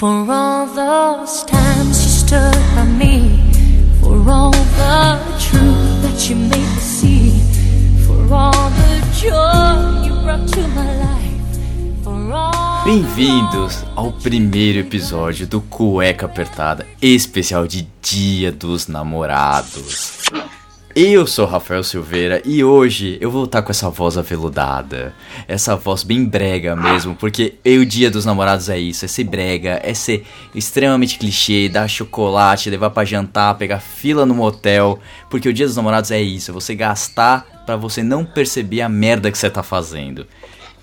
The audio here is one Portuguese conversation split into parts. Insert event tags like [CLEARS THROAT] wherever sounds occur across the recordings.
For all those times you stood by me, for all the truth that you made me see, for all the joy you brought to my life, for all. Bem-vindos ao primeiro episódio do Cueca Apertada, especial de Dia dos Namorados. Eu sou Rafael Silveira e hoje eu vou estar com essa voz aveludada, essa voz bem brega mesmo, porque o Dia dos Namorados é isso, é ser brega, é ser extremamente clichê, dar chocolate, levar pra jantar, pegar fila no motel, porque o Dia dos Namorados é isso, é você gastar pra você não perceber a merda que você tá fazendo.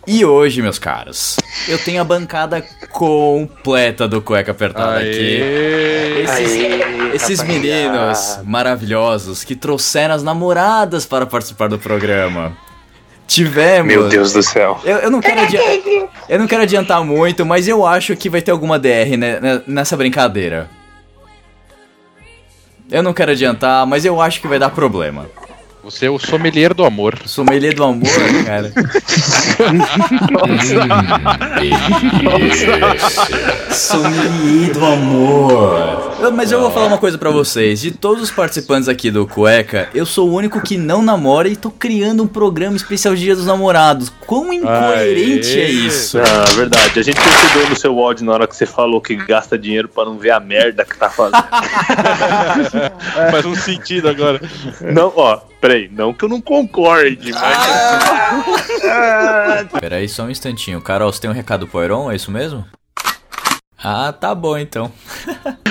E hoje, meus caros, eu tenho a bancada completa do Cueca Apertada aqui. Esses, esses meninos maravilhosos que trouxeram as namoradas para participar do programa. Tivemos. Meu Deus do céu. Eu, eu não quero eu não quero adiantar muito, mas eu acho que vai ter alguma DR né- né- nessa brincadeira. Eu não quero adiantar, mas eu acho que vai dar problema. Você é o sommelier do amor. Sommelier do amor, [LAUGHS] cara. Sommelier do amor. Eu- Mas eu vou falar uma coisa pra vocês. De todos os participantes aqui do Cueca, eu sou o único que não namora e tô criando um programa especial Dia dos Namorados. Quão incoerente Aê. é isso? Ah, verdade. A gente percebeu no seu áudio na hora que você falou que gasta dinheiro pra não ver a merda que tá fazendo. [LAUGHS] Faz um sentido agora. não, ó, peraí, não que eu não concorde, mas. [LAUGHS] Peraí só um instantinho. Carol, você tem um recado pro Iron? É isso mesmo? Ah, tá bom então. [LAUGHS]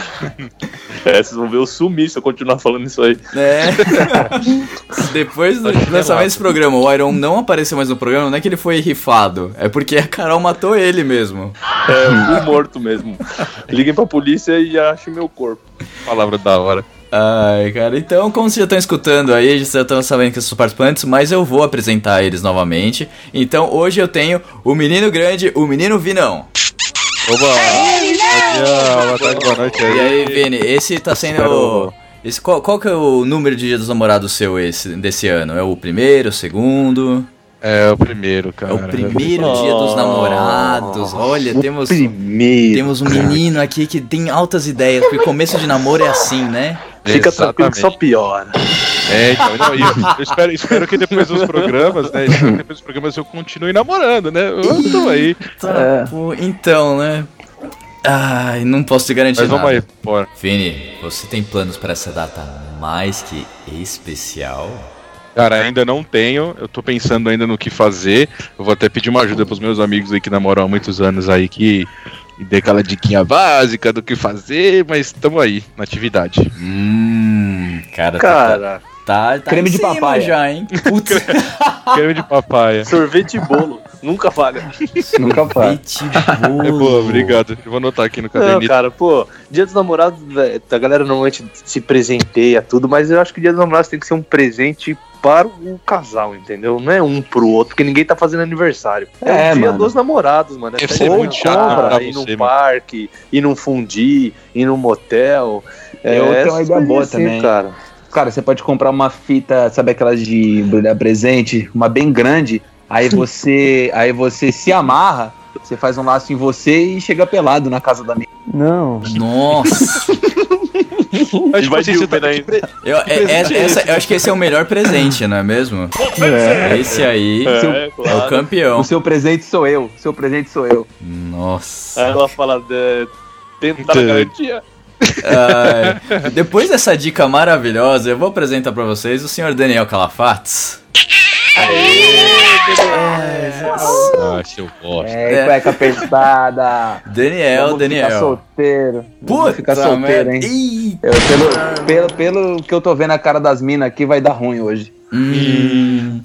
É, vocês vão ver eu sumir se eu continuar falando isso aí. É. [LAUGHS] Depois do lançamento desse programa, o Iron não apareceu mais no programa, não é que ele foi rifado, é porque a Carol matou ele mesmo. É, eu fui morto mesmo. Liguem pra polícia e achem meu corpo. Palavra da hora. Ai, cara, então, como vocês já estão escutando aí, já estão sabendo que são participantes, mas eu vou apresentar eles novamente. Então, hoje eu tenho o menino grande, o menino Vinão. Oba! Boa tarde, boa noite E aí. Vini, esse tá sendo. Espero- Esse, qual, qual que é o número de dia dos namorados seu esse, desse ano? É o primeiro, o segundo? É o primeiro, É cara. o primeiro dia dos namorados. Olha, temos. Primeiro. Temos um menino aqui que tem altas ideias, porque começo de namoro é assim, né? Fica tranquilo que só piora. É, então, não, eu, eu espero, espero que depois dos programas, né? Espero que depois dos programas eu continue namorando, né? Eu tô aí. Tá, pô, então, né? Ai, não posso te garantir Mas vamos nada. aí, bora. Vini, você tem planos para essa data mais que especial? Cara, ainda não tenho, eu tô pensando ainda no que fazer. Eu vou até pedir uma ajuda pros meus amigos aí que namoram há muitos anos aí, que me dê aquela diquinha básica do que fazer, mas tamo aí, na atividade. Hum, cara, Cara, tá, tá, tá creme em de cima papaya. já, hein? [LAUGHS] Putz, Creme de papaya. sorvete e bolo. Nunca falha. [LAUGHS] Nunca bolo. É boa, obrigado. Eu vou anotar aqui no Não, caderninho. cara, pô, dia dos namorados, a galera normalmente se presenteia tudo, mas eu acho que dia dos namorados tem que ser um presente para o casal, entendeu? Não é um pro outro, porque ninguém tá fazendo aniversário. É, É, o dia mano. dos namorados, mano. É Deve ser muito chato ir num parque, ir num fundi, ir num motel. É, Eu tenho uma essas ideia boa assim, também. cara. Cara, você pode comprar uma fita, sabe aquelas de embrulhar presente, uma bem grande, aí você, aí você se amarra, você faz um laço em você e chega pelado na casa da minha. Não. Nossa, [LAUGHS] tipo vai de tá de eu, é- é- essa- eu acho que esse é o melhor presente, não é mesmo? Esse aí é, É, o claro. campeão. O seu presente sou eu, o seu presente sou eu. Nossa. Aí ela fala, é, tentar Entendi. garantia. Ai, depois dessa dica maravilhosa, eu vou apresentar pra vocês o senhor Daniel Calafates. Ah, seu bosta. É, É. cueca apertada. Daniel, Vamos Ficar Daniel. solteiro. Vamos Puta ficar solteiro, hein? Eita. Eu, pelo, pelo, pelo que eu tô vendo a cara das minas aqui, vai dar ruim hoje. Hum.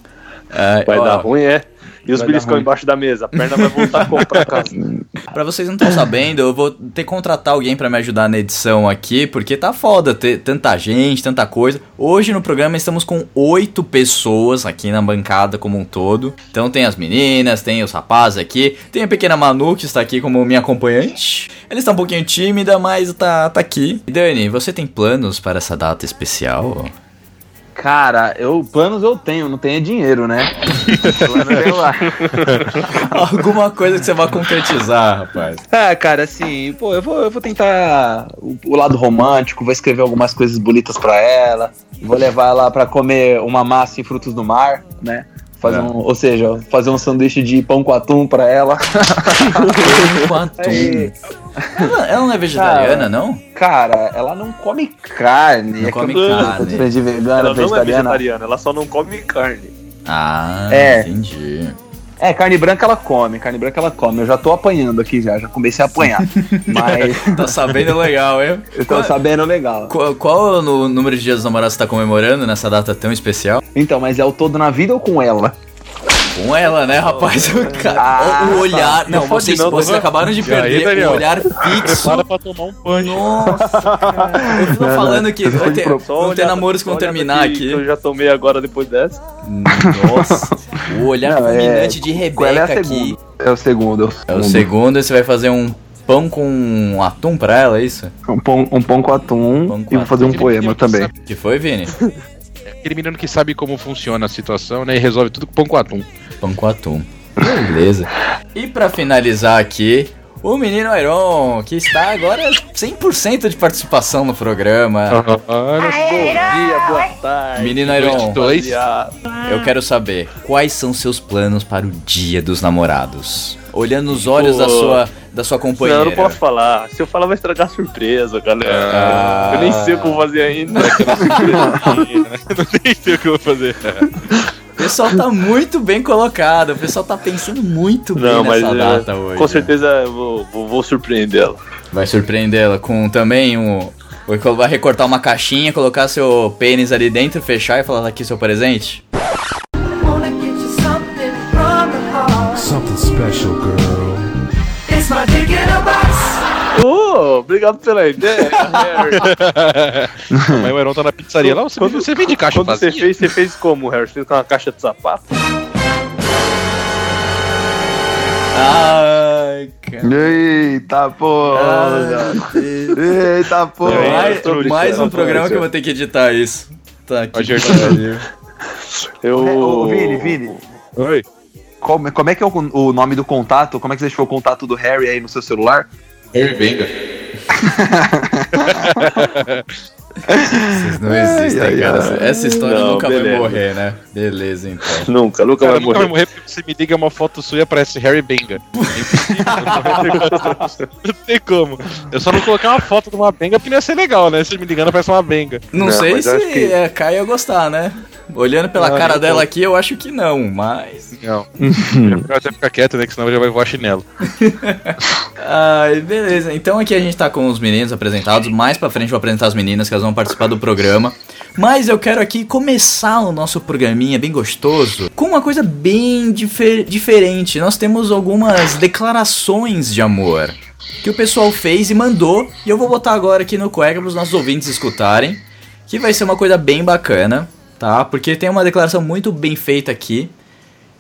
Ai, Vai ó, dar ruim, é. E os beliscão embaixo da mesa. A perna vai voltar como pra casa. [LAUGHS] Pra vocês não estão sabendo, eu vou ter que contratar alguém pra me ajudar na edição aqui, porque tá foda ter tanta gente, tanta coisa. Hoje no programa estamos com oito pessoas aqui na bancada como um todo. Então tem as meninas, tem os rapazes aqui, tem a pequena Manu que está aqui como minha acompanhante. Ela está um pouquinho tímida, mas tá, tá aqui. Dani, você tem planos para essa data especial? Cara, eu planos eu tenho, não tenho dinheiro, né? Plano eu lá. [LAUGHS] Alguma coisa que você vai concretizar, rapaz. Ah, cara, assim, pô, eu vou, eu vou tentar o, o lado romântico, vou escrever algumas coisas bonitas pra ela, vou levar ela pra comer uma massa em frutos do mar, né? Fazer É. um, ou seja, fazer um sanduíche de pão com atum pra ela. [LAUGHS] Com atum. Aí, Ela, ela não é vegetariana, não? cara, ela não come carne. Não é come carne. vegana, Ela não é vegetariana. vegetariana, ela só não come carne. Ah, É. entendi. É, carne branca ela come, carne branca ela come. Eu já tô apanhando aqui já, já comecei a apanhar. [LAUGHS] Mas [LAUGHS] Tá sabendo legal, hein? eu tô sabendo legal. Qual, qual o número de dias dos namorados você tá comemorando nessa data tão especial? Então, mas é o todo na vida ou com ela? Com ela, né, rapaz? [LAUGHS] O, Ah, o olhar. Não, Não vocês, não, vocês não. acabaram de aí, perder Daniel? o olhar fixo. Prepara pra tomar um banho. Nossa, cara. Eu tô falando que vai ter, namoros olhada terminar aqui. que Eu já tomei agora depois dessa. Nossa, o olhar Não, é- de é Rebeca a aqui. É o segundo. É o segundo, e você vai fazer um pão com atum pra ela, é isso? Um pão, um pão com atum Pão com e vou fazer um poema também. Que foi, Vini? [LAUGHS] Aquele menino que sabe como funciona a situação, né? E resolve tudo com pão com atum. Pão com atum. Beleza. E pra finalizar aqui, o menino Iron, que está agora 100% de participação no programa. Olha Bom dia, boa tarde. Menino Iron, eu quero saber quais são seus planos para o Dia dos Namorados. Olhando nos olhos da sua da sua Não, companheira. eu não posso falar. Se eu falar, vai estragar a surpresa, galera. Ah. Eu nem sei o que eu vou fazer ainda. [LAUGHS] Eu nem sei o que eu vou fazer. O pessoal tá muito bem colocado. O pessoal tá pensando muito bem Não, mas nessa é, data hoje. com certeza eu vou, vou, vou surpreendê-la. Vai surpreendê-la com também um. Vai recortar uma caixinha, colocar seu pênis ali dentro, fechar e falar "Tá aqui seu presente? Something special, girl. It's my dick in a box. Ô, obrigado pela ideia, Harry. [LAUGHS] Mas o Heron tá na pizzaria lá. Você, você vende caixa Quando vazia? você fez, você fez como, Harry? Você fez com uma caixa de sapato? Ai, cara. Eita porra! Eita porra! Ai, Mais, mais um programa que eu vou ter que editar isso. Tá aqui. [LAUGHS] Eu. Ô, Vini, Vini, Oi. Como, como é que é o, o nome do contato? Como é que você deixou o contato do Harry aí no seu celular? Harry Venga. [LAUGHS] Vocês não existem, ai, cara. ai. Essa história Não, nunca vai beleza. morrer, né? Beleza, então. Nunca, nunca Cara, vai nunca vai morrer. morrer porque você me liga uma foto sua e aparece Harry Benga. não tem como. Eu só não colocar uma foto de uma benga porque não ia ser legal, né? Você me ligando aparece uma benga. Não, Não, sei se que- a Kai ia gostar, né? Olhando pela Não, cara dela pouco. aqui, eu acho que não, mas. Não. [LAUGHS] Eu até ficar quieto, né? Que senão já vai voar chinelo. [LAUGHS] Ai, beleza. Então aqui a gente tá com os meninos apresentados. Mais pra frente eu vou apresentar as meninas que elas vão participar do programa. Mas eu quero aqui começar o nosso programinha bem gostoso com uma coisa bem difer- diferente. Nós temos algumas declarações de amor que o pessoal fez e mandou. E eu vou botar agora aqui no cueca para os nossos ouvintes escutarem. Que vai ser uma coisa bem bacana, tá? Porque tem uma declaração muito bem feita aqui.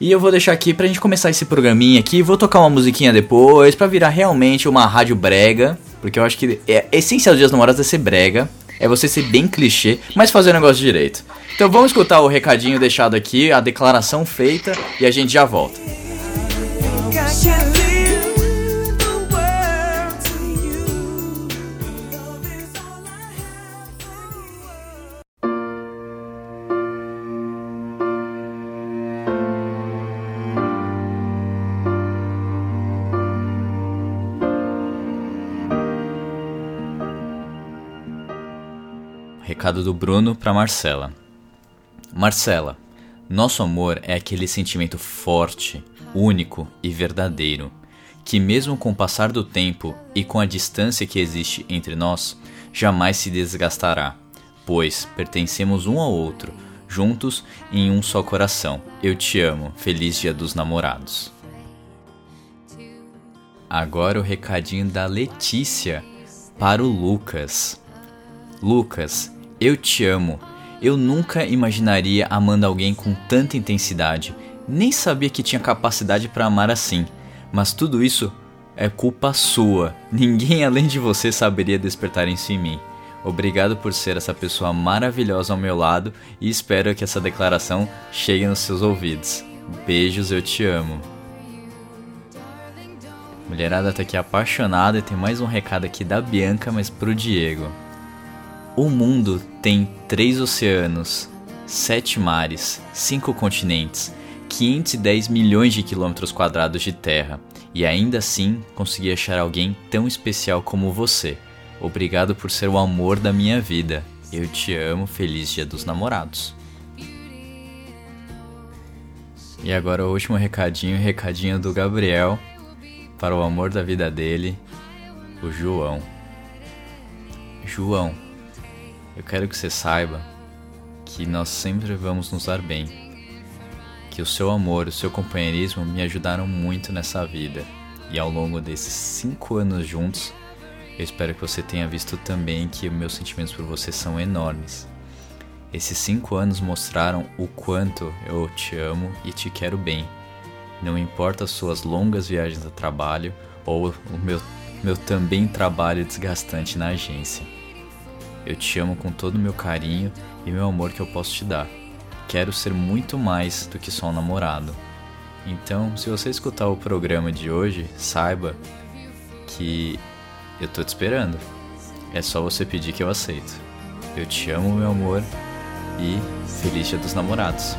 E eu vou deixar aqui pra gente começar esse programinha aqui. Vou tocar uma musiquinha depois pra virar realmente uma rádio brega. Porque eu acho que é a essência dos Dias Namorados é ser brega. É você ser bem clichê, mas fazer o negócio direito. Então vamos escutar o recadinho deixado aqui, a declaração feita e a gente já volta. I Recado do Bruno pra Marcela. Marcela, nosso amor é aquele sentimento forte, único e verdadeiro, que mesmo com o passar do tempo e com a distância que existe entre nós, jamais se desgastará, pois pertencemos um ao outro, juntos em um só coração. Eu te amo. Feliz Dia dos Namorados. Agora o recadinho da Letícia para o Lucas. Lucas, eu te amo. Eu nunca imaginaria amando alguém com tanta intensidade. Nem sabia que tinha capacidade para amar assim. Mas tudo isso é culpa sua. Ninguém além de você saberia despertar isso em mim. Obrigado por ser essa pessoa maravilhosa ao meu lado e espero que essa declaração chegue nos seus ouvidos. Beijos, eu te amo. Mulherada tá aqui apaixonada e tem mais um recado aqui da Bianca, mas pro Diego. O mundo tem três oceanos, sete mares, cinco continentes, 510 milhões de quilômetros quadrados de terra e ainda assim consegui achar alguém tão especial como você. Obrigado por ser o amor da minha vida. Eu te amo, feliz Dia dos Namorados. E agora o último recadinho, recadinho do Gabriel para o amor da vida dele, o João. João, eu quero que você saiba que nós sempre vamos nos dar bem. Que o seu amor, o seu companheirismo me ajudaram muito nessa vida. E ao longo desses cinco anos juntos, eu espero que você tenha visto também que meus sentimentos por você são enormes. Esses cinco anos mostraram o quanto eu te amo e te quero bem. Não importa as suas longas viagens a trabalho ou o meu, meu também trabalho desgastante na agência. Eu te amo com todo o meu carinho e meu amor que eu posso te dar. Quero ser muito mais do que só um namorado. Então, se você escutar o programa de hoje, saiba que eu tô te esperando. É só você pedir que eu aceito. Eu te amo, meu amor, e feliz Dia dos Namorados.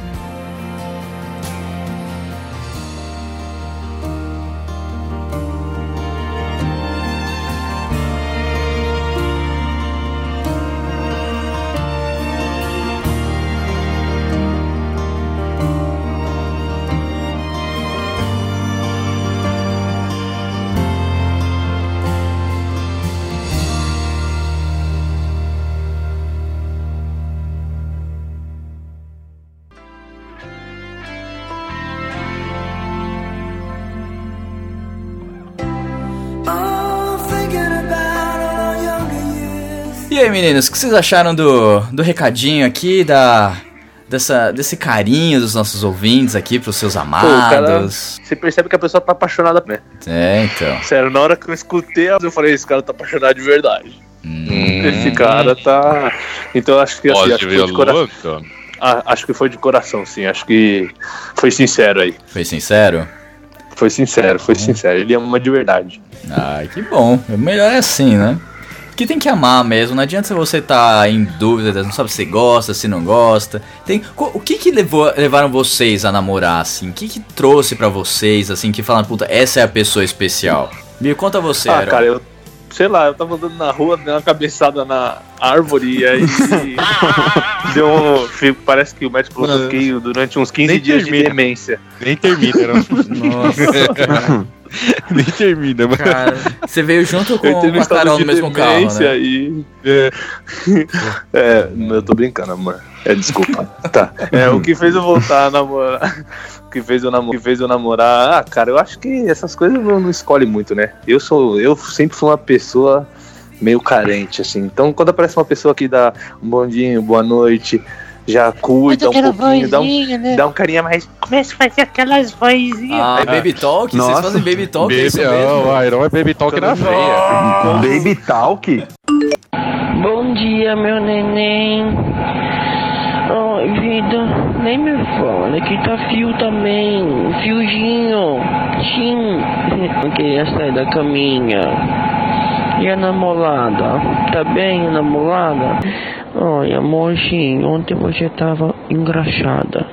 Meninos, o que vocês acharam do, do recadinho aqui, da, dessa, desse carinho dos nossos ouvintes aqui pros seus Pô, amados? você percebe que a pessoa tá apaixonada, né? É, então. Sério, na hora que eu escutei, eu falei, esse cara tá apaixonado de verdade. Hum, Esse cara tá. Então acho que assim, Pode acho que foi de coração. Ah, acho que foi de coração, sim. Acho que foi sincero aí. foi sincero? Foi sincero, foi sincero. Ele ama de verdade. Ai, que bom. Melhor é assim, né? Que tem que amar mesmo. Não adianta você estar em dúvida, não sabe se gosta, se não gosta. Tem, o que que levou, levaram vocês a namorar, assim? O que que trouxe pra vocês, assim, que falam, puta, essa é a pessoa especial? Me conta você, ah, Aaron. cara, eu. Sei lá, eu tava andando na rua, dei uma cabeçada na árvore e aí. [LAUGHS] deu um. Parece que o médico falou que eu fiquei durante uns 15 Nem dias de termina. demência. Nem termina, não. [LAUGHS] Nossa, cara. [LAUGHS] [LAUGHS] Nem termina, mano. Cara, você veio junto com, no a Carol no mesmo carro, né? e. É, [LAUGHS] é, eu tô brincando, amor. É, desculpa. tá. É, o que fez eu voltar a namorar. O que fez eu, namo... o que fez eu namorar. Ah, cara, eu acho que essas coisas não, não escolhe muito, né? Eu sou. Eu sempre fui uma pessoa meio carente, assim. Então, quando aparece uma pessoa que dá um bom dia, boa noite, já cuida um pouquinho, dá um, dá um carinha mais. Começa a fazer aquelas vozinhas. Ah, é Baby Talk? Vocês Nossa. fazem Baby Talk? é isso Baby, mesmo? ó, o Iron é Baby Talk na veia. Baby Talk? Bom dia, meu neném. Ai, vida, nem me fala que tá fio também. Fiozinho. Sim. Não queria sair da caminha. E a namorada? Tá bem, a namorada? Ai, amorzinho, ontem você tava engraxada.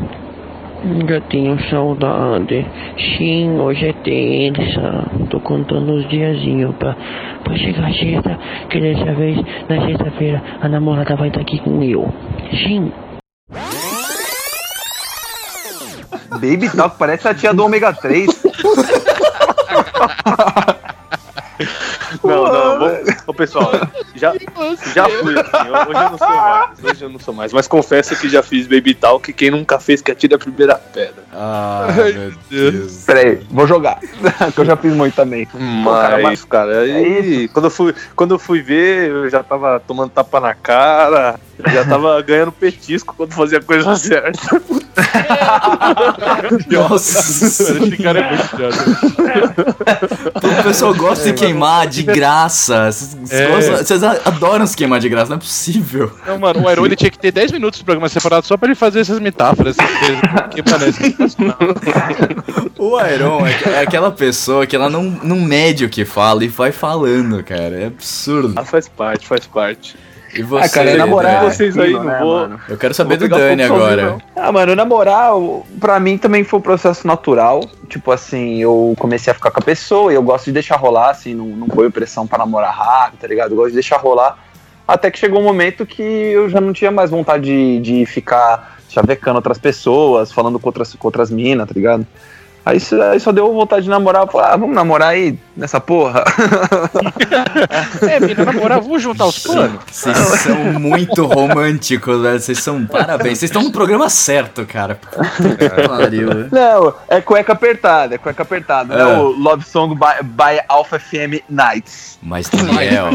Já tenho saudade. Sim, hoje é terça. Tô contando os diazinhos pra, pra chegar sexta. Que dessa vez, na sexta-feira, a namorada vai estar aqui com eu. Sim. Baby Talk parece a tia do ômega 3. [LAUGHS] Não, não, vamos- ô, pessoal, Já, já fui assim, hoje eu não sou mais. Hoje eu não sou mais. Mas confesso que já fiz baby tal que quem nunca fez que atire a primeira pedra. Ah, meu Deus. Peraí, vou jogar. [LAUGHS] que eu já fiz muito também. Mas, cara, aí quando eu fui, quando eu fui ver, eu já tava tomando tapa na cara, já tava [LAUGHS] ganhando petisco quando fazia a coisa certa. [LAUGHS] Nossa, Esse cara é muito idiota. o pessoal gosta de queimar de graça. Vocês É. gostam- vocês adoram se queimar de graça, não é possível. Não, mano, o Iron ele tinha que ter 10 minutos de programa separado só pra ele fazer essas metáforas, [LAUGHS] é sensacional. O Iron é, é aquela pessoa que ela não, não mede o que fala e vai falando, cara. É absurdo. Ah, faz parte, faz parte. E você, Ah, cara, vocês aí, não né, vou- mano? Eu quero saber Vou do Dani sozinho, agora. não. Ah, mano, namorar, pra mim também foi um processo natural. Tipo assim, eu comecei a ficar com a pessoa e eu gosto de deixar rolar, assim, não, não ponho pressão pra namorar rápido, tá ligado? Eu gosto de deixar rolar. Até que chegou um momento que eu já não tinha mais vontade de, de ficar chavecando outras pessoas, falando com outras, com outras minas, tá ligado? Aí, isso- aí só deu vontade de namorar, eu falei, ah, vamos namorar aí nessa porra. [LAUGHS] É, menina, na moral, vamos juntar os planos. Vocês são muito românticos, velho. Vocês são. Parabéns. Vocês estão no programa certo, cara. Que pariu. Não, é cueca apertada, é cueca apertada. Não É. é o Love Song by, by Alpha FM Nights. Mas, Daniel.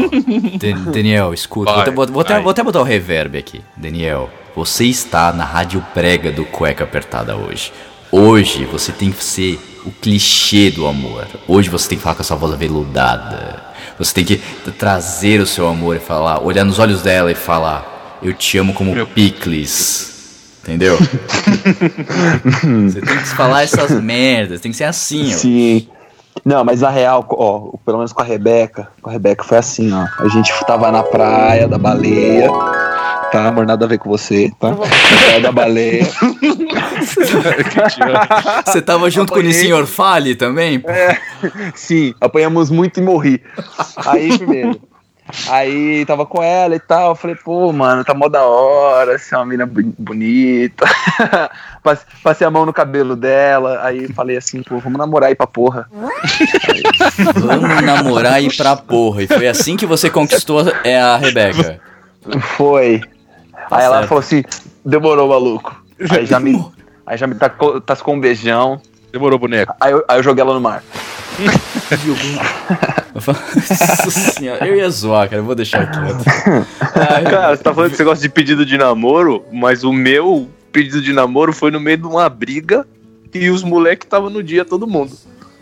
Dan- Daniel, escuta. Vou, Vai, vou- vou até, vou até botar o reverb aqui. Daniel, você está na rádio prega do Cueca Apertada hoje. Hoje você tem que ser o clichê do amor. Hoje você tem que falar com a sua voz aveludada. Você tem que trazer o seu amor e falar, olhar nos olhos dela e falar: Eu te amo como picles. Entendeu? [LAUGHS] você tem que falar essas merdas. Tem que ser assim, ó. Sim. Não, mas na real, ó, pelo menos com a Rebeca, com a Rebeca foi assim, ó. A gente tava na praia da baleia, tá? Amor, nada a ver com você, tá? Praia da baleia. Você tava junto com o Apanhei. Nissin Orfale também? Sim, apanhamos muito e morri. Aí, primeiro. Aí tava com ela e tal. Eu falei, pô, mano, tá mó da hora, você é uma mina bonita. [LAUGHS] Passe- Passei a mão no cabelo dela. Aí falei assim, pô, vamos namorar aí pra porra. Vamos namorar e ir pra porra. E foi assim que você conquistou é, a Rebeca. Foi. Aí ela falou assim, demorou, maluco. Aí já me, aí já me tacou, tascou um beijão. Demorou, boneco. Aí eu, aí eu joguei ela no mar. [LAUGHS] Nossa senhora, eu ia zoar, cara. Eu vou deixar quieto. [LAUGHS] Ai, Cara, você tá falando que você gosta de pedido de namoro, mas o meu pedido de namoro foi no meio de uma briga e os moleques estavam no dia todo mundo.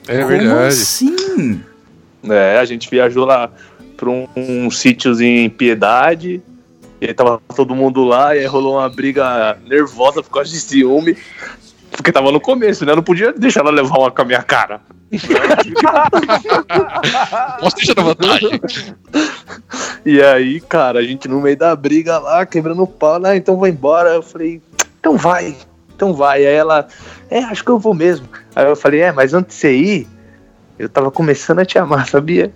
É como verdade. assim? É, a gente viajou lá pra um, um sítiozinho em Piedade. E aí tava todo mundo lá, e aí rolou uma briga nervosa por causa de ciúme. Porque tava no começo, né? Eu não podia deixar ela levar uma com a minha cara. Posso deixar na vantagem? E aí, cara, a gente no meio da briga lá, quebrando o pau, né? Então vou embora. Eu falei, então vai, então vai. Aí ela, é, acho que eu vou mesmo. Aí eu falei, é, mas antes de você ir, eu tava começando a te amar, sabia?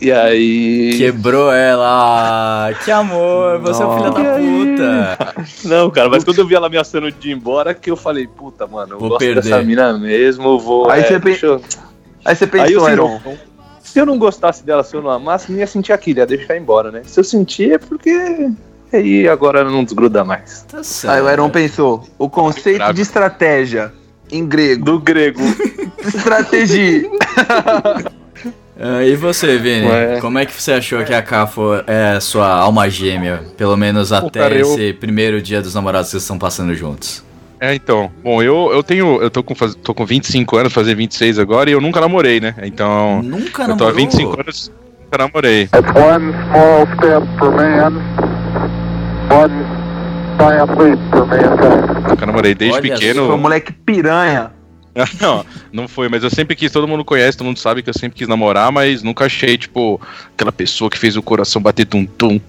E aí. Quebrou ela. Que amor, você é um filho da puta. Não, cara, mas quando eu vi ela ameaçando de ir embora, que eu falei, puta, mano, eu Vou gosto perder. dessa mina mesmo, eu vou. Aí é, você eu- Aí você Aí pensou, eu Iron. assim, se eu não gostasse dela, se eu não amasse, não ia sentir aquilo, ia deixar embora, né? Se eu sentir é porque. Aí agora não desgruda mais. Tá certo. Aí o Iron pensou, o conceito de estratégia em grego. Do grego. Estratégia. [LAUGHS] Ah, e você, Vini? Ué. Como é que você achou que a Cafo é sua alma gêmea? Pelo menos até cara, eu- esse primeiro dia dos namorados que vocês estão passando juntos. É, então. Bom, eu, eu tenho. Eu tô com, faz- tô com 25 anos, fazer 26 agora, e eu nunca namorei, né? Então. Nunca eu tô há namorou? 25 anos, nunca namorei. It's one small step for man, one giant leap for mankind. Nunca namorei desde Olha pequeno. Foi um moleque piranha. [LAUGHS] Não, não foi, mas eu sempre quis, todo mundo conhece, todo mundo sabe que eu sempre quis namorar, mas nunca achei, tipo, aquela pessoa que fez o coração bater tum-tum.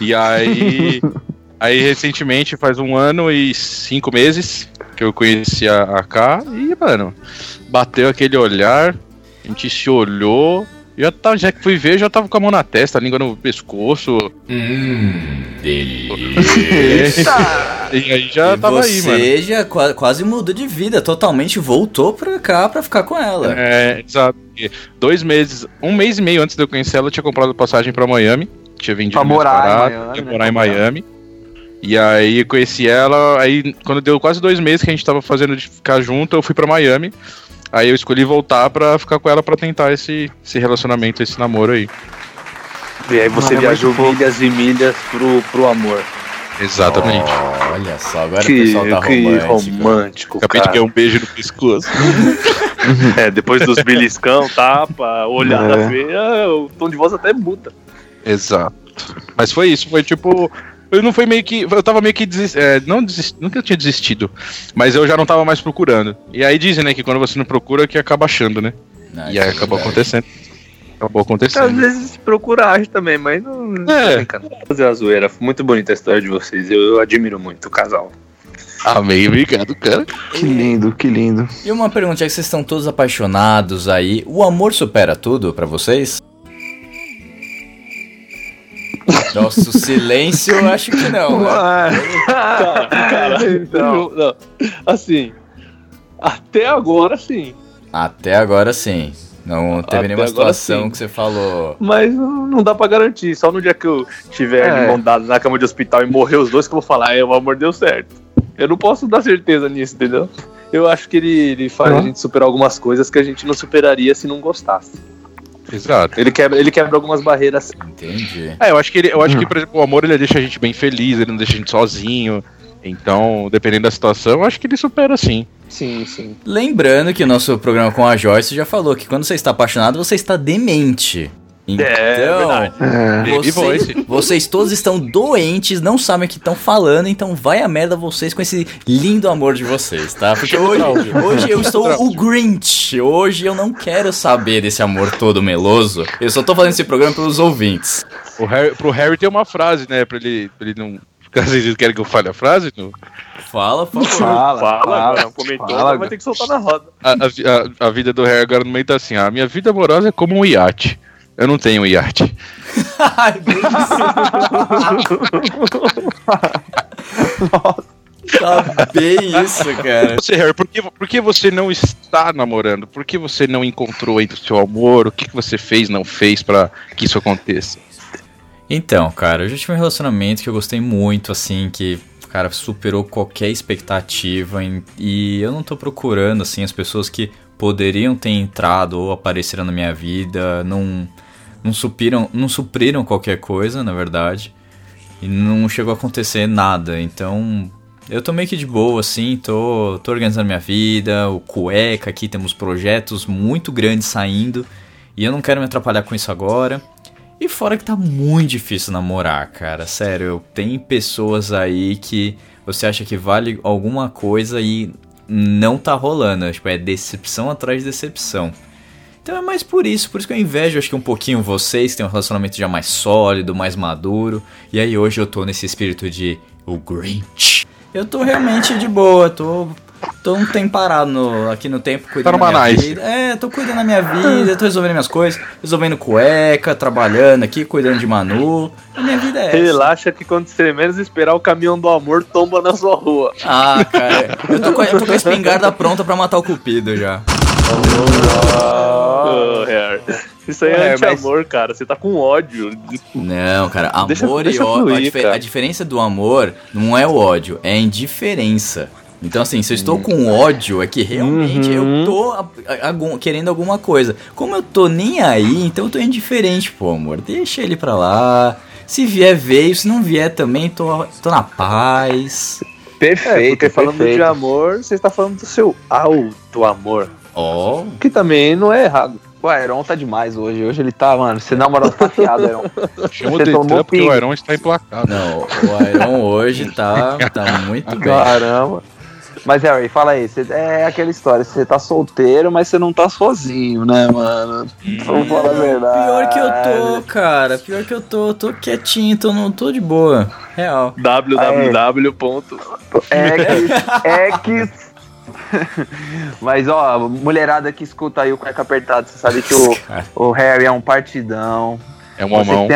E aí. [LAUGHS] aí, recentemente, faz um ano e cinco meses que eu conheci a, a K, e, mano, bateu aquele olhar, a gente se olhou. Já, tá, já que fui ver, já tava com a mão na testa, a língua no pescoço. Hum, delícia. [LAUGHS] E aí já e tava você aí, mano. já qua- quase mudou de vida, totalmente voltou pra cá pra ficar com ela. É, exato. Dois meses, um mês e meio antes de eu conhecer ela, eu tinha comprado passagem pra Miami. tinha vendido Pra morar em paradas, Miami, ia né? morar em Miami. E aí eu conheci ela, aí quando deu quase dois meses que a gente tava fazendo de ficar junto, eu fui pra Miami. Aí eu escolhi voltar pra ficar com ela pra tentar esse, esse relacionamento, esse namoro aí. E aí você Mano, é viajou milhas e milhas pro, pro amor. Exatamente. Olha só, agora o Que, pessoal tá que romântico. romântico, Acabei de cara. ganhar um beijo no pescoço. [LAUGHS] É, depois dos beliscão, tapa, olhada É. feia, o tom de voz até muda. Exato. Mas foi isso, foi tipo. Eu não foi meio que. Eu tava meio que desis, é, não desist, nunca eu tinha desistido. Mas eu já não tava mais procurando. E aí dizem, né, que quando você não procura, que acaba achando, né? Não, e aí é acabou verdade. acontecendo. Acabou Às acontecendo. vezes procura age também, mas não. É. Fazer a zoeira. Muito bonita a história de vocês. Eu, eu admiro muito o casal. Amém, obrigado, cara. Que lindo, que lindo. E uma pergunta, já que vocês estão todos apaixonados aí, o amor supera tudo pra vocês? Nossa, o silêncio eu acho que não. né? Cara, Então. não, assim. Até agora sim. Até agora sim. Não teve Até nenhuma situação sim. que você falou. Mas não dá pra garantir. Só no dia que eu estiver É. dada na cama de hospital e morrer os dois que eu vou falar, é, o amor deu certo. Eu não posso dar certeza nisso, entendeu? Eu acho que ele, ele faz Uhum. a gente superar algumas coisas que a gente não superaria se não gostasse. Exato. Ele quebra, ele quebra algumas barreiras. Entendi. É, eu acho que ele, eu acho que, por exemplo, o amor ele deixa a gente bem feliz, ele não deixa a gente sozinho. Então, dependendo da situação, eu acho que ele supera sim. Sim, sim. Lembrando que o nosso programa com a Joyce já falou que quando você está apaixonado, você está demente. Então, verdade. É. Baby vocês, vocês todos estão doentes, não sabem o que estão falando, então vai a merda vocês com esse lindo amor de vocês, tá? Porque hoje, hoje eu estou o Grinch. Hoje eu não quero saber desse amor todo meloso. Eu só tô fazendo esse programa pelos ouvintes. O Harry, pro Harry tem uma frase, né? Pra ele, pra ele não. Caso vocês querem que eu fale a frase, no, Fala, por favor. Fala, Fala, fala, agora, não comentou, fala, vai ter que soltar na roda. a, a a- a vida do Harry agora no meio tá assim: a minha vida amorosa é como um iate. Eu não tenho iate. [LAUGHS] Ai, Tá bem isso, cara. Você, Harry, por que, por que você não está namorando? Por que você não encontrou ainda o seu amor? O que, que você fez, não fez pra que isso aconteça? Então, cara, eu já tive um relacionamento que eu gostei muito, assim, que, cara, superou qualquer expectativa. em- e eu não tô procurando, assim, as pessoas que poderiam ter entrado ou apareceram na minha vida, não, não, supriram, não supriram qualquer coisa, na verdade. E não chegou a acontecer nada. Então, eu tô meio que de boa, assim, tô, tô organizando minha vida, o cueca aqui, temos projetos muito grandes saindo. E eu não quero me atrapalhar com isso agora. E fora que tá muito difícil namorar, cara. Sério, tem pessoas aí que você acha que vale alguma coisa e não tá rolando. Tipo, é decepção atrás de decepção. Então é mais por isso, por isso que eu invejo acho que um pouquinho vocês, que tem um relacionamento já mais sólido, mais maduro. E aí hoje eu tô nesse espírito de o Grinch. Eu tô realmente de boa, tô tô um tempo parado no- aqui no tempo cuidando Tá numa da minha nice. vida. É, tô cuidando da minha vida, tô resolvendo minhas coisas, resolvendo cueca, trabalhando aqui, cuidando de Manu. A minha vida é essa. Relaxa que quando você menos esperar, o caminhão do amor tomba na sua rua. Ah, cara, eu tô, com, eu tô com a espingarda pronta pra matar o cupido já. Oh. Isso aí é, É, anti-amor, cara. Você tá com ódio. Não, cara, amor Deixa- e deixa ódio. A, cara. a diferença do amor não é o ódio, é a indiferença. Então, assim, se eu estou com ódio, é que realmente Uhum. eu tô a- a- algum- querendo alguma coisa. Como eu tô nem aí, então eu tô indiferente, pô, amor. Deixa ele pra lá. Se vier, veio. Se não vier também, tô, tô na paz. Perfeito, É, porque falando perfeito. de amor, você está falando do seu auto-amor. Ó, Que também não é errado. O Iron tá demais hoje. Hoje ele tá, mano. Você namorou tá afiado, Iron. [LAUGHS] Chama o Detran porque pinga. o Iron está implacável. não, o Iron hoje tá, tá muito bem. Caramba. Mas, Harry, fala aí. Você, é aquela história. Você tá solteiro, mas você não tá sozinho, né, mano? Vamos falar a verdade. Pior que eu tô, cara. Pior que eu tô. Tô quietinho, tô, não, tô de boa. Real. www. ponto. É que. É que. [LAUGHS] Mas, ó, mulherada que escuta aí o cueca apertado, você sabe que o, o Harry é um partidão. É um Você que homão.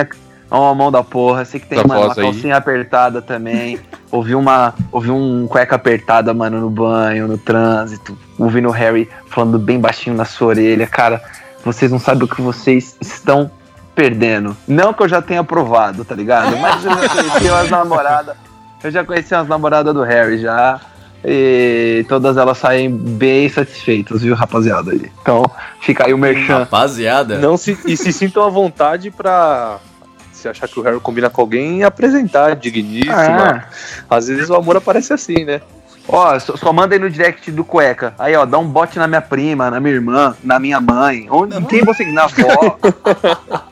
É uma mão da porra. Você que tem Da mano, uma aí. calcinha apertada também. [LAUGHS] ouviu uma. Ouviu um cueca apertada, mano, no banho, no trânsito. Ouvindo o Harry falando bem baixinho na sua orelha. Cara, vocês não sabem o que vocês estão perdendo. Não que eu já tenha provado, tá ligado? Mas eu já conheci umas [LAUGHS] namoradas. Eu já conheci umas namoradas do Harry já. E todas elas saem bem satisfeitas, viu, rapaziada? aí. Então, fica aí o merchan. Rapaziada. Não se, e se sintam à vontade pra. Se achar que o Harry combina com alguém, apresentar, digníssima. Às vezes o amor aparece assim, né? Ó, só, só manda aí no direct do cueca. Aí, ó, dá um bote na minha prima, na minha irmã, na minha mãe. Onde, quem você. Na avó. [LAUGHS]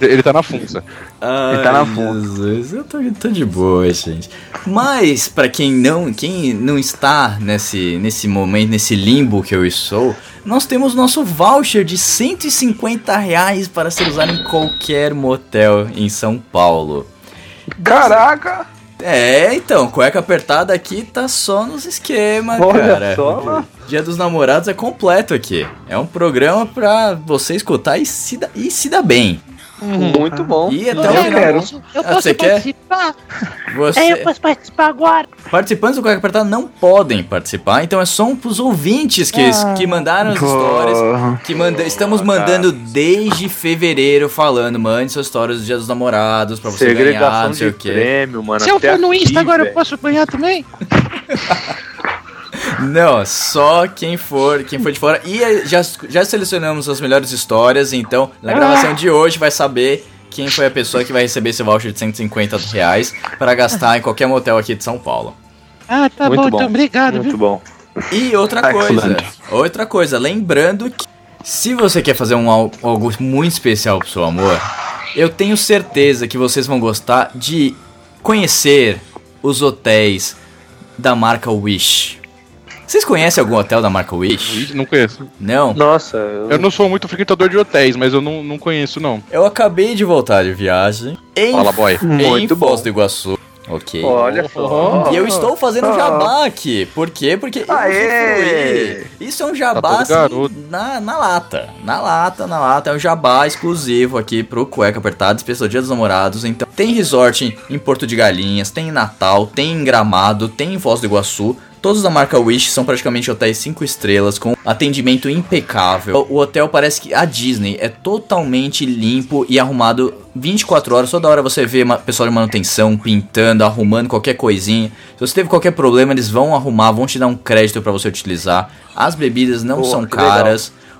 Ele tá na funça. Ai, tá na. Jesus, eu tô, tô de boa, gente. Mas, pra quem não, quem não está nesse, nesse momento, nesse limbo que eu estou, nós temos nosso voucher de 150 reais para ser usado em qualquer motel em São Paulo. Caraca! É, então, cueca apertada aqui tá só nos esquemas, Olha cara. só. Dia dos Namorados é completo aqui. É um programa pra você escutar e se, dar- e se dar bem. Muito bom. E até Eu o final. quero. Eu Ah, posso você quer? participar? Você... É, eu posso participar agora. Participantes do Cueca Apertada não podem participar, então é só pros ouvintes que, que mandaram as histórias. Que manda, estamos mandando desde fevereiro falando, mande suas histórias do Dia dos Namorados pra você ganhar, não sei de o quê. prêmio, mano. Se eu for no aqui, Insta agora, eu velho. posso ganhar também? [LAUGHS] Não, só quem for, quem for de fora. E já, já selecionamos as melhores histórias, então na gravação de hoje vai saber quem foi a pessoa que vai receber esse voucher de 150 reais para gastar em qualquer motel aqui de São Paulo. Ah, tá Muito bom, bom. então obrigado, Muito viu? bom. E outra coisa, Excellent. outra coisa, lembrando que se você quer fazer um al- algo muito especial pro seu amor, eu tenho certeza que vocês vão gostar de conhecer os hotéis da marca Wish. Vocês conhecem algum hotel da marca Wish? Não conheço. Não? Nossa, eu... Eu não sou muito frequentador de hotéis, mas eu não, não conheço, não. Eu acabei de voltar de viagem em, Fala, boy. em Muito bom. Foz do Iguaçu. Ok. olha só. E eu estou fazendo jabá aqui. Por quê? Porque eu Aê! Isso é um jabá Tá assim, garoto. na, na lata. Na lata, na lata. É um jabá exclusivo aqui pro Cueca Apertado, especial Dia dos Namorados. Então, tem resort em, em Porto de Galinhas, tem em Natal, tem em Gramado, tem em Foz do Iguaçu. Todos da marca Wish são praticamente hotéis 5 estrelas, com atendimento impecável. O hotel parece que a Disney é totalmente limpo e arrumado 24 horas. Toda hora você vê pessoal de manutenção pintando, arrumando qualquer coisinha. Se você teve qualquer problema, eles vão arrumar, vão te dar um crédito para você utilizar. As bebidas não Pô, são que legal.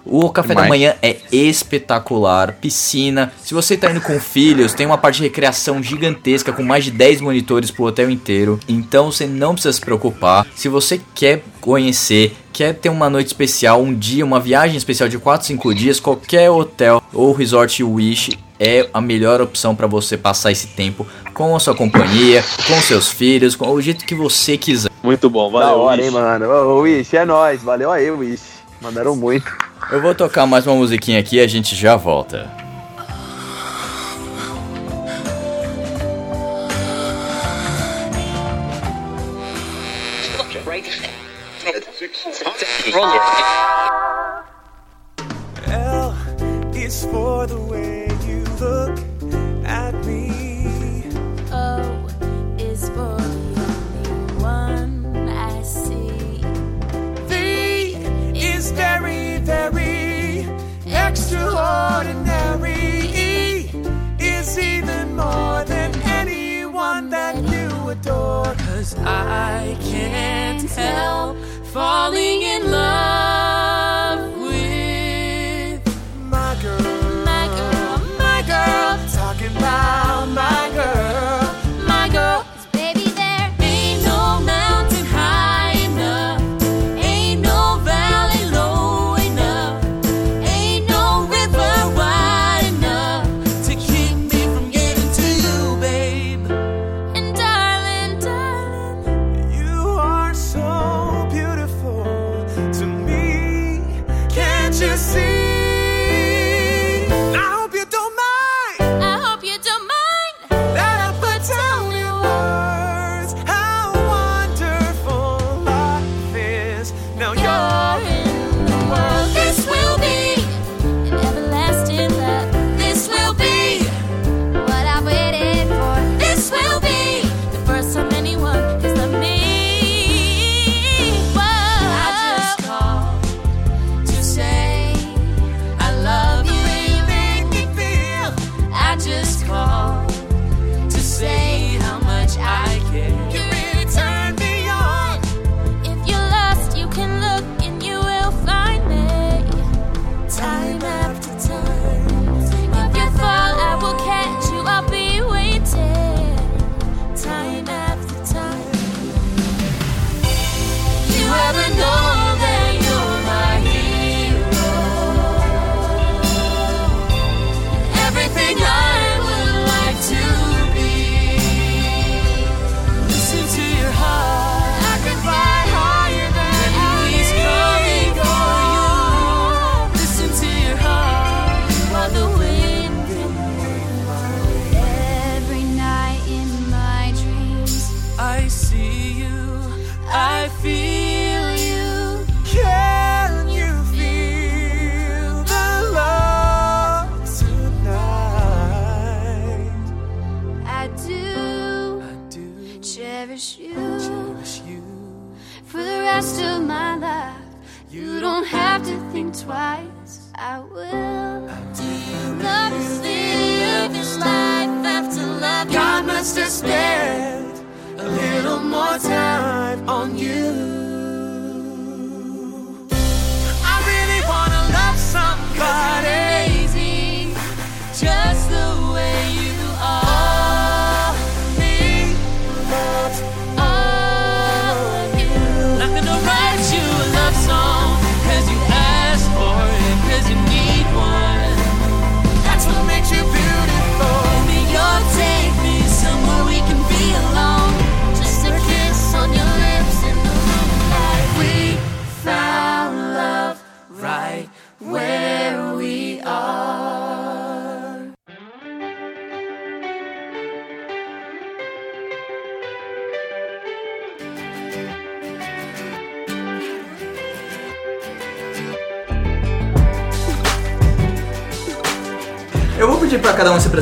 O café da Demais. manhã é espetacular, piscina. Se você tá indo com filhos, tem uma parte de recreação gigantesca com mais de 10 monitores pro hotel inteiro. Então você não precisa se preocupar. Se você quer conhecer, quer ter uma noite especial, um dia, uma viagem especial de 4, 5 dias, qualquer hotel ou resort Wish é a melhor opção para você passar esse tempo com a sua companhia, com seus filhos, com o jeito que você quiser. Muito bom, Da valeu. hora, Wish. hein, mano. Ô, Wish, é nóis. Valeu aí, Wish. Mandaram muito. Eu vou tocar mais uma musiquinha aqui e a gente já volta. L is for the way you look extraordinary. Is even more than anyone that you adore. Cause I can't help falling in love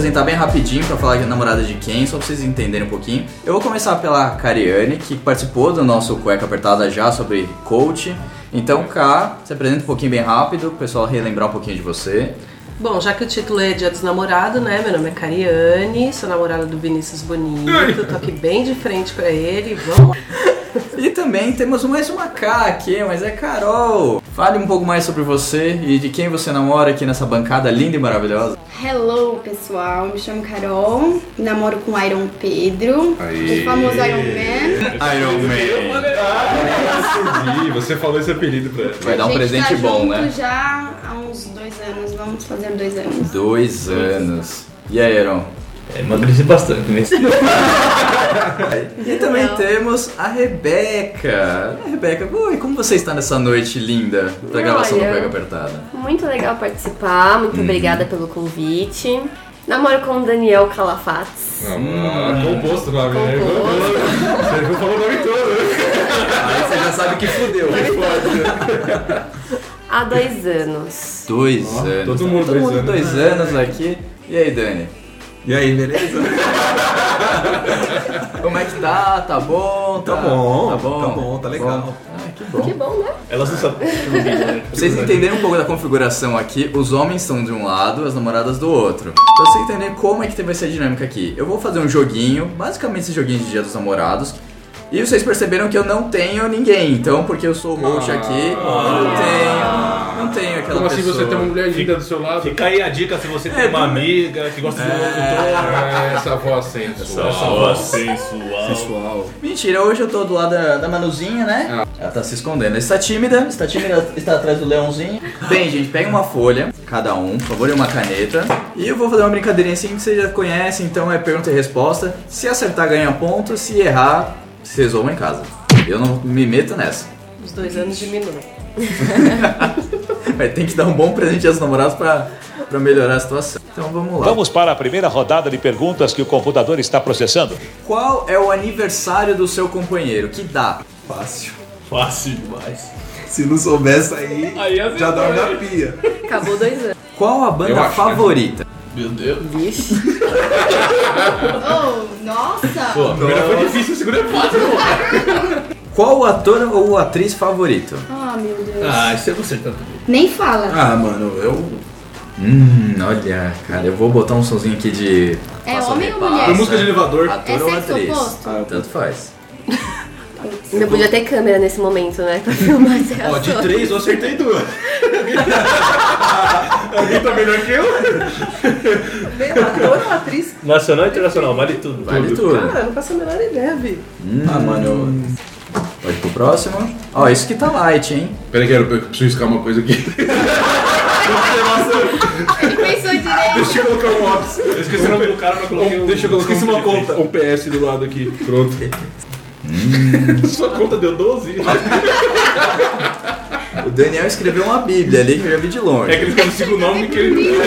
apresentar bem rapidinho pra falar é namorada de quem, só pra vocês entenderem um pouquinho. Eu vou começar pela Cariane, que participou do nosso Cueca Apertada já sobre coach. Então, Cá, se apresenta um pouquinho bem rápido, pro pessoal relembrar um pouquinho de você. Bom, já que o título é Dia dos Namorados, né? Meu nome é Cariane, sou namorada do Vinícius Bonito, tô aqui bem de frente pra ele, vamos lá. [LAUGHS] E também temos mais uma K aqui, mas é Carol. Fale um pouco mais sobre você e de quem você namora aqui nessa bancada linda e maravilhosa. Hello, pessoal. Me chamo Carol. Namoro com o Iron Pedro, o famoso Iron Man. Iron Man. Entendi, você falou esse apelido pra ela. Vai dar um presente tá bom, junto né? já há uns dois anos. Vamos fazer dois anos. Dois anos. E aí, Aaron? É, emagreci bastante nesse. [LAUGHS] E também temos a Rebeca. A Rebeca, oi, como você está nessa noite linda da gravação do. Pega Apertada? Muito legal participar, muito Uhum. obrigada pelo convite. Namoro com o Daniel Calafates. Ah, composto lá, né? Você viu falou o nome todo. Aí você já sabe que fudeu. Há dois anos. Dois anos. todo mundo dois anos. dois anos aqui. E aí, Dani? E aí, beleza? [LAUGHS] Como é que tá? Tá bom? Tá bom, Tá bom, tá bom, tá legal. Ah, que bom. Que bom, né? Elas não sabem. Pra vocês entenderem um pouco da configuração aqui, os homens estão de um lado, as namoradas do outro. Pra vocês entenderem como é que vai ser a dinâmica aqui. Eu vou fazer um joguinho, basicamente esse joguinho de Dia dos Namorados. E vocês perceberam que eu não tenho ninguém, então, porque eu sou o host aqui, eu não tenho, não tenho aquela Como assim pessoa. você tem uma mulher linda do seu lado? Fica aí a dica se você tem É, uma do- amiga que gosta de um locutor. É, essa voz sensual. Essa voz sensual. Pessoal. Mentira, hoje eu tô do lado da, da Manuzinha, né? Ela tá se escondendo. Está tímida, está tímida, está atrás do leãozinho. Bem, gente, pega uma folha, cada um, por favor, e uma caneta. E eu vou fazer uma brincadeirinha assim que vocês já conhecem, então é pergunta e resposta. Se acertar, ganha ponto. Se errar, se resolvam em casa. Eu não me meto nessa. Os dois anos diminuem. [LAUGHS] Mas tem que dar um bom presente aos namorados pra, pra melhorar a situação. Então vamos lá. Vamos para a primeira rodada de perguntas que o computador está processando. Qual é o aniversário do seu companheiro? Que dá? Fácil. Fácil demais. Se não soubesse aí, Aí já dorme na pia. Acabou dois anos. Qual a banda acho, favorita? Meu Deus. Vixe. [LAUGHS] Oh, nossa! Pô, a primeira foi difícil, a segunda é fácil. Qual o ator ou atriz favorito? Ah, meu Deus. Ah, isso é você tanto. Nem fala. Ah, mano, eu. Hum, olha, cara, eu vou botar um sonzinho aqui de. É homem ou mulher? Foi música de elevador. Ator É ou atriz? oposto? Ah, tanto faz. [LAUGHS] Ainda podia ter câmera nesse momento, né? Pra filmar as Ó, de três eu acertei duas. [LAUGHS] Alguém tá melhor que eu? Ator ou atriz? Nacional e internacional, vale tudo. Vale tudo. Cara, eu não faço a menor ideia, Vi. Hum, Ah, mano, eu. Pode ir pro próximo. Ó, isso que tá light, hein? Peraí, que eu eu preciso riscar uma coisa aqui. Ele pensou direito. Deixa eu colocar um óculos. Eu esqueci o nome do cara, mas coloquei um. Deixa eu colocar esqueci um, uma conta. um PS do lado aqui. Pronto. [LAUGHS] Sua conta deu 12? O Daniel escreveu uma bíblia ali que eu já vi de longe. É que ele fica no segundo nome que ele.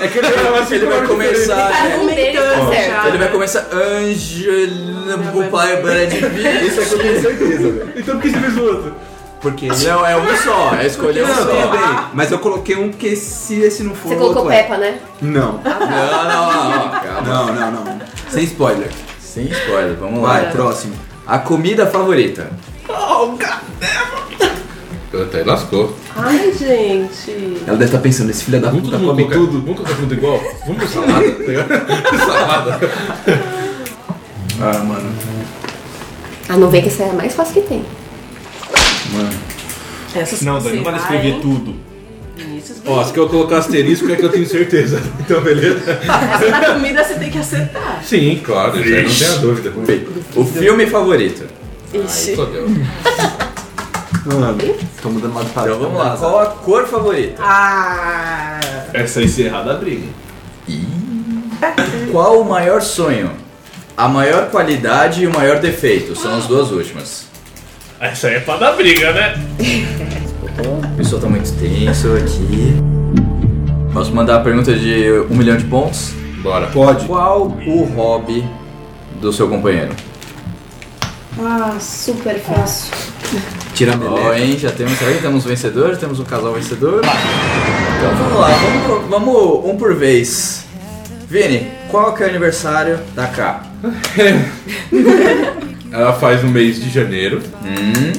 É que ele assim, Ele vai começar. Tá um deles tá certo. Ele vai começar Angela Papai Brad Pitt. Isso aqui eu tenho certeza, velho. Então por que você fez o outro? Porque. Não, é um só, é escolher um Não, só. bem. Mas eu coloquei um porque se esse não for. Você colocou outro é. Peppa, né? Não. Não, não, não, calma. Não, não, não. Sem spoiler. Sem spoiler, vamos lá. Vai, próximo. A comida favorita. Oh, God Puta, aí lascou. Ai, gente. Ela deve estar pensando, esse filho da puta come colocar tudo. Vamos colocar tudo igual? Vamos pro salada, tá ligado? [LAUGHS] salada. Ah, mano. Ah, não vem que essa é a mais fácil que tem. Mano. Essas Não, Dani, não vale vai- escrever tudo. Vinícius Ó, se eu colocar asterisco é que eu tenho certeza. [LAUGHS] Então, beleza? Essa da comida você tem que acertar. Sim, claro, isso aí não tenha dúvida. O filme favorito. Ixi. Mano, tô mudando lá de Então vamos lá, qual a cor favorita? Ah. Essa encerrada a briga. Qual o maior sonho? A maior qualidade e o maior defeito. São as duas últimas. Essa aí é pra dar briga, né? [LAUGHS] O pessoal tá muito tenso aqui. Posso mandar a pergunta de um milhão de pontos? Bora. Pode. Qual o hobby do seu companheiro? Ah, super fácil. Tira a Ó, meleca. hein? Já temos aí, temos vencedor, temos um casal vencedor. Então vamos lá, vamos, vamos um por vez. Vini, qual que é o aniversário da K? [LAUGHS] Ela faz no mês de janeiro Hum.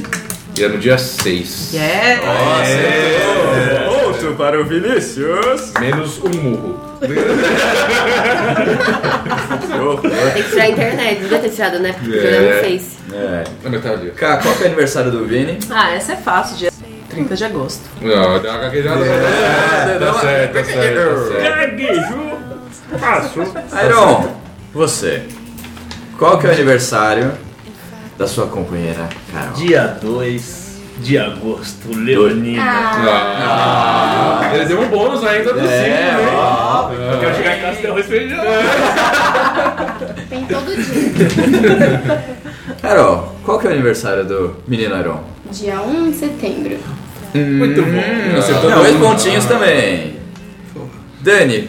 É no dia 6. Yeah. Ponto para o Vinícius. Menos um murro. [LAUGHS] Tem que tirar a internet, devia ter tirado, né? Porque É. jogando no Face. É. Na metade. K, qual que é o aniversário do Vini? Ah, essa é fácil, dia 30 de agosto. Não, deu uma gaguejada. É, tá certo, tá certo, tá certo. Iron, você. Qual que é o aniversário da sua companheira Carol? Dia 2 de agosto, Leonina. Ah, ele deu um bônus ainda do É, signo, hein? ó. Eu quero chegar em casa e ter arroz feijão. [LAUGHS] Tem todo dia. Carol, qual que é o aniversário do menino Iron? Dia 1 de setembro. Muito bom. Hum, acertou Não, dois pontinhos também. Dani,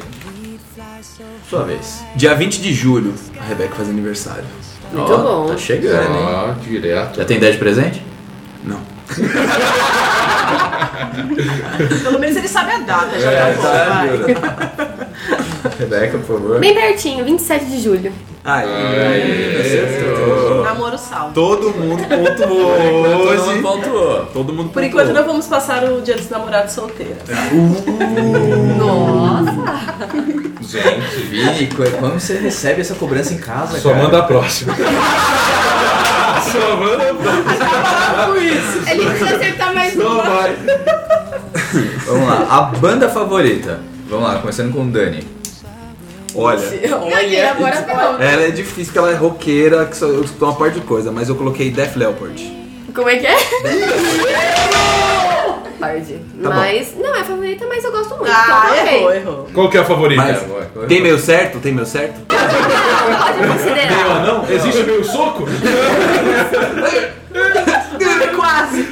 sua vez. Dia 20 de julho, a Rebeca faz aniversário. Muito Ó, bom. Tá chegando, hein? Ah, direto. Já tem ideia de presente? Não. [LAUGHS] Pelo menos ele sabe a data, já É, tá bom, vai. [LAUGHS] Rebeca, por favor. Bem pertinho, 27 de julho. Aí, acertou. Namoro salvo. Todo mundo pontuou Todo mundo hoje. pontuou. Todo mundo Por enquanto não vamos passar o dia dos namorados solteiros. Nossa! Gente, Vini, qu- quando você recebe essa cobrança em casa, só cara? manda a próxima. [LAUGHS] Só manda a próxima. Ele precisa acertar mais Só uma. vai. Vamos lá, a banda favorita. Vamos lá, começando com o Dani. Olha, Olha, agora pronto. ela é difícil porque ela é roqueira, que só, eu escuto uma parte de coisa, mas eu coloquei Def Leppard. Como é que é? Leopard. Tá bom. mas, não é a favorita, mas eu gosto muito. Ah, então, ok. errou, errou. Qual que é a favorita? Mas tem meu certo? Tem meu certo? Pode considerar. Não, existe meio soco? [LAUGHS] Quase.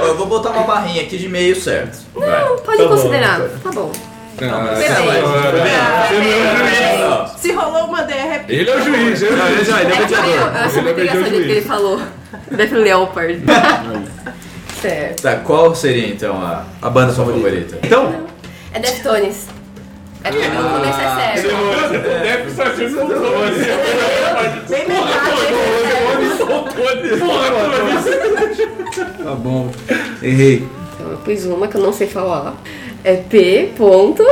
Ó, eu vou botar uma barrinha aqui de meio certo. Vai. Não, pode Tá bom. considerar. Tá bom. Ah, Beleza. Se rolou uma DR, é. Ele é o juiz, ele é o juiz. Ele é É eu eu Ele é muito engraçado mediador o que ele falou. Def Leopard. [LAUGHS] certo. Tá, qual seria então a, A banda sua favorita. Então, É Deftones. É porque no começo é sério. Deve sendo soltone. Bem metade. tá bom. Errei. Então eu pus uma que eu não sei falar. É P. Ponto.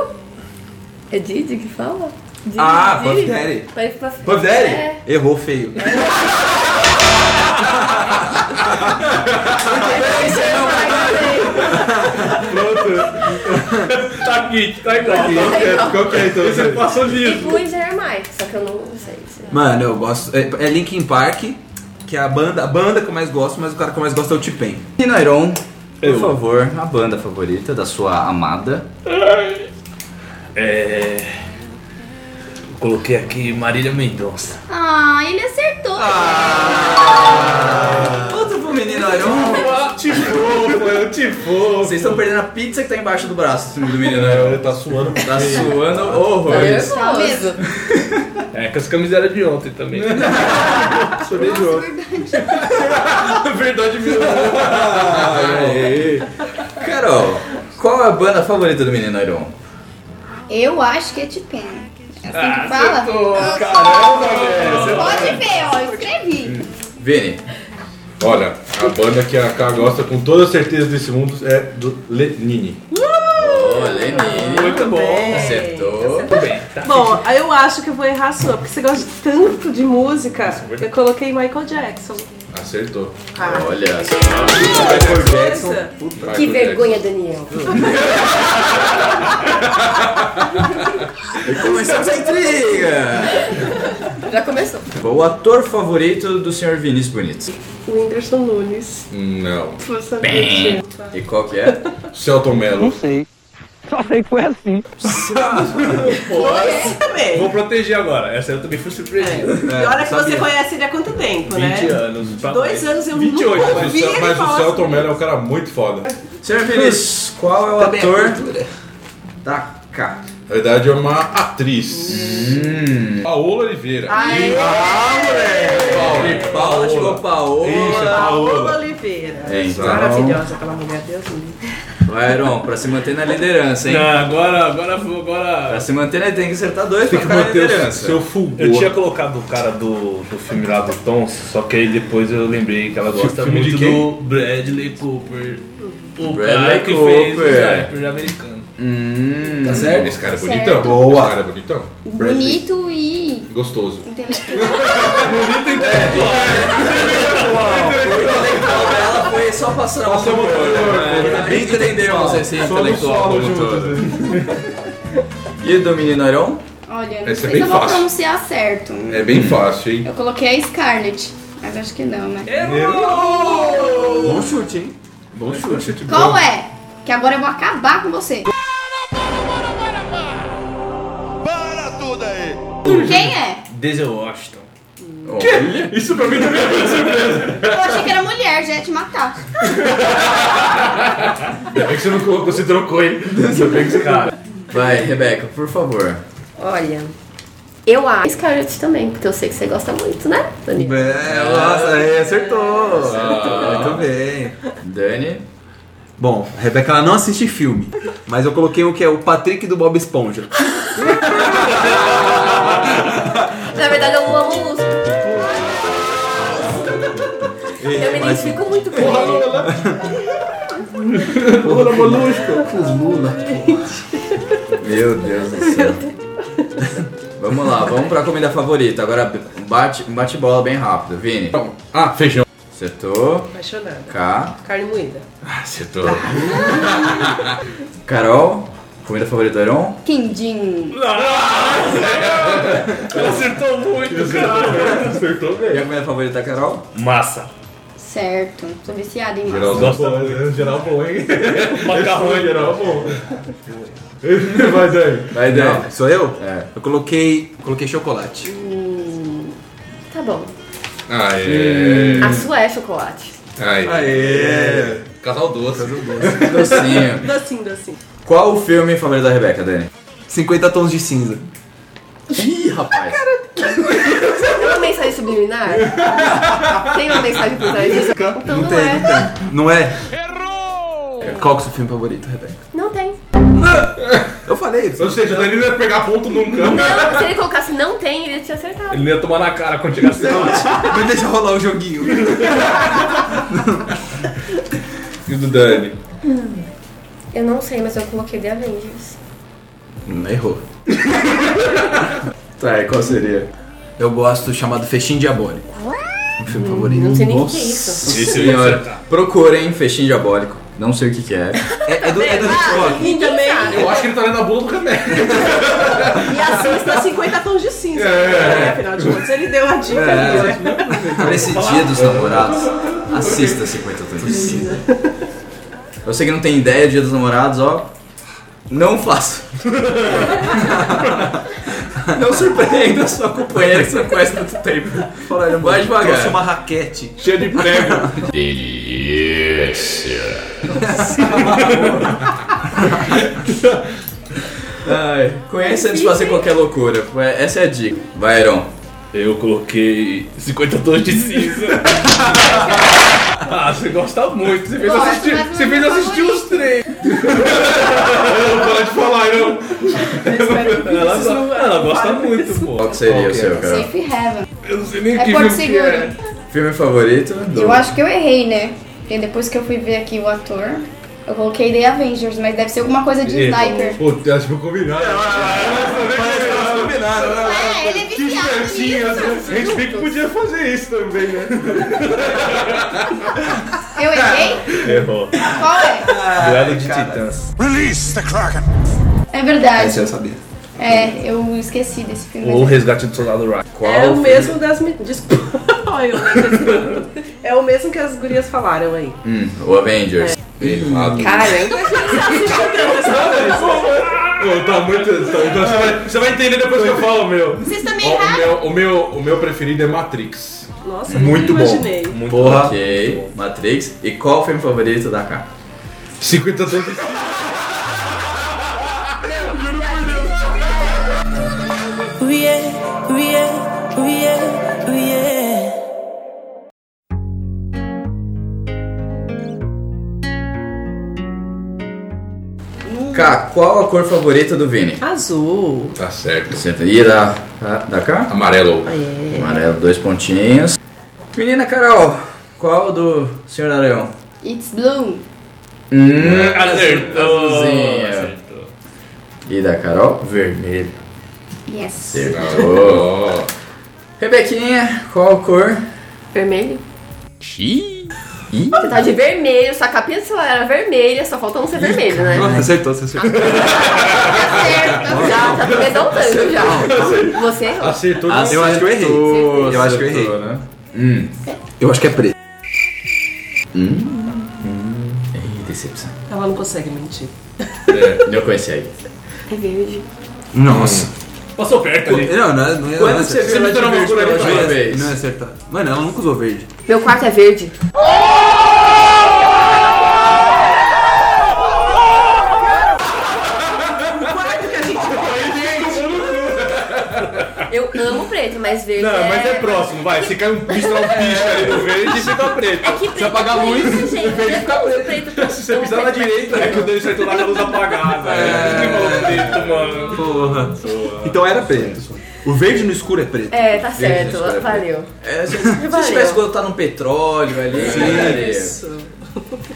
É Didi que fala? Didi, Ah. Puff Daddy. Puff Daddy? É. Errou feio. Tá aqui, tá igual. Tá igual. Qual que é então? Você passou E liso. pus Jeremiah, só que eu não sei. se- Mano, eu gosto. É, é Linkin Park, que é a banda, a banda que eu mais gosto, mas o cara que eu mais gosto é o T-Pain. E Nairon, por Eu. favor, a banda favorita da sua amada. É. Coloquei aqui Marília Mendonça. Ah, ele acertou. Outro pro menino Nairon. Te fofo, eu te fofo. Vocês estão perdendo a pizza que tá embaixo do braço do menino Nairon. Tá suando. Tá suando Tá horrores. Tá mesmo? É, com as camisetas de ontem também. Sou bem jogo. Verdade mesmo. Aê. Carol, qual é a banda favorita do menino Nairon? Eu acho que é T-Pen. É assim Ah, que fala? acertou. Caramba, velho. Pode ver, ó, eu escrevi. Vini, Olha, a banda que a K gosta com toda certeza desse mundo é do Lenine. Ô, Lenine. Muito bom. Acertou. Bom, aí eu acho que eu vou errar a sua, porque você gosta tanto de música. Eu coloquei Michael Jackson. Acertou. Ah. Olha só. Michael Jackson. Que vergonha, Daniel. [LAUGHS] E começamos a intriga. Já começou. O ator favorito do Sr. Vinícius Bonito. O Whindersson Nunes. Não. Bem. E qual que é? Celton Mello. Não sei. Só sei que foi assim. Vou proteger agora. Essa eu também fui surpreendido. E olha que você conhece ele há quanto tempo, né? 20 anos. pra Dois mais. anos eu 28, nunca Mas, ele mas o Celton Mello é um cara muito foda. [LAUGHS] Sr. Vinícius, qual é o Também é ator cultura. da K? Na verdade é uma atriz. Hum. Paola Oliveira. Ai, Paola, Paola, chegou Paola. Isso, é Paola Paola. Oliveira. É, então. Maravilhosa aquela mulher, Deus me livre. Vai, Heron, pra se manter na liderança, hein? Não, agora, agora, agora. Pra se manter, né, tem que acertar dois Tem pra que ficar na manter o liderança. seu fulgor. Eu tinha colocado o cara do, do filme lá do Tom, só que aí depois eu lembrei que ela gosta filme de muito do Bradley Cooper. O Bradley cara que fez o Cooper. Sniper americano. Hum, Tá certo? Esse cara é Certo. bonitão. Boa. Esse cara é bonitão. Bonito e Gostoso. intelectual. intelectual dela foi só Passou uma motor, né? né? Bem entendemos esse Só no intelectual como todo. E do menino Heron? Olha, não Esse é sei bem se eu vou fácil. pronunciar certo. É bem fácil, hein? Eu coloquei a Scarlett, mas acho que não, né? Bom chute, hein? Bom chute. Qual é? Que agora eu vou acabar com você. Aí! Quem é? Denzel Washington. Olha. Isso pra mim também é uma surpresa. Eu achei que era mulher, já ia te matar. Ainda bem que você não colocou, você trocou, hein? Ainda bem que você Cara, Vai, Rebeca, por favor. Olha, eu acho Scarlett também, porque eu sei que você gosta muito, né, Daniel? É, nossa, aí acertou. Ah. Muito bem. Dani? Bom, a Rebeca ela não assiste filme, mas eu coloquei o que é o Patrick do Bob Esponja. [LAUGHS] Na verdade, eu amo Lúcio. Eu me identifico muito com ele. Lula Molusco. Os Lula. Meu Deus do céu. Vamos lá, vamos pra comida favorita. Agora bate, bate bola bem rápido. Vini. Ah, feijão. Acertou. Apaixonada. K. Carne moída. Ah, acertou. Carol. Comida favorita do Heron? Quindim. ela acertou muito, cara. Acertou E a bem. comida favorita da Carol? Massa. Certo. Tô viciada em Geral massa. bom, né? Geral bom, hein? Macarrão Geral bom. [LAUGHS] Vai, Dani. Vai, Dani. Não, sou eu? É. Eu coloquei, coloquei chocolate. Tá bom. Aê. A sua é chocolate. Aê. Aê. Casal doce. [LAUGHS] Docinho. Docinho, docinho. Qual o filme favorito da Rebeca, Dani? 50 tons de cinza. Ih, rapaz. É uma mensagem subliminar? Tem uma mensagem por trás disso? Então não, não, tem, é. não tem. Não é? Errou! Qual que é o seu filme favorito, Rebeca? Não tem. Eu falei. Ou seja, o Dani não ia pegar ponto nunca. Não, se ele colocasse não tem, ele ia te acertado. Ele não ia tomar na cara quando chegasse lá. Mas deixa rolar o joguinho. E o do Dani? Eu não sei, mas eu coloquei The Avengers. Errou. [LAUGHS] Tá, e qual seria? Eu gosto chamado Festim Diabólico. Um filme favorito. Não sei nem o que é isso. Ia Senhora, procurem Festim Diabólico. Não sei o que, que é. [LAUGHS] É, é do, é do Hitchcock. E também. Eu acho que ele tá lendo a bula do remédio. [LAUGHS] E assista 50 tons de cinza. né? Afinal de contas, ele deu a dica É. ali, né? Nesse dia dos namorados, assista 50 tons de cinza. Você que não tem ideia, dia dos namorados, ó. Não faça. [LAUGHS] Não surpreenda sua companheira que você conhece tanto tempo. Fala, Vai devagar. Trouxe uma raquete. Cheio de prego. [LAUGHS] Delícia. Ai, conhece antes de fazer qualquer loucura. Essa é a dica. Vai, Heron. Eu coloquei 50 tons de cinza. [LAUGHS] ah, você gosta muito. Você fez Gosto, assistir, mas não você é fez meu assistir favorito. os três. Não para de falar, não. Ela, go- ela gosta muito, pô. Qual que seria o Qual que seu, é? Carol? Safe Heaven. Eu não sei nem É que Porto filme que Seguro. é. Filme favorito? do- Eu acho que eu errei, né? Porque depois que eu fui ver aqui o ator, eu coloquei The Avengers, mas deve ser alguma coisa de sniper. Pô, acho que combinado. combinado, né? É, ele é Que espertinho. nisso. A gente bem que podia fazer isso também, né? [LAUGHS] Eu errei? Errou. Qual é? Duelo de titãs. Release the Kraken. É verdade. Esse eu sabia. É, eu esqueci desse filme. Ou o resgate do soldado Ryan. É o mesmo das. Desculpa. [LAUGHS] É o mesmo que as gurias falaram aí. Hum, o Avengers. Errado. Caramba, [LAUGHS] Pô, tá muito. tá- então você, vai, você vai entender depois que eu falo o meu. Vocês também Ó, o, erraram? meu, o, meu, o meu preferido é Matrix. Nossa, Muito nunca bom. imaginei. Muito Porra. bom. Ok, Matrix. E qual o filme favorito da K? 50 tons de K, qual a cor favorita do Vini? Azul. Tá certo. Certo. E da, da, da K? Amarelo. É. Amarelo, dois pontinhos. Menina Carol, qual do Senhor Aranhão? It's Blue. Hum, Acertou. azulzinho. E da Carol? Vermelho. Yes. Acertou. Rebequinha, qual a cor? Vermelho. Ih. Você tá de vermelho, sua capinha do celular era vermelha, só falta não ser vermelho, né? Nossa, acertou, você acertou. Já tá me exaltando já. Você errou. Acertou. Ah, eu acho que eu errei. Eu acho que eu errei. Né? Hum. Eu acho que é preto. Hum. Ih, decepção. Ela não consegue mentir. É, não conheci aí. É verde. Nossa. Passou perto ali. Não, não, é- não é. Quando não é você viu ela de Não verde pela última vez? Não é acertar. Mano, ela nunca usou verde. Meu quarto é verde. Eu mas verde Não, é... mas é próximo, vai. Se cai um pistola um picho ali no verde, fica preto. É que preto Se apagar a é luz, o verde fica preto. Se você pisar na direita, é que o dele acertou lá com a luz apagada. É. Preto, mano. Porra. Então era preto. O verde no escuro é preto. É, tá certo, no é valeu. É, se, [LAUGHS] tivesse botado um petróleo ali, Sim. daria. Isso.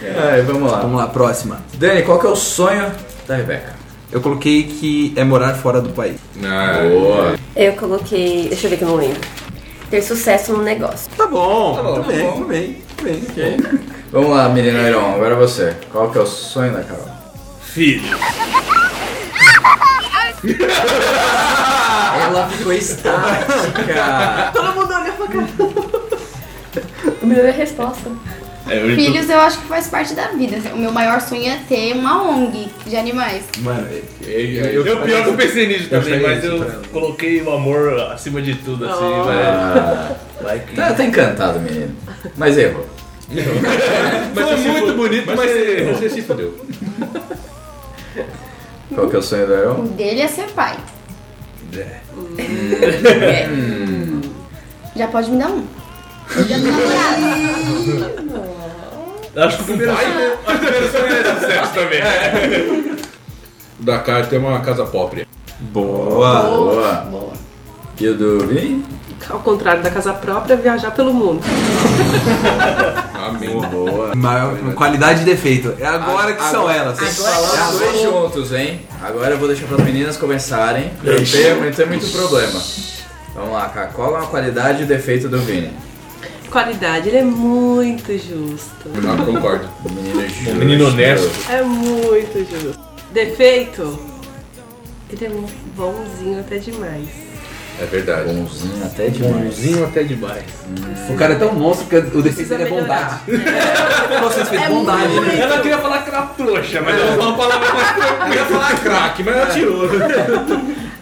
É, vamos lá. Vamos lá, próxima. Dani, qual que é o sonho da Rebeca? Eu coloquei que é morar fora do país. Boa. Eu coloquei. Deixa eu ver que eu não lembro. Ter sucesso no negócio. Tá bom, Tá bom, tudo tá bem, bom. tudo bem, tudo bem. Ok. Vamos lá, menina Iron, agora você. Qual que é o sonho da Carol? Filho. Ela ficou estática. Todo mundo olhou pra cá. O meu é a resposta. É, eu Filhos eu acho que faz parte da vida. O meu maior sonho é ter uma ONG de animais. Mano, Eu, eu pior que eu pensei nisso eu também, mas isso eu coloquei o amor acima de tudo, assim, Oh. Ah, que... tá, tá encantado, menino. Mas errou. Mas Foi muito bonito, mas mas você- você se fodeu. Qual que é o sonho da? O dele é ser pai. [LAUGHS] Já pode me dar um. Eu já tô namorada. Acho que o primeiro sonho, acho que o primeiro sonho é sucesso também. O da cara tem uma casa própria. Boa. Boa. Boa. E o do Vini? Ao contrário da casa própria, viajar pelo mundo. Amém. Boa. Maior, qualidade e defeito. É agora que são elas. Tem que falar os dois juntos, hein? Agora eu vou deixar para as meninas começarem. Eu tenho, não tem muito problema. Vamos lá, cara. Qual é a qualidade e defeito do Vini? Qualidade, ele é muito justo. Ah, concordo. Menino justo. Um menino honesto. É muito justo. Defeito? Ele é bonzinho até demais. É verdade. Bonzinho até demais. Bonzinho até demais. O cara é tão monstro que o defeito dele é bondade. [LAUGHS] Vocês fez É bondade, muito. né? Ela queria falar trouxa, mas ela usou uma palavra mais tranquila. Eu ia falar craque, mas ela tirou.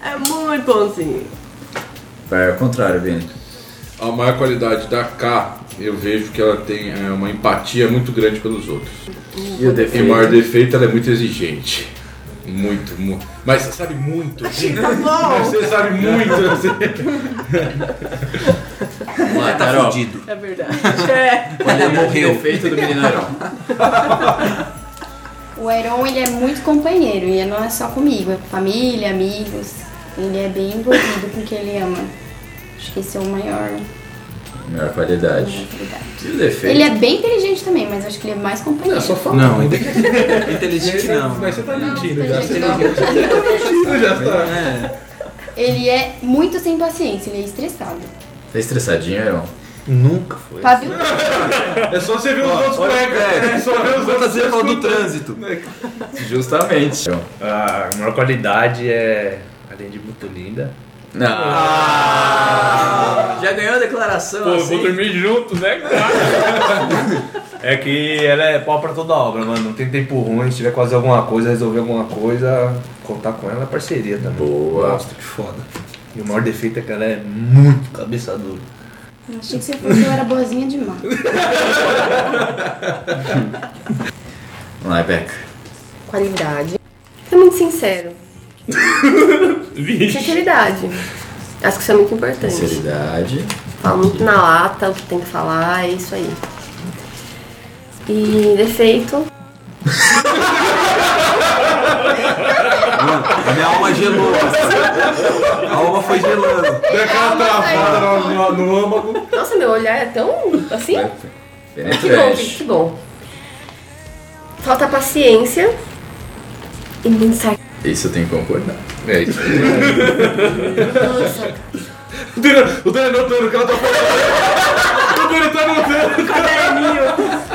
É muito bonzinho. É o contrário, Vini. A maior qualidade da K, eu vejo que ela tem é, uma empatia muito grande pelos outros. E o E o defeito? maior defeito, ela é muito exigente. Muito, muito. Mas você sabe muito. Assim. Tá. [LAUGHS] Você sabe muito. [LAUGHS] Assim. Lá, Tá Carol. fudido. É verdade. É. E morreu. defeito do menino Iron. O Heron, ele é muito companheiro. E não é só comigo, é com família, amigos. Ele é bem envolvido com o que ele ama. Acho que esse é o maior Melhor qualidade. E o defeito? Ele é bem inteligente também, mas acho que ele é mais companheiro. É só falar. Não, inteligente não. Mas você tá mentindo já. Inteligente Você não. tá mentindo já, tá. É. Ele é muito sem paciência, ele é estressado. Tá estressadinho, Aaron? Nunca foi. Fábio, É só você ver os outros colegas. É só ver os outros fazer falar do trânsito. Justamente. A maior qualidade é, além de muito linda, Ah, já ganhou a declaração Pô, assim? vou dormir junto, né? [LAUGHS] é que ela é pau pra toda obra, mano. Não tem tempo ruim. Se tiver que fazer alguma coisa, resolver alguma coisa, contar com ela é parceria também. Boa. Nossa, que foda. E o maior defeito é que ela é muito cabeça dura. eu achei que você fosse eu era boazinha demais. Vamos lá, Rebeca. Qualidade. É muito sincero. [LAUGHS] Sinceridade. Acho que isso é muito importante. Sinceridade. Fala muito na lata o que tem que falar, é isso aí. E defeito. Mano, a minha alma gelou. A alma foi gelando. Deu aquela travada no, no, no âmago. Nossa, meu olhar é tão assim. Que bom, Penetrante. que bom. Falta paciência e muito sarcasmo. Isso eu tenho que concordar. É isso. Nossa, O Dani- O Dani anotando o que ela tá falando. O Dani tá anotando.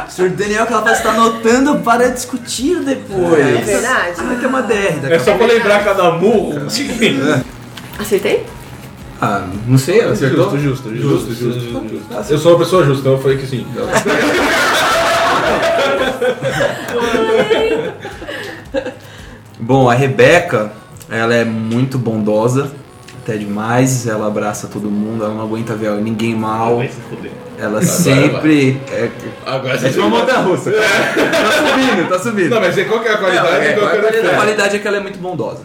Senhor Daniel, que ela faz, tá anotando para discutir depois. é verdade. Ah, que é uma DR. É só pra lembrar cada murro. Acertei? Ah, não sei, ela acertou? Justo, justo, justo, justo, justo. Eu sou uma pessoa justa, então eu falei que sim. [LAUGHS] Bom, a Rebeca, ela é muito bondosa, até demais. Ela abraça todo mundo, ela não aguenta ver ninguém mal. Ela sempre. É, Agora é tipo uma montanha russa. Tá subindo, tá subindo. Não, mas qual que é a qualidade Não, é, e qual é a qualidade é que ela é muito bondosa.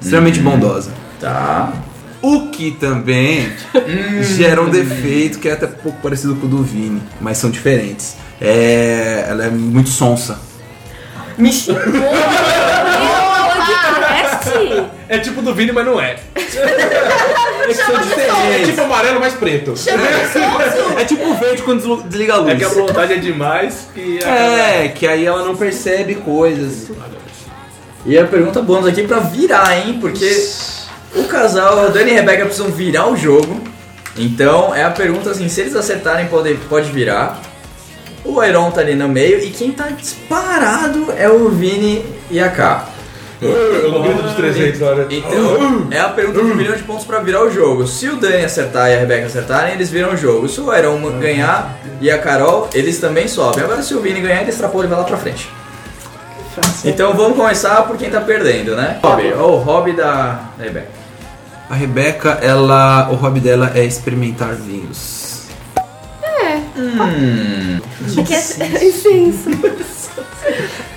Extremamente bondosa. Tá. O que também gera um defeito que é até um pouco parecido com o do Vini, mas são diferentes. É, ela é muito sonsa. Me! É tipo do Vini, mas não é. [LAUGHS] É que são É diferentes. tipo amarelo, mais preto. [LAUGHS] É tipo o verde quando desliga a luz. É que a vontade é demais que É, que aí ela não percebe coisas. E a pergunta bônus aqui pra virar, hein? Porque o casal, Dani e Rebeca, precisam virar o jogo. Então é a pergunta assim: se eles acertarem, pode, pode virar. O Iron tá ali no meio e quem tá disparado é o Vini e a K. Eu não grito de 300, olha. Então, é a pergunta de um milhão de pontos pra virar o jogo. Se o Dani acertar e a Rebeca acertarem, eles viram o jogo. Se o Iron ganhar e a Carol, eles também sobem. Agora, se o Vini ganhar, ele extrapola e vai lá pra frente. Então vamos começar por quem tá perdendo, né? Hobby, o hobby da da Rebeca. A Rebeca, ela, o hobby dela é experimentar vinhos. É. Hum. É que é incenso. [LAUGHS]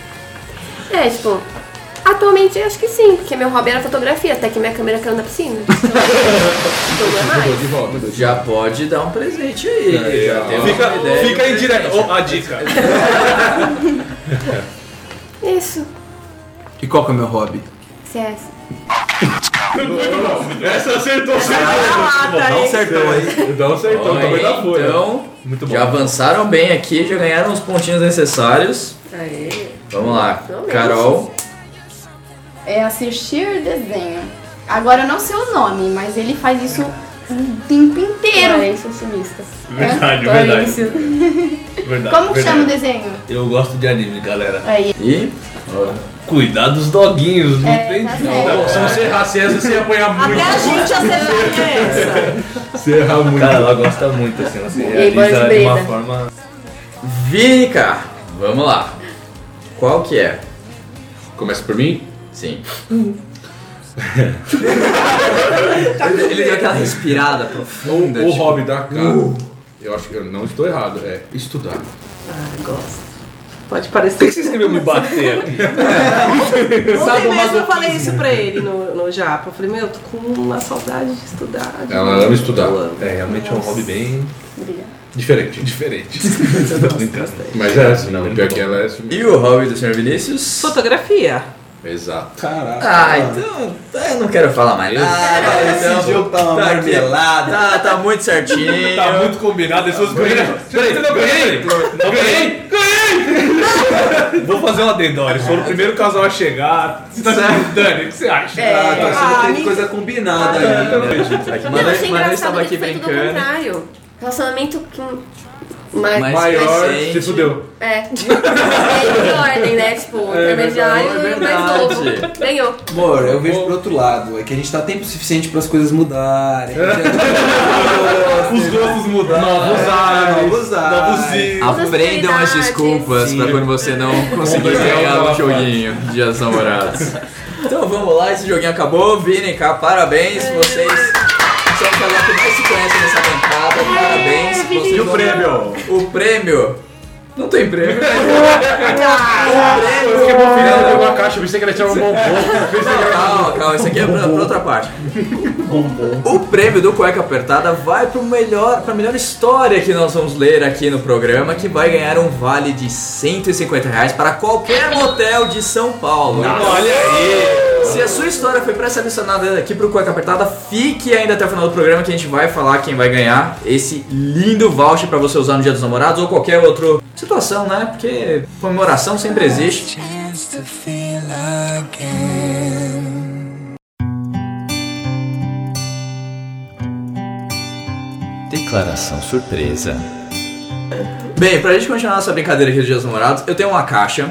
É, tipo, atualmente acho que sim, porque meu hobby era fotografia, até que minha câmera caiu na piscina. [LAUGHS] Então não é mais. De volta. Já pode dar um presente aí. Aí, já ó. tem Fica, ideia fica de em direto. presente. Ó, a dica. [LAUGHS] Isso. E qual que é o meu hobby? CS. [LAUGHS] Essa acertou, acertou. Dá um certão aí. Então acertou, também da folha. Então, Muito bom. já avançaram bem aqui, já ganharam os pontinhos necessários. Aê. Vamos lá, Pelo menos. Carol. É assistir desenho. Agora eu não sei o nome, mas ele faz isso o tempo inteiro. Clarência otimista. Verdade, Clarência. [LAUGHS] Verdade. Como que verdade. chama o desenho? Eu gosto de anime, galera. Aí. E. Cuidar dos doguinhos, não É, tem tá. Se você errasse essa, você ia apanhar muito. Até a gente acertaria [LAUGHS] essa. Você erra muito. Cara, ela gosta muito, assim, ela se realiza de uma forma. K. Vamos lá. Qual que é? Começa por mim? Sim. Ele, ele deu aquela respirada profunda. O tipo, hobby da K. Eu acho que eu não estou errado. É estudar. Ah, gosto. Pode Por que parecer. que você escreveu me bater aqui? [LAUGHS] Ontem mesmo eu falei isso pra ele no, no Japa. Eu falei, meu, eu tô com uma saudade de estudar. de Ela novo." ama estudar. É, realmente é um hobby bem Diferente. diferente. [LAUGHS] Tô brincando. Mas é assim, não. Pior que ela é assim. E o hobby do Sr. Vinícius? Fotografia. Exato. Caraca. Ah, então eu não quero falar mais nada. Esse então, jogo tá uma aqui. marmelada. Tá, tá [LAUGHS] muito certinho. Tá muito combinado, as pessoas ganham. Peraí, não ganhei! Não ganhei! Ganhei! Vou fazer uma. Eles foram o primeiro casal a chegar. Você tá Dani, o que você acha? É. Ah, tá achando Ah, que tem me- coisa combinada Ah, aí, eu né? Não, Manoel engraçado estava aqui brincando. Relacionamento com... Mais, Mais Maior, se fudeu. É. [LAUGHS] É em ordem, né? Tipo, intermediário é e mais novo. Ganhou. Amor, eu vejo pro outro lado. É que a gente tá tempo suficiente para as coisas mudarem. [LAUGHS] Os gostos mudaram. Novos ares. Novos ares. Novos ciclos. Aprendam as desculpas Sim. pra quando você não conseguir ganhar no joguinho de Dias dos Namorados. Então vamos lá, esse joguinho acabou. Vinem cá, parabéns, vocês são o casal que mais se conhece nessa bancada. Parabéns. Vocês E o vão- prêmio? O prêmio. Não tem prêmio. [LAUGHS] Eu fiquei confiando numa caixa, eu pensei que ele tinha um era [LAUGHS] Calma, calma, isso aqui é pra, pra outra parte. O prêmio do Cueca Apertada vai pro melhor, pra melhor história que nós vamos ler aqui no programa, que vai ganhar um vale de 150 reais para qualquer motel de São Paulo. Então, Olha aí! Se a sua história foi pré-selecionada aqui pro Cueca Apertada, fique ainda até o final do programa que a gente vai falar quem vai ganhar esse lindo voucher pra você usar no Dia dos Namorados ou qualquer outra situação, né? Porque comemoração sempre existe. Declaração surpresa. Bem, pra gente continuar nossa brincadeira aqui do Dia dos Namorados, eu tenho uma caixa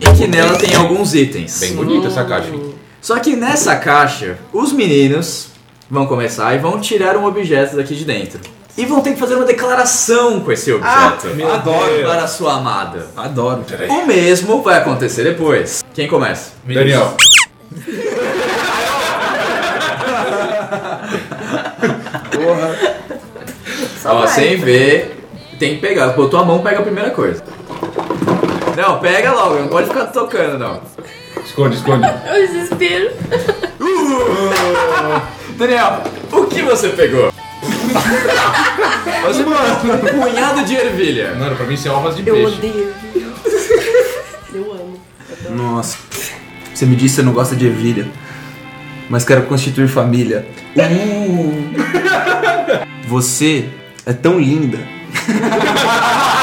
e que nela tem alguns itens. Bem bonita essa caixa. Só que nessa caixa, os meninos vão começar e vão tirar um objeto daqui de dentro. E vão ter que fazer uma declaração com esse objeto. meu Adoro Deus. para a sua amada. Adoro. O mesmo vai acontecer depois. Quem começa? Daniel. Porra. Só Ó, vai. sem ver, tem que pegar. Botou a mão, pega a primeira coisa. Não, pega logo, não pode ficar tocando, não. Esconde, esconde. [LAUGHS] É o desespero. Daniel, o que você pegou? Você um punhado de ervilha. Mano, pra mim isso é ovas de Eu peixe. odeio. Eu amo. Nossa. Você me disse que você não gosta de ervilha. Mas quero constituir família. Uh. Você é tão linda. [LAUGHS]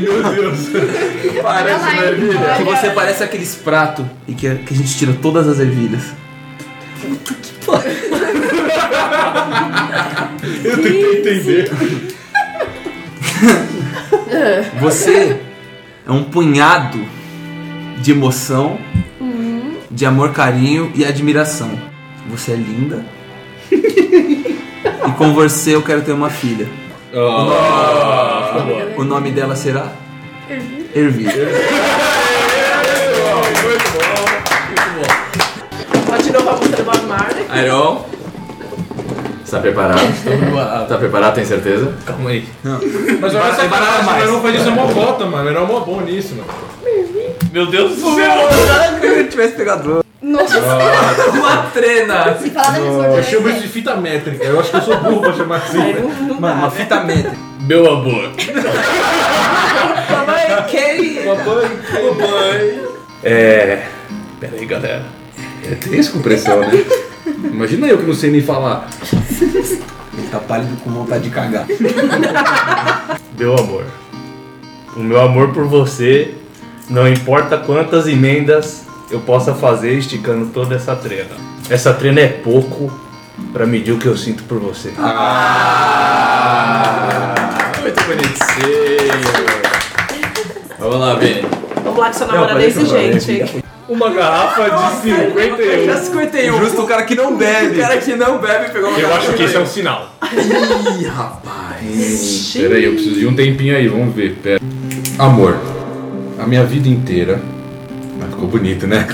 Meu Deus. [LAUGHS] Parece uma ervilha. Que você parece aqueles pratos e que, que a gente tira todas as ervilhas. [LAUGHS] Eu tentei entender. [LAUGHS] Você é um punhado de emoção, de amor, carinho e admiração. Você é linda. e com você eu quero ter uma filha. O nome dela será? Ervilha. Pode de novo a música do Bob Marley. Iron. Está preparado? Tá preparado, tem certeza? Calma aí. Mas olha vai cara, mais. mas não faz isso é mó bota, mano. Era mó bom nisso, mano. Meu Deus do céu! Se eu tivesse pegado. Nossa, Uma trena! se falar da Eu chamo isso de fita métrica. Eu acho que eu sou burro pra chamar assim. Mano, uma fita métrica. Meu amor. Mamãe, quem? Mamãe. É. Pera aí, galera. É tenso com pressão, né? Imagina eu que não sei nem falar. Ele tá pálido com vontade de cagar. Meu amor. O meu amor por você, não importa quantas emendas eu possa fazer esticando toda essa trena. Essa trena é pouco pra medir o que eu sinto por você. Muito bonitinho. Vamos lá, Vini. Vamos lá que sua namorada é exigente. Uma garrafa de 51. Já 51. Justo o cara que não bebe. O cara que não bebe pegou uma Eu acho que esse é um 51. sinal. Ih, rapaz. Pera aí, eu preciso de um tempinho aí, vamos ver. Pera. Amor, a minha vida inteira. [LAUGHS] Ah, ficou bonito, né?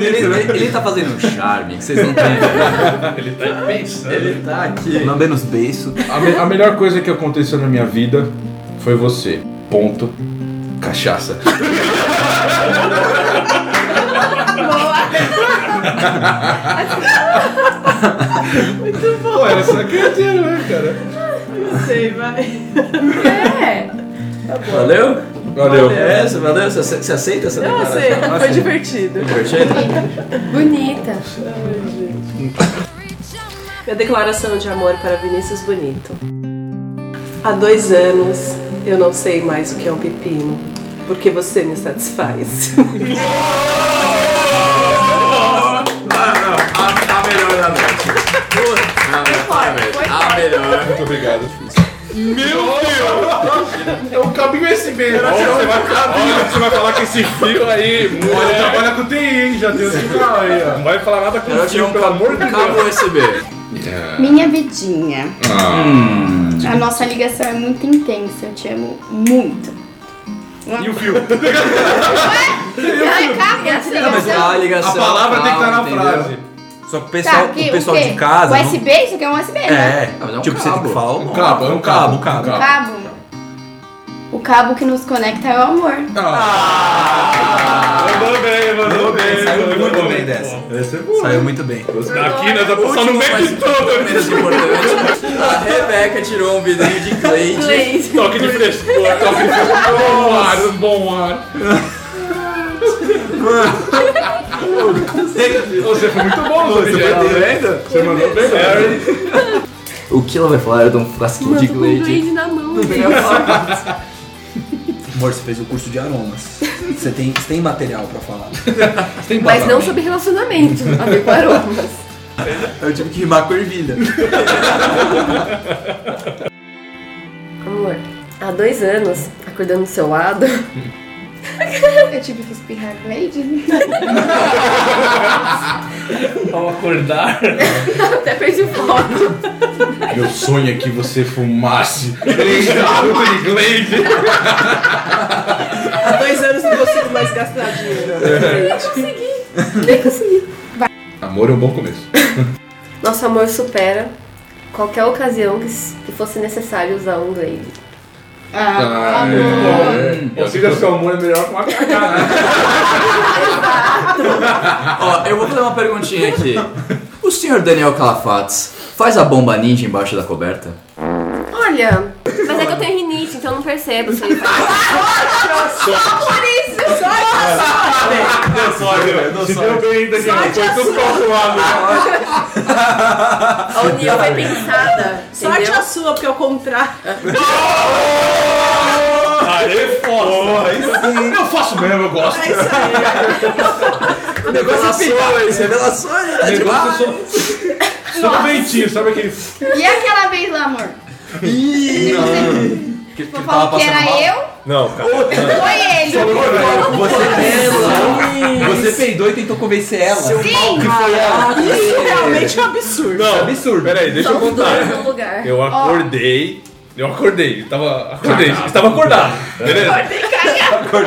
Ele, ele, ele tá fazendo um charme que vocês não têm. [LAUGHS] Ele tá pensando. Ele tá aqui. Lambendo os beiços. A, me- a melhor coisa que aconteceu na minha vida foi você. Ponto. Cachaça. Muito bom. [LAUGHS] Pô, era sacanagem, né, cara? Não sei, vai. É. Valeu? Valeu. É, você, valeu. Você, você aceita essa Eu declaração? aceito, foi divertido. Divertido? Bonita. Minha declaração de amor para Vinícius Bonito. Há dois anos eu não sei mais o que é um pepino, porque você me satisfaz. [LAUGHS] A melhor da noite. A melhor. Muito obrigado. Meu Deus! É um cabo USB. Olha, você, vai, olha, você vai falar que esse fio aí. Olha, trabalha com TI, hein? Já tem o sinal aí, ó. Não vai falar nada com o fio, um pelo amor de um cabo Deus. USB. Minha vidinha. Ah. A nossa ligação é muito intensa. Eu te amo muito. E o fio? [LAUGHS] Essa Não, mas ligação. a ligação. A palavra tem que estar na entendeu? frase. Só que o pessoal, Tá, que- o pessoal o de casa. não- USB? Isso aqui é um USB, né? É, Ah, mas é um tipo, você tem que falar o Um cabo, é um cabo, um cabo. Cabo. O cabo que nos conecta é o amor. Mandou bem, mandou bem. Saiu mandou muito bem. bem dessa. Essa é boa. Saiu muito bem. Aqui nós vamos passar no meio de tudo. menos importante. [LAUGHS] A Rebeca tirou um vidrinho de Glade. Toque de frescor, toque de frescor. Bom ar, um bom ar. [LAUGHS] Você foi muito bom, Você foi vendo? Você mandou bem, Harry. O que ela vai falar era de um frasquinho de com um Glade. Glade na mão. Amor, você fez o curso de aromas. Você tem, você tem material pra falar. Mas não sobre relacionamento, a ver com aromas. Eu tive que rimar com ervilha. Amor, há dois anos, acordando do seu lado, [LAUGHS] Eu tive que espirrar Glade. Ao acordar. [LAUGHS] até perdi o foco. Meu sonho é que você fumasse. Três garotos de Glade. Há dois anos não consigo mais gastar dinheiro. Nem consegui. Nem consegui. Amor é um bom começo. Nosso amor supera qualquer ocasião que, que fosse necessário usar um Glade. Ah, amor. Consiga seu amor é melhor com uma cagada. Ó, eu vou fazer uma perguntinha aqui. O senhor Daniel Calafates faz a bomba ninja embaixo da coberta? Olha, mas é que eu tenho rinite, então eu não percebo se ele faz. Só por isso. Deu sorte, velho. Deu Se sorte. bem, Daniel. Sorte Foi a tudo sua. calculado. A união foi pensada. Sorte entendeu? a sua, porque é o contrário. Aê, foda. Eu faço mesmo, eu gosto. É isso aí. [LAUGHS] Revelações, revelações, né? Negócio ventinho, sabe aquele. E aquela vez lá, amor? Ih, não. Que, que Tu falou que era eu? Não, cara. Foi ele. Você, você peidou e tentou convencer ela. Sim. Que foi ela. Isso realmente é um absurdo. Não, absurdo. Peraí, deixa eu Só os dois contar. Eu acordei. Eu acordei, eu tava. Acordei, estava acordado, beleza? Aí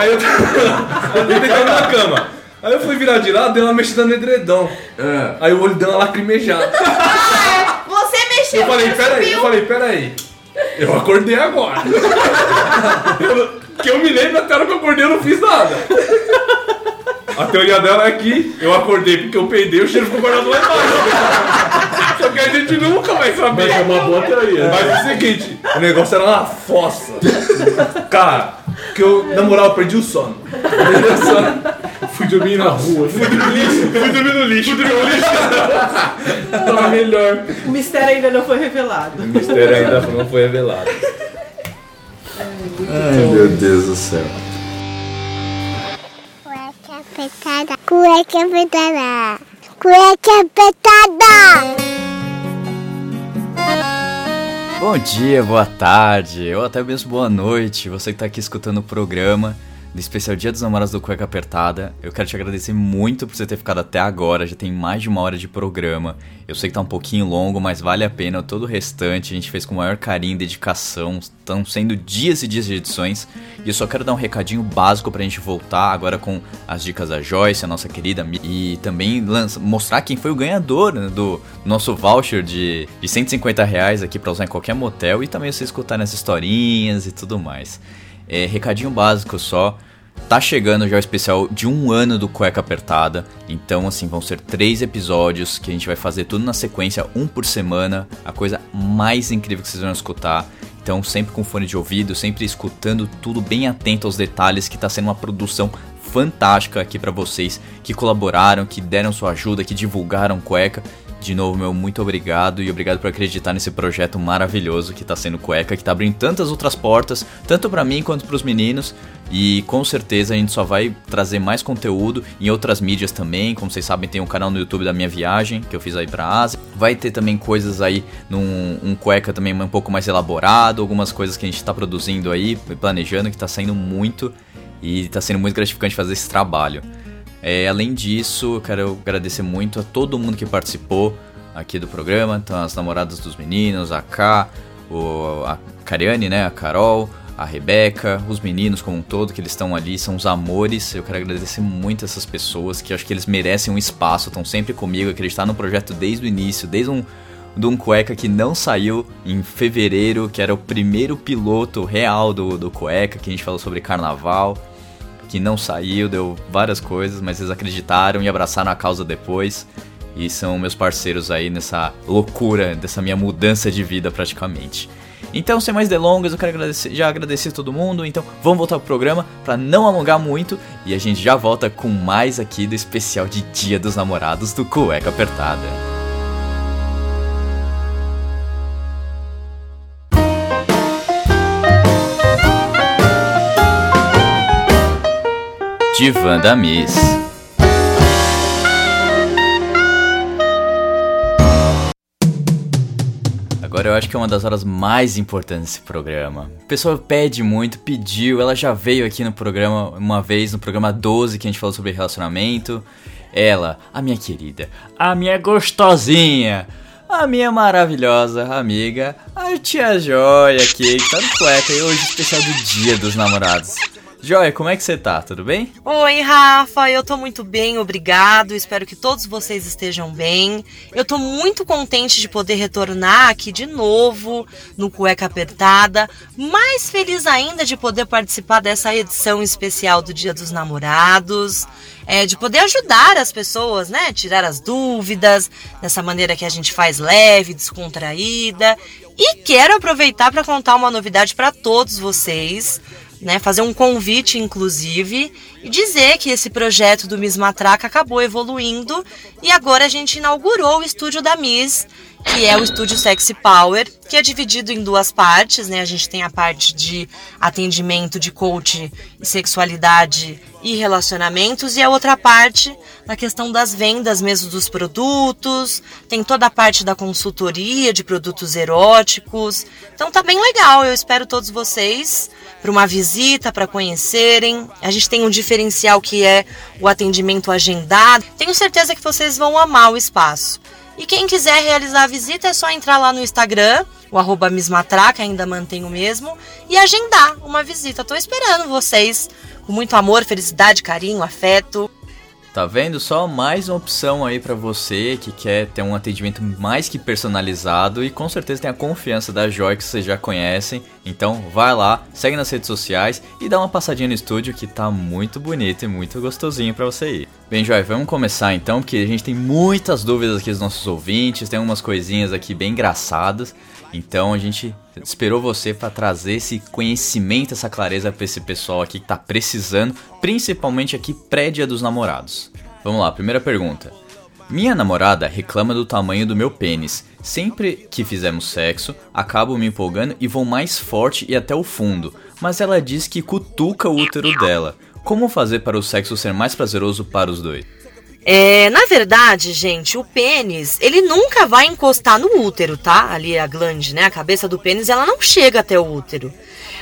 eu [LAUGHS] eu tava deitado na cama. Aí eu fui virar de lado, dei uma mexida no edredom. É. Aí o olho deu uma lacrimejada. [LAUGHS] Ah, você mexeu. Eu falei, você peraí, eu falei, peraí. Eu acordei agora. Eu- que eu me lembro até a hora que eu acordei eu não fiz nada. A teoria dela é que eu acordei porque eu peidei, o cheiro ficou guardado lá embaixo. Só que a gente nunca vai saber. Mas é uma boa teoria. Mas é o seguinte, o negócio era uma fossa. Cara, que eu, na moral, eu perdi o sono. Perdi o sono. Fui dormir na rua. Fui dormir no lixo. Fui dormir no lixo. Fui dormir no lixo. Tava melhor. O mistério ainda não foi revelado. O mistério ainda não foi revelado. Ai, meu Deus do céu. Cueca apertada. Cueca apertada. Cueca apertada. Bom dia, boa tarde, ou até mesmo boa noite, você que tá aqui escutando o programa do especial Dia dos Namorados do Cueca Apertada. Eu quero te agradecer muito por você ter ficado até agora, já tem mais de uma hora de programa. Eu sei que tá um pouquinho longo, mas vale a pena. Todo o restante a gente fez com o maior carinho e dedicação. Estão sendo dias e dias de edições. E eu só quero dar um recadinho básico pra gente voltar agora com as dicas da Joyce, a nossa querida. E também lança- mostrar quem foi o ganhador né, do nosso voucher de, de 150 reais aqui pra usar em qualquer motel. E também você escutar as historinhas e tudo mais. É, recadinho básico só. Tá chegando já o especial de um ano do Cueca Apertada. Então, assim, vão ser três episódios que a gente vai fazer tudo na sequência, um por semana. A coisa mais incrível que vocês vão escutar. Então, sempre com fone de ouvido, sempre escutando tudo bem atento aos detalhes, que tá sendo uma produção fantástica aqui para vocês que colaboraram, que deram sua ajuda, que divulgaram Cueca. De novo, meu muito obrigado e obrigado por acreditar nesse projeto maravilhoso que tá sendo Cueca, que tá abrindo tantas outras portas, tanto para mim quanto para os meninos. E com certeza a gente só vai trazer mais conteúdo em outras mídias também. Como vocês sabem, tem um canal no YouTube da minha viagem que eu fiz aí pra Ásia. Vai ter também coisas aí num um cueca também um pouco mais elaborado, algumas coisas que a gente tá produzindo aí, planejando, que tá saindo muito e tá sendo muito gratificante fazer esse trabalho. É, além disso, eu quero agradecer muito a todo mundo que participou aqui do programa, então as namoradas dos meninos, a K, o, a Cariane, né, a Carol, a Rebeca, os meninos como um todo que eles estão ali, são os amores. Eu quero agradecer muito essas pessoas que acho que eles merecem um espaço, estão sempre comigo, acreditar no projeto desde o início, desde um de um cueca que não saiu em fevereiro, que era o primeiro piloto real do, do cueca, que a gente falou sobre carnaval que não saiu, deu várias coisas, mas eles acreditaram e abraçaram a causa depois. E são meus parceiros aí nessa loucura, dessa minha mudança de vida praticamente. Então, sem mais delongas, eu quero agradecer, já agradecer todo mundo. Então, vamos voltar pro programa para não alongar muito e a gente já volta com mais aqui do especial de Dia dos Namorados do Cueca Apertada. Divã da Miss. Agora eu acho que é uma das horas mais importantes desse programa. A pessoa pede muito, pediu, ela já veio aqui no programa uma vez, no programa 12, que a gente falou sobre relacionamento. Ela, a minha querida, a minha gostosinha, a minha maravilhosa amiga, a tia Joia aqui, que tá no cueca e hoje especial do Dia dos Namorados. Joia, como é que você tá? Tudo bem? Oi, Rafa, eu tô muito bem, obrigado. Espero que todos vocês estejam bem. Eu tô muito contente de poder retornar aqui de novo no Cueca Apertada. Mais feliz ainda de poder participar dessa edição especial do Dia dos Namorados. É, de poder ajudar as pessoas, né? Tirar as dúvidas, dessa maneira que a gente faz leve, descontraída. E quero aproveitar para contar uma novidade para todos vocês né, fazer um convite, inclusive, e dizer que esse projeto do Miss Matraca acabou evoluindo e agora a gente inaugurou o estúdio da Miss, que é o estúdio Sexy Power, que é dividido em duas partes, né? A gente tem a parte de atendimento de coach e sexualidade e relacionamentos e a outra parte na questão das vendas mesmo dos produtos, tem toda a parte da consultoria de produtos eróticos. Então tá bem legal, eu espero todos vocês para uma visita, para conhecerem. A gente tem um diferencial que é o atendimento agendado. Tenho certeza que vocês vão amar o espaço. E quem quiser realizar a visita é só entrar lá no Instagram, o arroba Mismatraca, ainda mantém o mesmo, e agendar uma visita. Tô esperando vocês com muito amor, felicidade, carinho, afeto. Tá vendo? Só mais uma opção aí para você que quer ter um atendimento mais que personalizado e com certeza tem a confiança da Joy que vocês já conhecem. Então vai lá, segue nas redes sociais e dá uma passadinha no estúdio que tá muito bonito e muito gostosinho para você ir. Bem, Joy, vamos começar então, porque a gente tem muitas dúvidas aqui dos nossos ouvintes, tem umas coisinhas aqui bem engraçadas. Então a gente esperou você para trazer esse conhecimento, essa clareza para esse pessoal aqui que tá precisando, principalmente aqui pré-dia dos namorados. Vamos lá, primeira pergunta. Minha namorada reclama do tamanho do meu pênis. Sempre que fizemos sexo, acabo me empolgando e vou mais forte e até o fundo, mas ela diz que cutuca o útero dela. Como fazer para o sexo ser mais prazeroso para os dois? É, na verdade, gente, o pênis, ele nunca vai encostar no útero, tá? Ali a glande, né? A cabeça do pênis, ela não chega até o útero.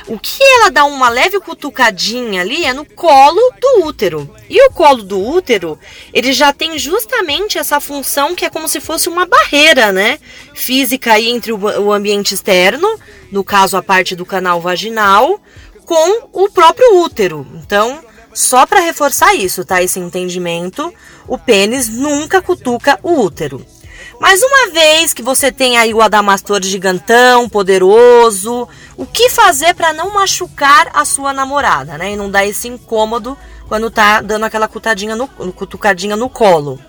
O que ela dá uma leve cutucadinha ali é no colo do útero. E o colo do útero, ele já tem justamente essa função que é como se fosse uma barreira, né? Física aí entre o ambiente externo, no caso a parte do canal vaginal, com o próprio útero. Então, só para reforçar isso, tá? Esse entendimento, o pênis nunca cutuca o útero. Mas uma vez que você tem aí o adamastor gigantão, poderoso, o que fazer para não machucar a sua namorada, né? E não dar esse incômodo quando tá dando aquela cutadinha no, cutucadinha no colo.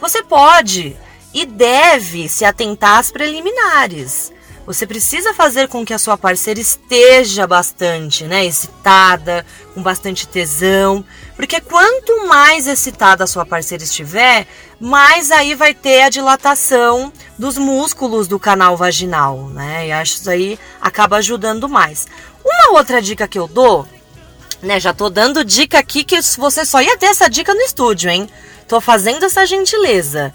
Você pode e deve se atentar às preliminares. Você precisa fazer com que a sua parceira esteja bastante, né, excitada, com bastante tesão, porque quanto mais excitada a sua parceira estiver, mais aí vai ter a dilatação dos músculos do canal vaginal, né? E acho isso aí acaba ajudando mais. Uma outra dica que eu dou, né, já tô dando dica aqui que você só ia ter essa dica no estúdio, hein? Tô fazendo essa gentileza.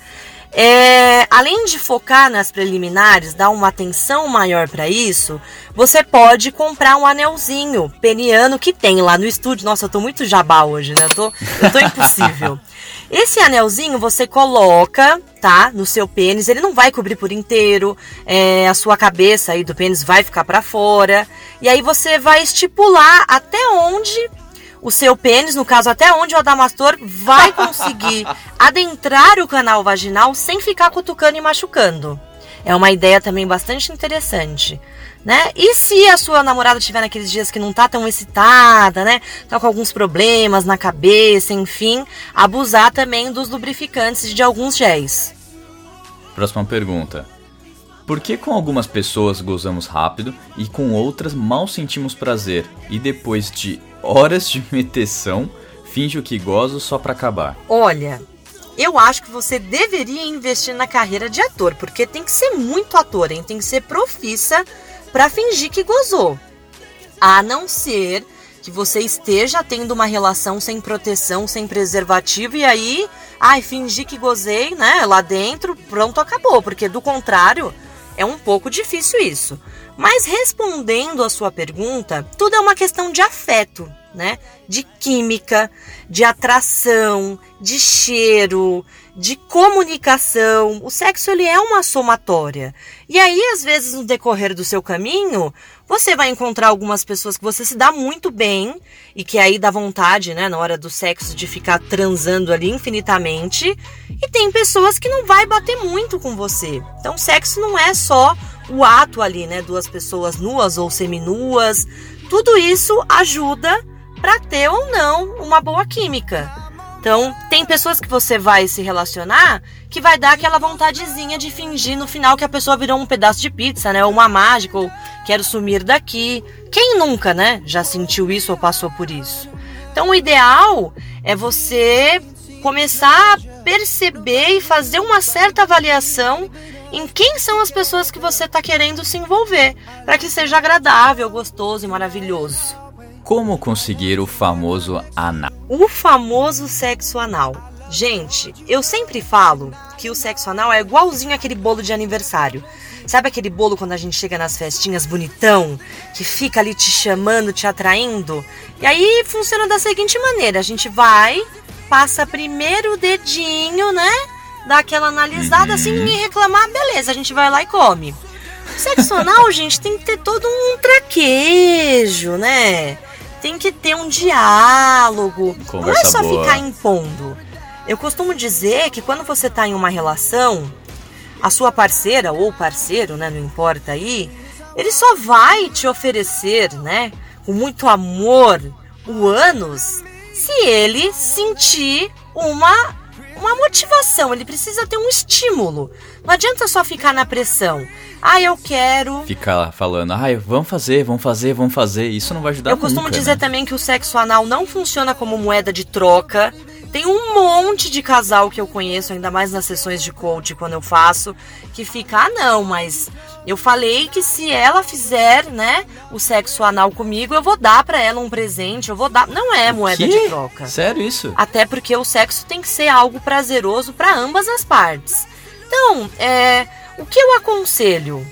É, além de focar nas preliminares, dar uma atenção maior para isso, você pode comprar um anelzinho peniano que tem lá no estúdio. Nossa, eu tô muito jabá hoje, né? Eu tô, eu tô impossível. [LAUGHS] Esse anelzinho você coloca, tá, no seu pênis. Ele não vai cobrir por inteiro. é, a sua cabeça aí do pênis vai ficar para fora. E aí você vai estipular até onde o seu pênis, no caso até onde o adamastor vai [LAUGHS] conseguir adentrar o canal vaginal sem ficar cutucando e machucando. É uma ideia também bastante interessante, né? E se a sua namorada tiver naqueles dias que não tá tão excitada, né? Tá com alguns problemas na cabeça, enfim, abusar também dos lubrificantes e de alguns géis. Próxima pergunta. Por que com algumas pessoas gozamos rápido e com outras mal sentimos prazer e depois de horas de [LAUGHS] meteção finge o que gozo só pra acabar? Olha, eu acho que você deveria investir na carreira de ator, porque tem que ser muito ator, hein? Tem que ser profissa pra fingir que gozou. A não ser que você esteja tendo uma relação sem proteção, sem preservativo e aí, ai, fingir que gozei, né, lá dentro, pronto, acabou, porque do contrário, é um pouco difícil isso. Mas respondendo a sua pergunta, tudo é uma questão de afeto, né? De química, de atração, de cheiro, de comunicação. O sexo ele é uma somatória. E aí, às vezes, no decorrer do seu caminho, você vai encontrar algumas pessoas que você se dá muito bem e que aí dá vontade, né, na hora do sexo de ficar transando ali infinitamente. E tem pessoas que não vai bater muito com você. Então, sexo não é só o ato ali, né, duas pessoas nuas ou seminuas. Tudo isso ajuda para ter ou não uma boa química. Então, tem pessoas que você vai se relacionar que vai dar aquela vontadezinha de fingir no final que a pessoa virou um pedaço de pizza, né? Ou uma mágica, ou quero sumir daqui. Quem nunca, né? Já sentiu isso ou passou por isso? Então, o ideal é você começar a perceber e fazer uma certa avaliação em quem são as pessoas que você está querendo se envolver, para que seja agradável, gostoso e maravilhoso. Como conseguir o famoso anal? O famoso sexo anal. Gente, eu sempre falo que o sexo anal é igualzinho aquele bolo de aniversário. Sabe aquele bolo quando a gente chega nas festinhas bonitão, que fica ali te chamando, te atraindo? E aí funciona da seguinte maneira: a gente vai, passa primeiro o dedinho, né? Dá aquela analisada, assim ninguém reclamar, beleza, a gente vai lá e come. O sexo anal, [LAUGHS] gente, tem que ter todo um traquejo, né? Tem que ter um diálogo. não é Conversa só boa. ficar impondo. Eu costumo dizer que quando você tá em uma relação, a sua parceira ou parceiro, né, não importa aí, ele só vai te oferecer, né, com muito amor, o ânus, se ele sentir uma uma motivação, ele precisa ter um estímulo. Não adianta só ficar na pressão. Ah, eu quero. Ficar falando, ai, vamos fazer, vamos fazer, vamos fazer. Isso não vai ajudar Eu costumo nunca, dizer né? também que o sexo anal não funciona como moeda de troca. Tem um monte de casal que eu conheço, ainda mais nas sessões de coach quando eu faço, que fica, ah não, mas eu falei que se ela fizer, né, o sexo anal comigo, eu vou dar pra ela um presente, eu vou dar. Não é moeda Quê? de troca. Sério isso? Até porque o sexo tem que ser algo prazeroso para ambas as partes. Então, é, o que eu aconselho?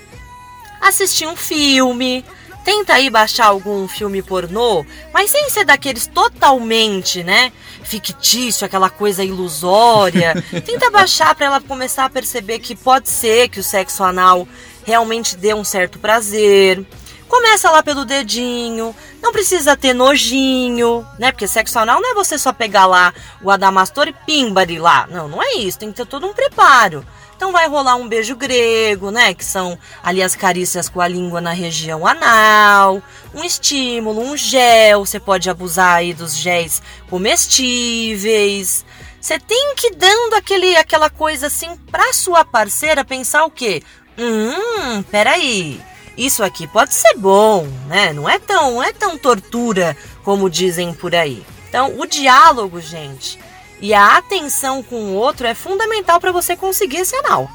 Assistir um filme, tenta aí baixar algum filme pornô, mas sem ser daqueles totalmente, né, fictício, aquela coisa ilusória. [LAUGHS] tenta baixar para ela começar a perceber que pode ser que o sexo anal realmente dê um certo prazer. Começa lá pelo dedinho, não precisa ter nojinho, né? Porque sexo anal não é você só pegar lá o adamastor e pimbari lá. Não, não é isso, tem que ter todo um preparo. Então vai rolar um beijo grego, né? Que são ali as carícias com a língua na região anal, um estímulo, um gel. Você pode abusar aí dos géis comestíveis. Você tem que ir dando aquele, aquela coisa assim pra sua parceira pensar o quê? Hum, peraí. Isso aqui pode ser bom, né? Não é tão, não é tão tortura como dizem por aí. Então, o diálogo, gente, e a atenção com o outro é fundamental para você conseguir esse anal.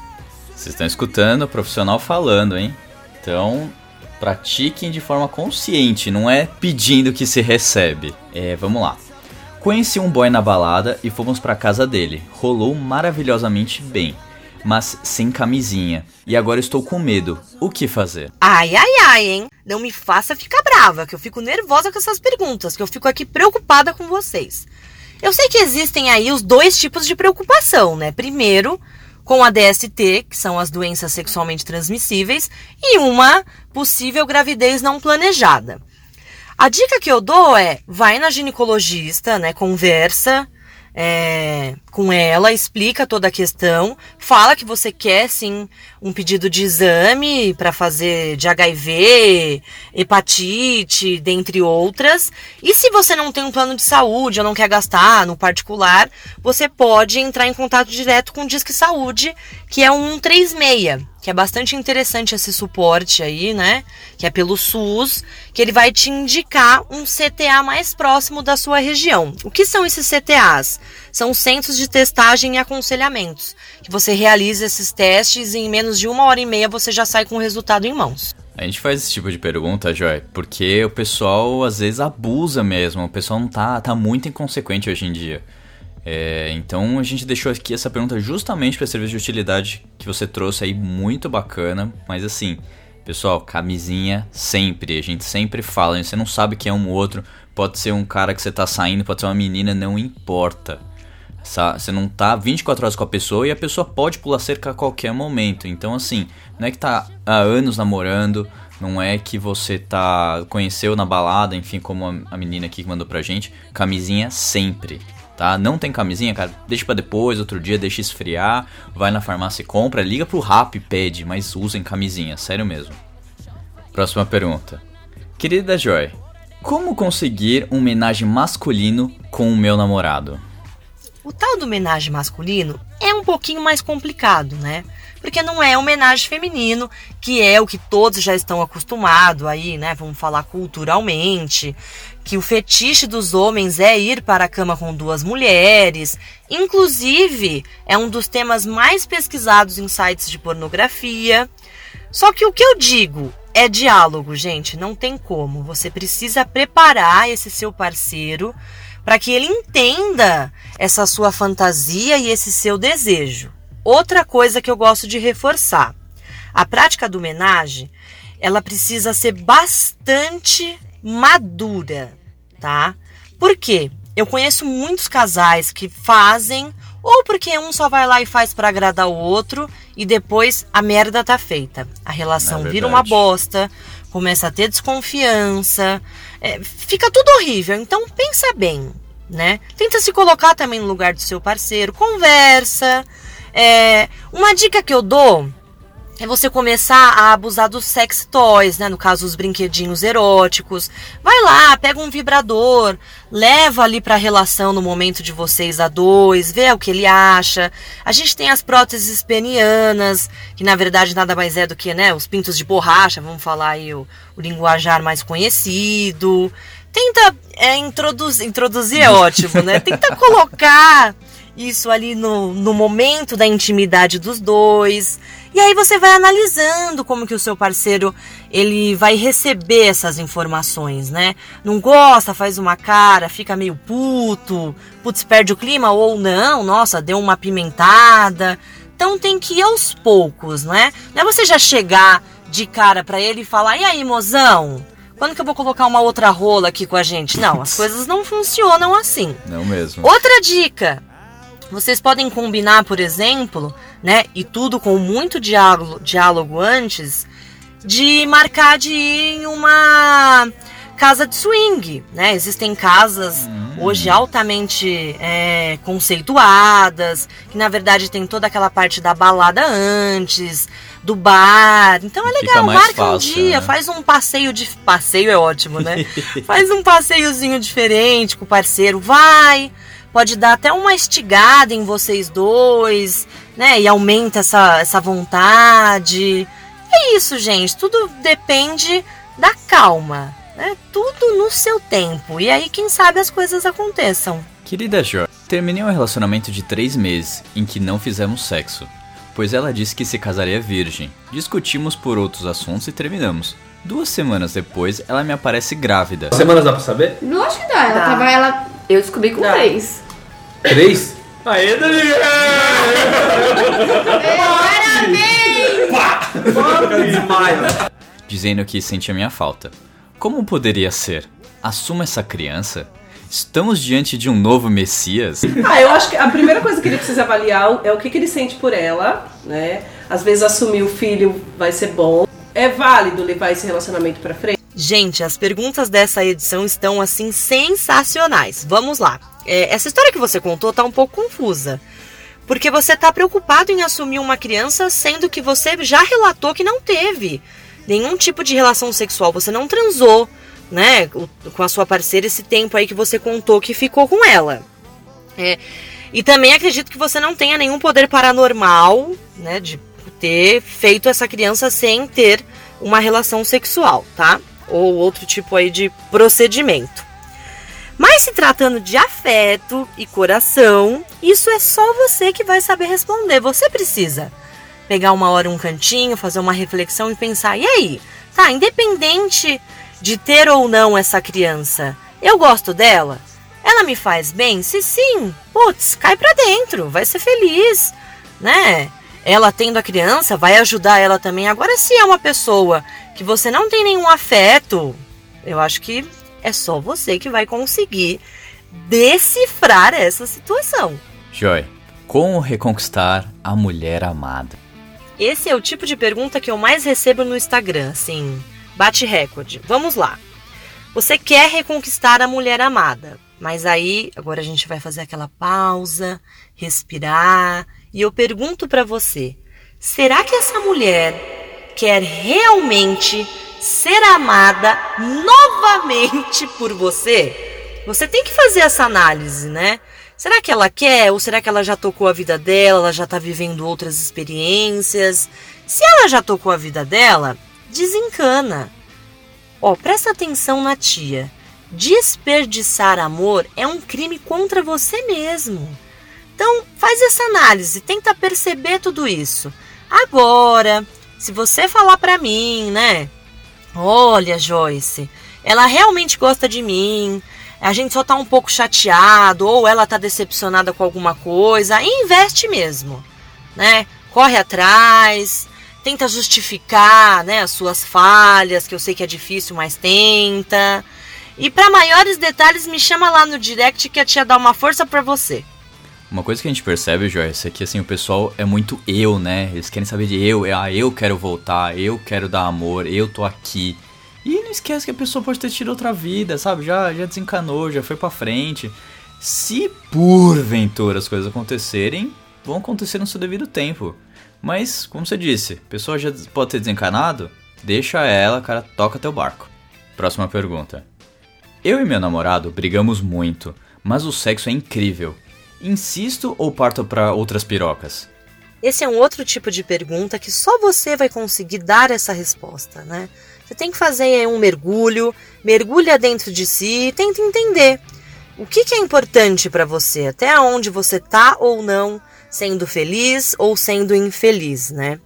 Vocês estão escutando o profissional falando, hein? Então, pratiquem de forma consciente, não é pedindo que se recebe. É, vamos lá. Conheci um boy na balada e fomos pra casa dele. Rolou maravilhosamente bem, mas sem camisinha. E agora estou com medo. O que fazer? Ai, ai, ai, hein? Não me faça ficar brava, que eu fico nervosa com essas perguntas, que eu fico aqui preocupada com vocês. Eu sei que existem aí os dois tipos de preocupação, né? Primeiro, com a DST, que são as doenças sexualmente transmissíveis, e uma possível gravidez não planejada. A dica que eu dou é: vai na ginecologista, né? Conversa é, com ela, explica toda a questão, fala que você quer sim um pedido de exame para fazer de HIV, hepatite, dentre outras. E se você não tem um plano de saúde ou não quer gastar no particular, você pode entrar em contato direto com o Disque Saúde, que é um 136 que é bastante interessante esse suporte aí, né? Que é pelo SUS, que ele vai te indicar um CTA mais próximo da sua região. O que são esses CTAs? São centros de testagem e aconselhamentos, que você realiza esses testes e em menos de uma hora e meia você já sai com o resultado em mãos. A gente faz esse tipo de pergunta, Joy, porque o pessoal às vezes abusa mesmo, o pessoal não tá, tá muito inconsequente hoje em dia. É, então a gente deixou aqui essa pergunta justamente para serviço de utilidade que você trouxe aí, muito bacana. Mas assim, pessoal, camisinha sempre. A gente sempre fala, você não sabe quem é um outro. Pode ser um cara que você tá saindo, pode ser uma menina, não importa. Você não tá 24 horas com a pessoa e a pessoa pode pular cerca a qualquer momento. Então, assim, não é que tá há anos namorando, não é que você tá conheceu na balada, enfim, como a menina aqui que mandou pra gente. Camisinha sempre tá? Não tem camisinha, cara, deixa para depois, outro dia deixa esfriar, vai na farmácia e compra, liga pro Rap e pede, mas usem camisinha, sério mesmo. Próxima pergunta. Querida Joy, como conseguir um homenagem masculino com o meu namorado? O tal do homenagem masculino é um pouquinho mais complicado, né? Porque não é homenagem feminino, que é o que todos já estão acostumados aí, né? Vamos falar culturalmente, que o fetiche dos homens é ir para a cama com duas mulheres. Inclusive, é um dos temas mais pesquisados em sites de pornografia. Só que o que eu digo é diálogo, gente, não tem como. Você precisa preparar esse seu parceiro para que ele entenda essa sua fantasia e esse seu desejo. Outra coisa que eu gosto de reforçar: a prática do homenagem ela precisa ser bastante madura, tá? Por quê? Eu conheço muitos casais que fazem ou porque um só vai lá e faz para agradar o outro e depois a merda tá feita. A relação É vira uma bosta, começa a ter desconfiança, é, fica tudo horrível. Então pensa bem, né? Tenta se colocar também no lugar do seu parceiro, conversa. É, uma dica que eu dou é você começar a abusar dos sex toys, né? No caso, os brinquedinhos eróticos. Vai lá, pega um vibrador, leva ali pra relação no momento de vocês a dois, vê o que ele acha. A gente tem as próteses penianas, que na verdade nada mais é do que, né? Os pintos de borracha, vamos falar aí o, o linguajar mais conhecido. Tenta é, introduzir, introduzir é ótimo, né? [LAUGHS] Tenta colocar isso ali no, no momento da intimidade dos dois. E aí você vai analisando como que o seu parceiro ele vai receber essas informações, né? Não gosta, faz uma cara, fica meio puto, putz, perde o clima ou não, nossa, deu uma pimentada. Então tem que ir aos poucos, né? Não é você já chegar de cara pra ele e falar: "E aí, mozão, quando que eu vou colocar uma outra rola aqui com a gente?" Não, as [LAUGHS] coisas não funcionam assim. Não mesmo. Outra dica. Vocês podem combinar, por exemplo, né, e tudo com muito diálogo, diálogo antes, de marcar de ir em uma casa de swing, né? Existem casas hoje altamente é, conceituadas, que na verdade tem toda aquela parte da balada antes, do bar. Então é legal, marca um fácil, dia, né? faz um passeio de passeio é ótimo, né? [LAUGHS] faz um passeiozinho diferente com o parceiro, vai pode dar até uma estigada em vocês dois, né? E aumenta essa, essa vontade. É isso, gente. Tudo depende da calma, né? Tudo no seu tempo. E aí, quem sabe as coisas aconteçam. Querida Jo, terminei um relacionamento de três meses em que não fizemos sexo, pois ela disse que se casaria virgem. Discutimos por outros assuntos e terminamos. Duas semanas depois, ela me aparece grávida. Semanas dá pra saber? Lógico que dá. Ela tava. Ela... Eu descobri com três. Três? Aê, Daniel! Parabéns! dizendo que sentia minha falta. Como poderia ser? Assuma essa criança? Estamos diante de um novo Messias? Ah, eu acho que a primeira coisa que ele precisa avaliar é o que, que ele sente por ela, né? Às vezes assumir o filho vai ser bom. É válido levar esse relacionamento pra frente? Gente, as perguntas dessa edição estão assim sensacionais. Vamos lá. É, essa história que você contou tá um pouco confusa. Porque você tá preocupado em assumir uma criança, sendo que você já relatou que não teve nenhum tipo de relação sexual, você não transou, né, com a sua parceira esse tempo aí que você contou que ficou com ela. É, e também acredito que você não tenha nenhum poder paranormal, né, de ter feito essa criança sem ter uma relação sexual, tá? Ou outro tipo aí de procedimento. Mas se tratando de afeto e coração, isso é só você que vai saber responder. Você precisa pegar uma hora um cantinho, fazer uma reflexão e pensar: e aí? Tá, independente de ter ou não essa criança, eu gosto dela? Ela me faz bem? Se sim, putz, cai pra dentro, vai ser feliz, né? Ela tendo a criança vai ajudar ela também. Agora, se é uma pessoa que você não tem nenhum afeto, eu acho que é só você que vai conseguir decifrar essa situação. Joy, como reconquistar a mulher amada? Esse é o tipo de pergunta que eu mais recebo no Instagram, assim, bate recorde. Vamos lá. Você quer reconquistar a mulher amada, mas aí agora a gente vai fazer aquela pausa, respirar, e eu pergunto pra você: será que essa mulher quer realmente ser amada novamente por você? Você tem que fazer essa análise, né? Será que ela quer ou será que ela já tocou a vida dela, ela já tá vivendo outras experiências? Se ela já tocou a vida dela, desencana. Ó, presta atenção na tia. Desperdiçar amor é um crime contra você mesmo. Então, faz essa análise, tenta perceber tudo isso. Agora, se você falar pra mim, né? Olha, Joyce, ela realmente gosta de mim. A gente só tá um pouco chateado ou ela tá decepcionada com alguma coisa, investe mesmo, né? Corre atrás, tenta justificar, né, as suas falhas, que eu sei que é difícil, mas tenta. E para maiores detalhes, me chama lá no direct que a tia dá uma força pra você. Uma coisa que a gente percebe, Joyce, é que assim, o pessoal é muito eu, né? Eles querem saber de eu, é, ah, eu quero voltar, eu quero dar amor, eu tô aqui. E não esquece que a pessoa pode ter tido outra vida, sabe? Já, já desencanou, já foi pra frente. Se porventura as coisas acontecerem, vão acontecer no seu devido tempo. Mas, como você disse, a pessoa já pode ter desencanado, deixa ela, cara, toca teu barco. Próxima pergunta. Eu e meu namorado brigamos muito, mas o sexo é incrível. Insisto ou parto pra outras pirocas? Esse é um outro tipo de pergunta que só você vai conseguir dar essa resposta, né? Você tem que fazer um mergulho, mergulha dentro de si tenta entender o que, que é importante para você, até onde você tá ou não sendo feliz ou sendo infeliz, né?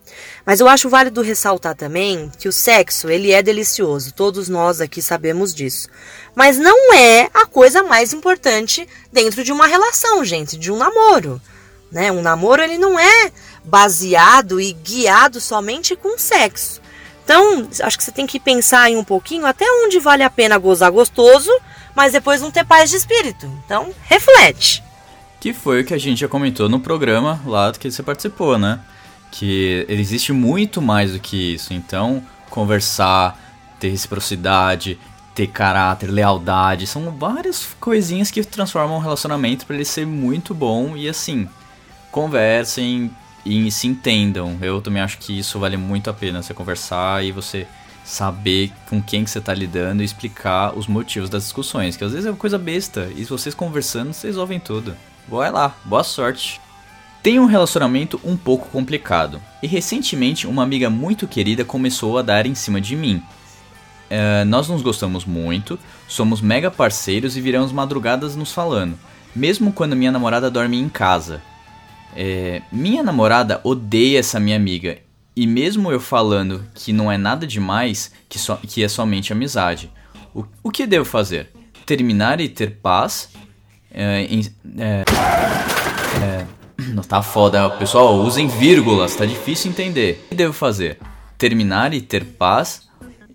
Mas eu acho válido ressaltar também que o sexo, ele é delicioso, todos nós aqui sabemos disso. Mas não é a coisa mais importante dentro de uma relação, gente, de um namoro, né? Um namoro ele não é baseado e guiado somente com sexo. Então, acho que você tem que pensar aí um pouquinho até onde vale a pena gozar gostoso, mas depois não ter paz de espírito. Então, reflete. Que foi o que a gente já comentou no programa lá que você participou, né? Que existe muito mais do que isso. Então, conversar, ter reciprocidade, ter caráter, lealdade, são várias coisinhas que transformam um relacionamento para ele ser muito bom e assim, conversem e se entendam. Eu também acho que isso vale muito a pena você conversar e você saber com quem que você tá lidando e explicar os motivos das discussões, que às vezes é uma coisa besta, e vocês conversando, vocês resolvem tudo. Vai lá, boa sorte. Tenho um relacionamento um pouco complicado, e recentemente uma amiga muito querida começou a dar em cima de mim. É, nós nos gostamos muito, somos mega parceiros e viramos madrugadas nos falando, mesmo quando minha namorada dorme em casa. É, minha namorada odeia essa minha amiga e mesmo eu falando que não é nada demais, que, so, que é somente amizade, o, o que devo fazer? Terminar e ter paz? É, é, é, não tá foda, pessoal, usem vírgulas, tá difícil entender. O que devo fazer? Terminar e ter paz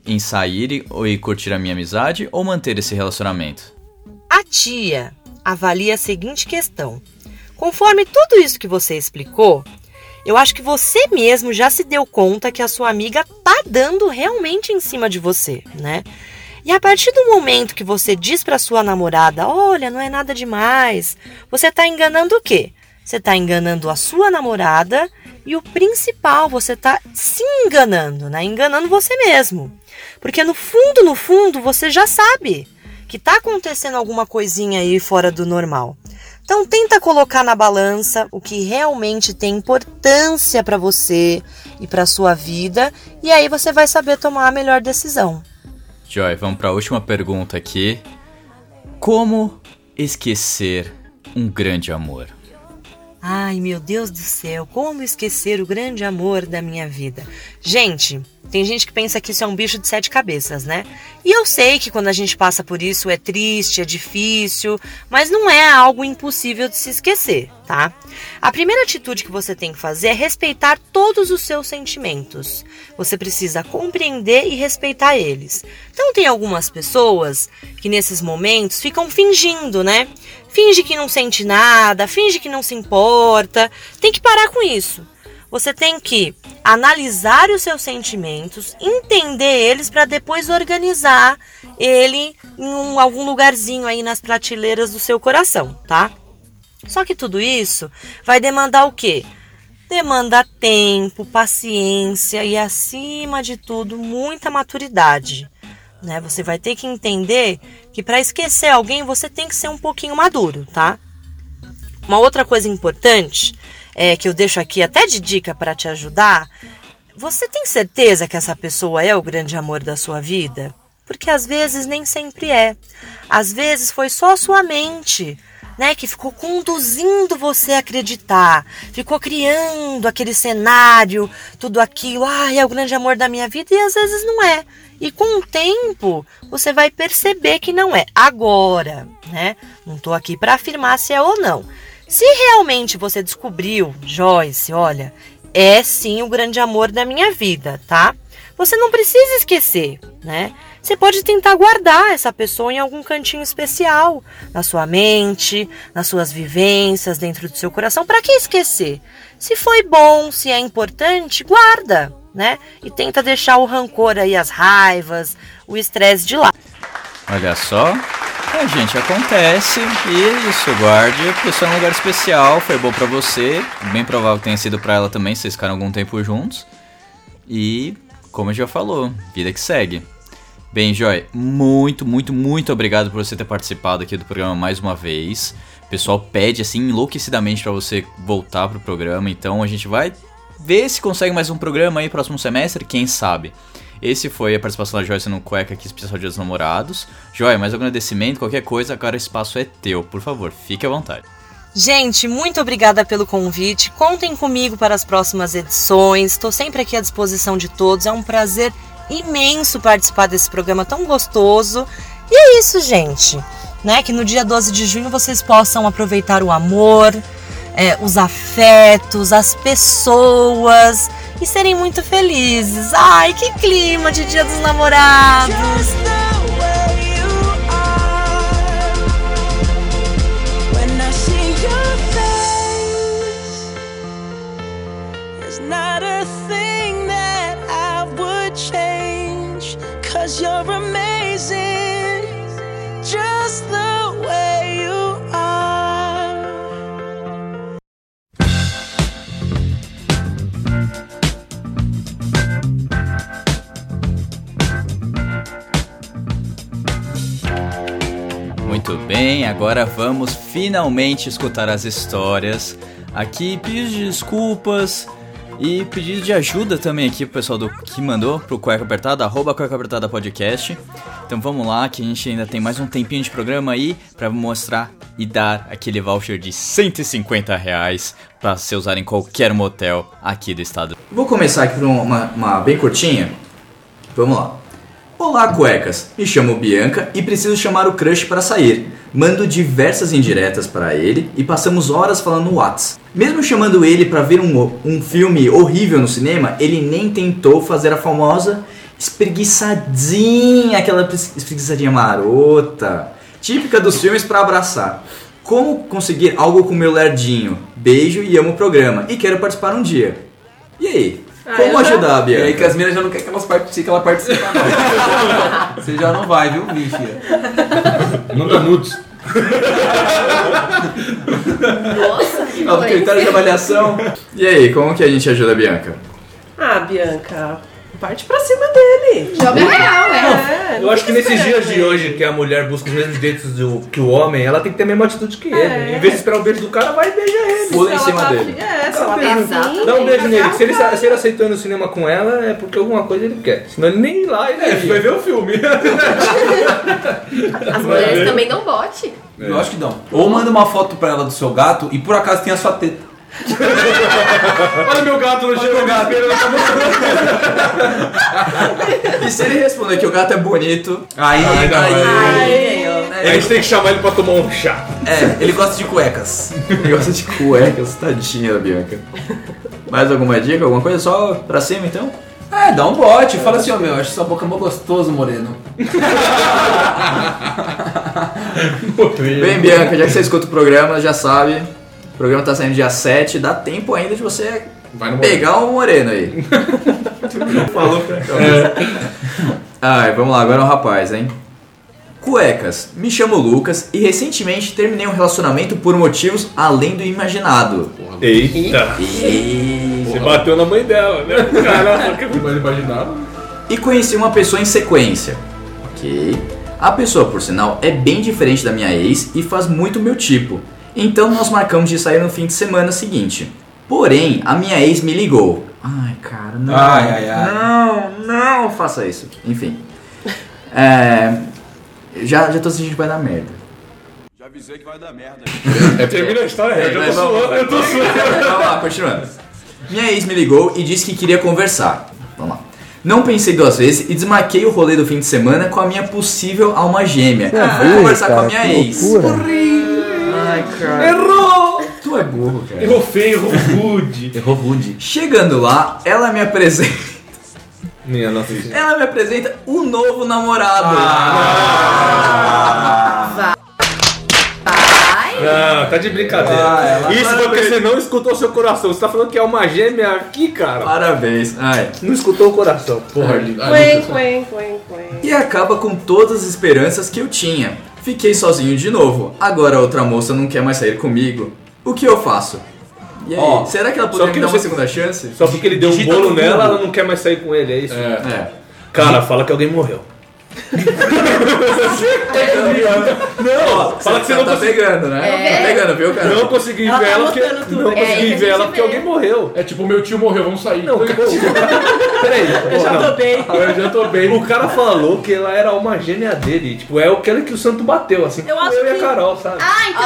em sair e curtir a minha amizade ou manter esse relacionamento? A tia avalia a seguinte questão: conforme tudo isso que você explicou, eu acho que você mesmo já se deu conta que a sua amiga tá dando realmente em cima de você, né? E a partir do momento que você diz para sua namorada, olha, não é nada demais, você tá enganando o quê? Você tá enganando a sua namorada e o principal, você tá se enganando, né? Enganando você mesmo. Porque no fundo, no fundo, você já sabe que tá acontecendo alguma coisinha aí fora do normal. Então tenta colocar na balança o que realmente tem importância para você e para sua vida, e aí você vai saber tomar a melhor decisão. Joy, vamos para a última pergunta aqui. Como esquecer um grande amor? Ai, meu Deus do céu, como esquecer o grande amor da minha vida? Gente, tem gente que pensa que isso é um bicho de sete cabeças, né? E eu sei que quando a gente passa por isso é triste, é difícil, mas não é algo impossível de se esquecer, tá? A primeira atitude que você tem que fazer é respeitar todos os seus sentimentos. Você precisa compreender e respeitar eles. Então tem algumas pessoas que nesses momentos ficam fingindo, né? Finge que não sente nada, finge que não se importa. Tem que parar com isso. Você tem que analisar os seus sentimentos, entender eles para depois organizar ele em um, algum lugarzinho aí nas prateleiras do seu coração, tá? Só que tudo isso vai demandar o quê? Demanda tempo, paciência e, acima de tudo, muita maturidade. Né? Você vai ter que entender que para esquecer alguém você tem que ser um pouquinho maduro, tá? Uma outra coisa importante é que eu deixo aqui até de dica para te ajudar. Você tem certeza que essa pessoa é o grande amor da sua vida? Porque às vezes nem sempre é. Às vezes foi só a sua mente, né, que ficou conduzindo você a acreditar, ficou criando aquele cenário, tudo aquilo, ah, é o grande amor da minha vida, e às vezes não é. E com o tempo, você vai perceber que não é. Agora, né? Não estou aqui para afirmar se é ou não. Se realmente você descobriu, Joyce, olha, é sim o grande amor da minha vida, tá? Você não precisa esquecer, né? Você pode tentar guardar essa pessoa em algum cantinho especial, na sua mente, nas suas vivências, dentro do seu coração. Para que esquecer? Se foi bom, se é importante, guarda, né? E tenta deixar o rancor aí, as raivas, o estresse de lado. Olha só. É, gente, acontece. E é isso, guarde a pessoa em um lugar especial. Foi bom pra você. Bem provável que tenha sido pra ela também, vocês ficaram algum tempo juntos. E, como já falou, vida que segue. Bem, Joy, muito, muito, muito obrigado por você ter participado aqui do programa mais uma vez. O pessoal pede assim enlouquecidamente para você voltar pro programa, então a gente vai ver se consegue mais um programa aí próximo semestre, quem sabe. Esse foi a participação da Joyce no Cueca aqui, especial Dia dos Namorados. Joy, mais agradecimento, qualquer coisa, agora o espaço é teu, por favor, fique à vontade. Gente, muito obrigada pelo convite. Contem comigo para as próximas edições. Estou sempre aqui à disposição de todos. É um prazer imenso participar desse programa tão gostoso. E é isso, gente. Né? Que no dia 12 de junho vocês possam aproveitar o amor, é, os afetos, as pessoas e serem muito felizes. Ai, que clima de Dia dos Namorados! I see bem, agora vamos finalmente escutar as histórias. Aqui pedidos de desculpas e pedido de ajuda também aqui pro pessoal do que mandou pro Cueca Apertada, arroba Cueca Apertada Podcast. Então vamos lá, que a gente ainda tem mais um tempinho de programa aí pra mostrar e dar aquele voucher de 150 reais pra você usar em qualquer motel aqui do estado. Vou começar aqui por uma, uma bem curtinha. Vamos lá. Olá, cuecas. Me chamo Bianca e preciso chamar o crush para sair. Mando diversas indiretas para ele e passamos horas falando no Whats. Mesmo chamando ele para ver um, um filme horrível no cinema, ele nem tentou fazer a famosa espreguiçadinha, aquela espreguiçadinha marota, típica dos filmes para abraçar. Como conseguir algo com meu lerdinho? Beijo e amo o programa e quero participar um dia. E aí? Ah, Como ajudar a Bianca? E aí que as minas já não querem que, elas participem, que ela participe, não. [LAUGHS] Você já não vai, viu, bicha? Manda nudes. Nossa, que Ah, o critério de avaliação. E aí, como que a gente ajuda a Bianca? Ah, Bianca, parte pra cima dele. Joga real, é. Eu acho que nesses dias de hoje, que a mulher busca os mesmos direitos do, que o homem, ela tem que ter a mesma atitude que ele. Em vez de esperar o beijo do cara, vai e beija ele. Pula em cima tá dele. É, se ela tá beijo. afim, Dá um beijo nele. que Se ele, se ele aceitou ir no cinema com ela, é porque alguma coisa ele quer. Senão ele nem ir lá, ele É, vai ver o filme. As mulheres também dão bote. Eu acho que não. Ou manda uma foto pra ela do seu gato e por acaso tem a sua teta. [LAUGHS] Olha meu gato no chão, gato. E se ele responder que o gato é bonito, Aí, Ai, não, aí, aí-? A gente tem que chamar ele pra tomar um chá. É, ele gosta de cuecas. Ele gosta de cuecas, tadinha da Bianca. Mais alguma dica, alguma coisa? Só pra cima então? É, dá um bote. Fala assim, ó, meu, acho sua boca mó gostoso, moreno. [LAUGHS] Bem, Bianca, já que você escuta o programa, já sabe. O programa tá saindo dia 7, dá tempo ainda de você Vai no pegar o moreno aí. [LAUGHS] Falou pra Ai, vamos lá, agora é um rapaz, hein? Cuecas, me chamo Lucas e recentemente terminei um relacionamento por motivos além do imaginado. Eita. E... Você bateu na mãe dela, né? Que Mas imaginava. e conheci uma pessoa em sequência. Ok. A pessoa, por sinal, é bem diferente da minha ex e faz muito meu tipo. Então nós marcamos de sair no fim de semana seguinte. Porém, a minha ex me ligou. Ai, cara, não. Ai, ai, ai. Não, não faça isso. Enfim. [LAUGHS] É, já, já tô sentindo que vai dar merda. Já avisei que vai dar merda. [LAUGHS] É, termina a história, eu já tô suando, eu tô suando. Vamos lá, continuando. Minha ex me ligou e disse que queria conversar. Vamos lá. Não pensei duas vezes e desmarquei o rolê do fim de semana com a minha possível alma gêmea. Fui conversar com a minha ex. Ai, cara. Errou! Tu é burro, cara. Errou feio, errou rude. Errou rude. Chegando lá, ela me apresenta. Minha nossa. Ela me apresenta o novo namorado. Não, tá de brincadeira. Ah, ela- Isso porque Parabéns. você não escutou o seu coração. Você tá falando que é uma gêmea aqui, cara. Parabéns. Ai. Não escutou o coração. Porra, Quen, quen, quen, quen. E acaba com todas as esperanças que eu tinha. Fiquei sozinho de novo. Agora a outra moça não quer mais sair comigo. O que eu faço? E aí, Ó, será que ela poderia me dar você- uma segunda chance? Só porque ele deu um Digita bolo nela, ela não quer mais sair com ele, é isso? É. Cara, fala que alguém morreu. Não, fala que você não tá conseguiu- pegando, né? É. Tá pegando, viu, cara? Não consegui Ela ver tá ela porque. anotando tudo. Não É, consegui que a ver ela porque alguém morreu. É tipo, meu tio morreu, vamos sair. Não, [LAUGHS] peraí. Eu já tô bem. Eu já tô bem. O cara falou que ela era uma gêmea dele. Tipo, é aquele que o santo bateu, assim. Eu como acho eu e a que- Carol, sabe? Ah, então.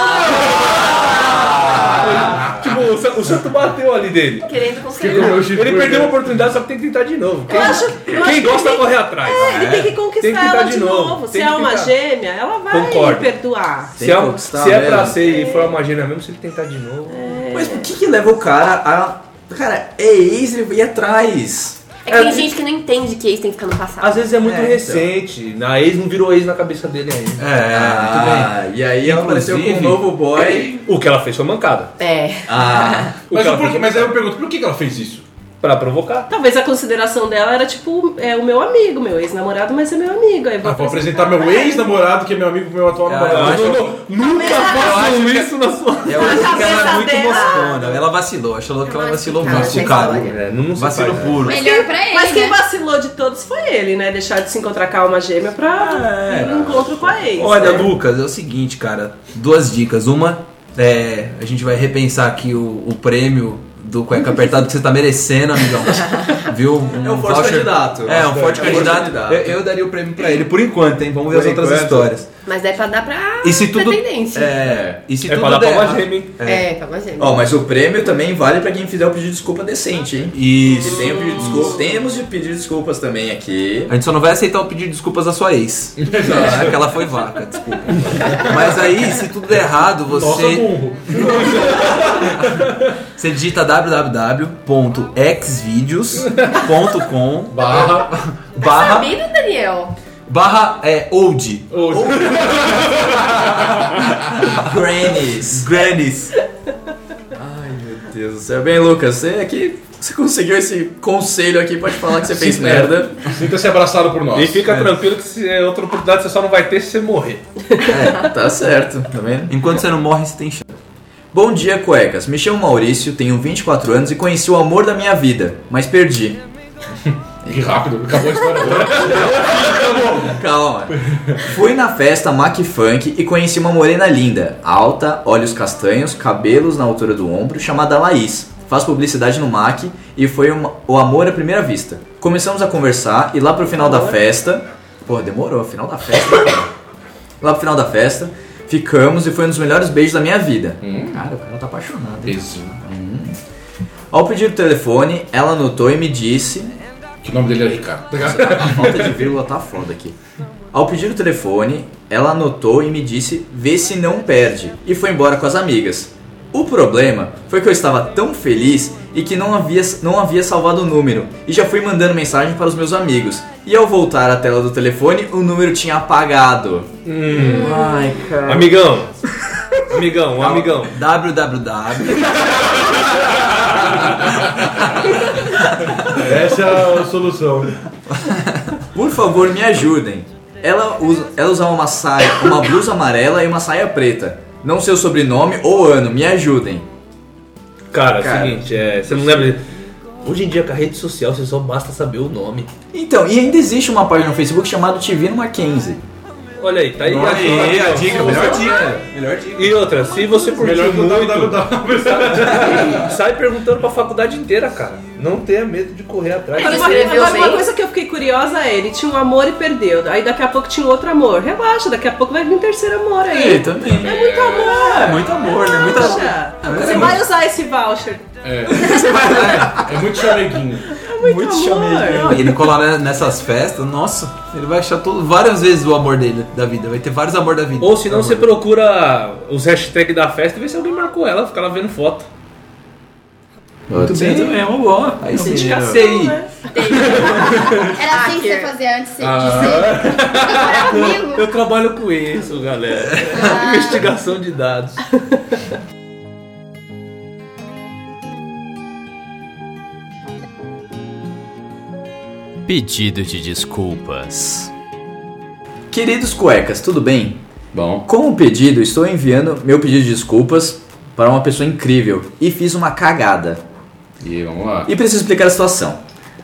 Tipo, o san- o santo bateu ali dele. Querendo meu Ele perdeu né? a oportunidade, só que tem que tentar de novo. Quem, acho- eu quem acho que gosta ele- corre atrás. É, ele tem que Tem conquistar tentar ela de de novo. novo. Se é uma gêmea, ela vai Concordo. perdoar. Se é, se é pra ser e for uma gêmea mesmo, se ele tentar de novo. Mas por que que leva o cara a... Cara, é ex, vai ir atrás. É que tem gente que não entende que ex tem que ficar no passado. Às vezes é muito É, recente. Na ex não virou ex na cabeça dele ainda. É, Ah, e aí ela apareceu com um novo boy. O que ela fez foi mancada. É. Ah, O Mas, que mas aí eu pergunto, por que que ela fez isso? Pra provocar. Talvez a consideração dela era tipo, é o meu amigo, meu ex-namorado, mas é meu amigo. Aí eu Ah, vou apresentar meu ex-namorado, que é meu amigo, meu atual namorado. eu nunca façam isso na sua Eu acho que ela é muito dela. moscona. Ela vacilou. Achou que ela vacilou muito. Cara, É, não, vacilo faz, puro. Melhor pra ele, mas quem né? vacilou de todos foi ele, né? Deixar de se encontrar com a alma gêmea pra É. ir no encontro com a ex. Olha, né? Lucas, é o seguinte, cara. Duas dicas. Uma, é, a gente vai repensar aqui o, o prêmio do cueca apertado que você tá merecendo, amigão. Viu? É um forte candidato. É, um forte É um candidato. Eu, eu daria o prêmio pra ele, por enquanto, hein? Vamos ver Por as outras enquanto. histórias. Mas é pra dar pra E se tudo. pretendência. É, e se É tudo pra dar der pra uma gêmea, hein? É, pra mais gente. Ó, mas o prêmio também vale pra quem fizer o pedido de desculpa decente, hein? Isso. Se tem o pedido de desculpa, temos de pedir desculpas também aqui. A gente só não vai aceitar o pedido de desculpas da sua ex. [LAUGHS] É, que ela foi vaca, desculpa. Mas aí, se tudo der errado, Nossa, você. burro. [LAUGHS] Você digita www.xvideos.com Barra. barra Sabido, Daniel? Barra é old [LAUGHS] Grannies. grannies. Ai, meu Deus do céu. Bem, Lucas, você aqui. Você conseguiu esse conselho aqui, pode falar que você fez Sim, merda. Sinta-se abraçado por nós. E fica tranquilo que se é outra oportunidade você só não vai ter se você morrer. É, tá certo, tá vendo? Enquanto você não morre, você tem chance. Bom dia, cuecas. Me chamo Maurício, tenho 24 anos e conheci o amor da minha vida, mas perdi. Que rápido, acabou a história [LAUGHS] agora. Calma. Fui na festa Mac Funk e conheci uma morena linda, alta, olhos castanhos, cabelos na altura do ombro, chamada Laís. Faz publicidade no Mac e foi uma- o amor à primeira vista. Começamos a conversar e lá pro final da festa. Pô, demorou, final da festa. cara. lá pro final da festa, ficamos e foi um dos melhores beijos da minha vida. Cara, o cara tá apaixonado. hein? Hum. Ao pedir o telefone, ela anotou e me disse o nome dele é Ricardo. [LAUGHS] a falta de vírgula tá foda aqui. Ao pedir o telefone, ela anotou e me disse: vê se não perde, e foi embora com as amigas. O problema foi que eu estava tão feliz e que não havia, não havia salvado o número, e já fui mandando mensagem para os meus amigos. E ao voltar à tela do telefone, o número tinha apagado. Ai, cara. Amigão. Amigão, um amigão. www. [LAUGHS] Essa é a solução. Por favor, me ajudem. Ela, usa, ela usava uma saia, uma blusa amarela e uma saia preta. Não sei o sobrenome ou ano, me ajudem. Cara, é Cara. o seguinte, é, você não lembra. de- Hoje em dia, com a rede social, você só basta saber o nome. Então, e ainda existe uma página no Facebook chamada Tivino Mackenzie. Olha aí, tá aí Olha aí, a dica, melhor dica. Melhor dica. E outra, se você curtiu Melhor que o muito, www. sai, sai perguntando pra faculdade inteira, cara. Não tenha medo de correr atrás. Ele uma, escreveu agora, uma bem. coisa que eu fiquei curiosa é, ele tinha um amor e perdeu. Aí daqui a pouco tinha um outro amor. Relaxa, daqui a pouco vai vir um terceiro amor aí. É, também. É muito amor. É muito amor, né? Muita... Relaxa. Você é vai usar esse voucher. É. É muito chameguinho. É muito, amor. Não, e ele colar ne- nessas festas, nossa, ele vai achar todo, várias vezes o amor dele, da vida. Vai ter vários amor da vida. Ou se não, você da- procura os hashtags da festa e vê se alguém marcou ela, fica lá vendo foto. Muito bem, também, é uma boa. Aí você sei. né? Era assim que você fazia antes de ser namorar comigo? Eu trabalho com isso, galera. Investigação de dados. [LAUGHS] Pedido de desculpas. Queridos cuecas, tudo bem? Bom. Com o pedido, estou enviando meu pedido de desculpas para uma pessoa incrível e fiz uma cagada. E vamos lá. E preciso explicar a situação.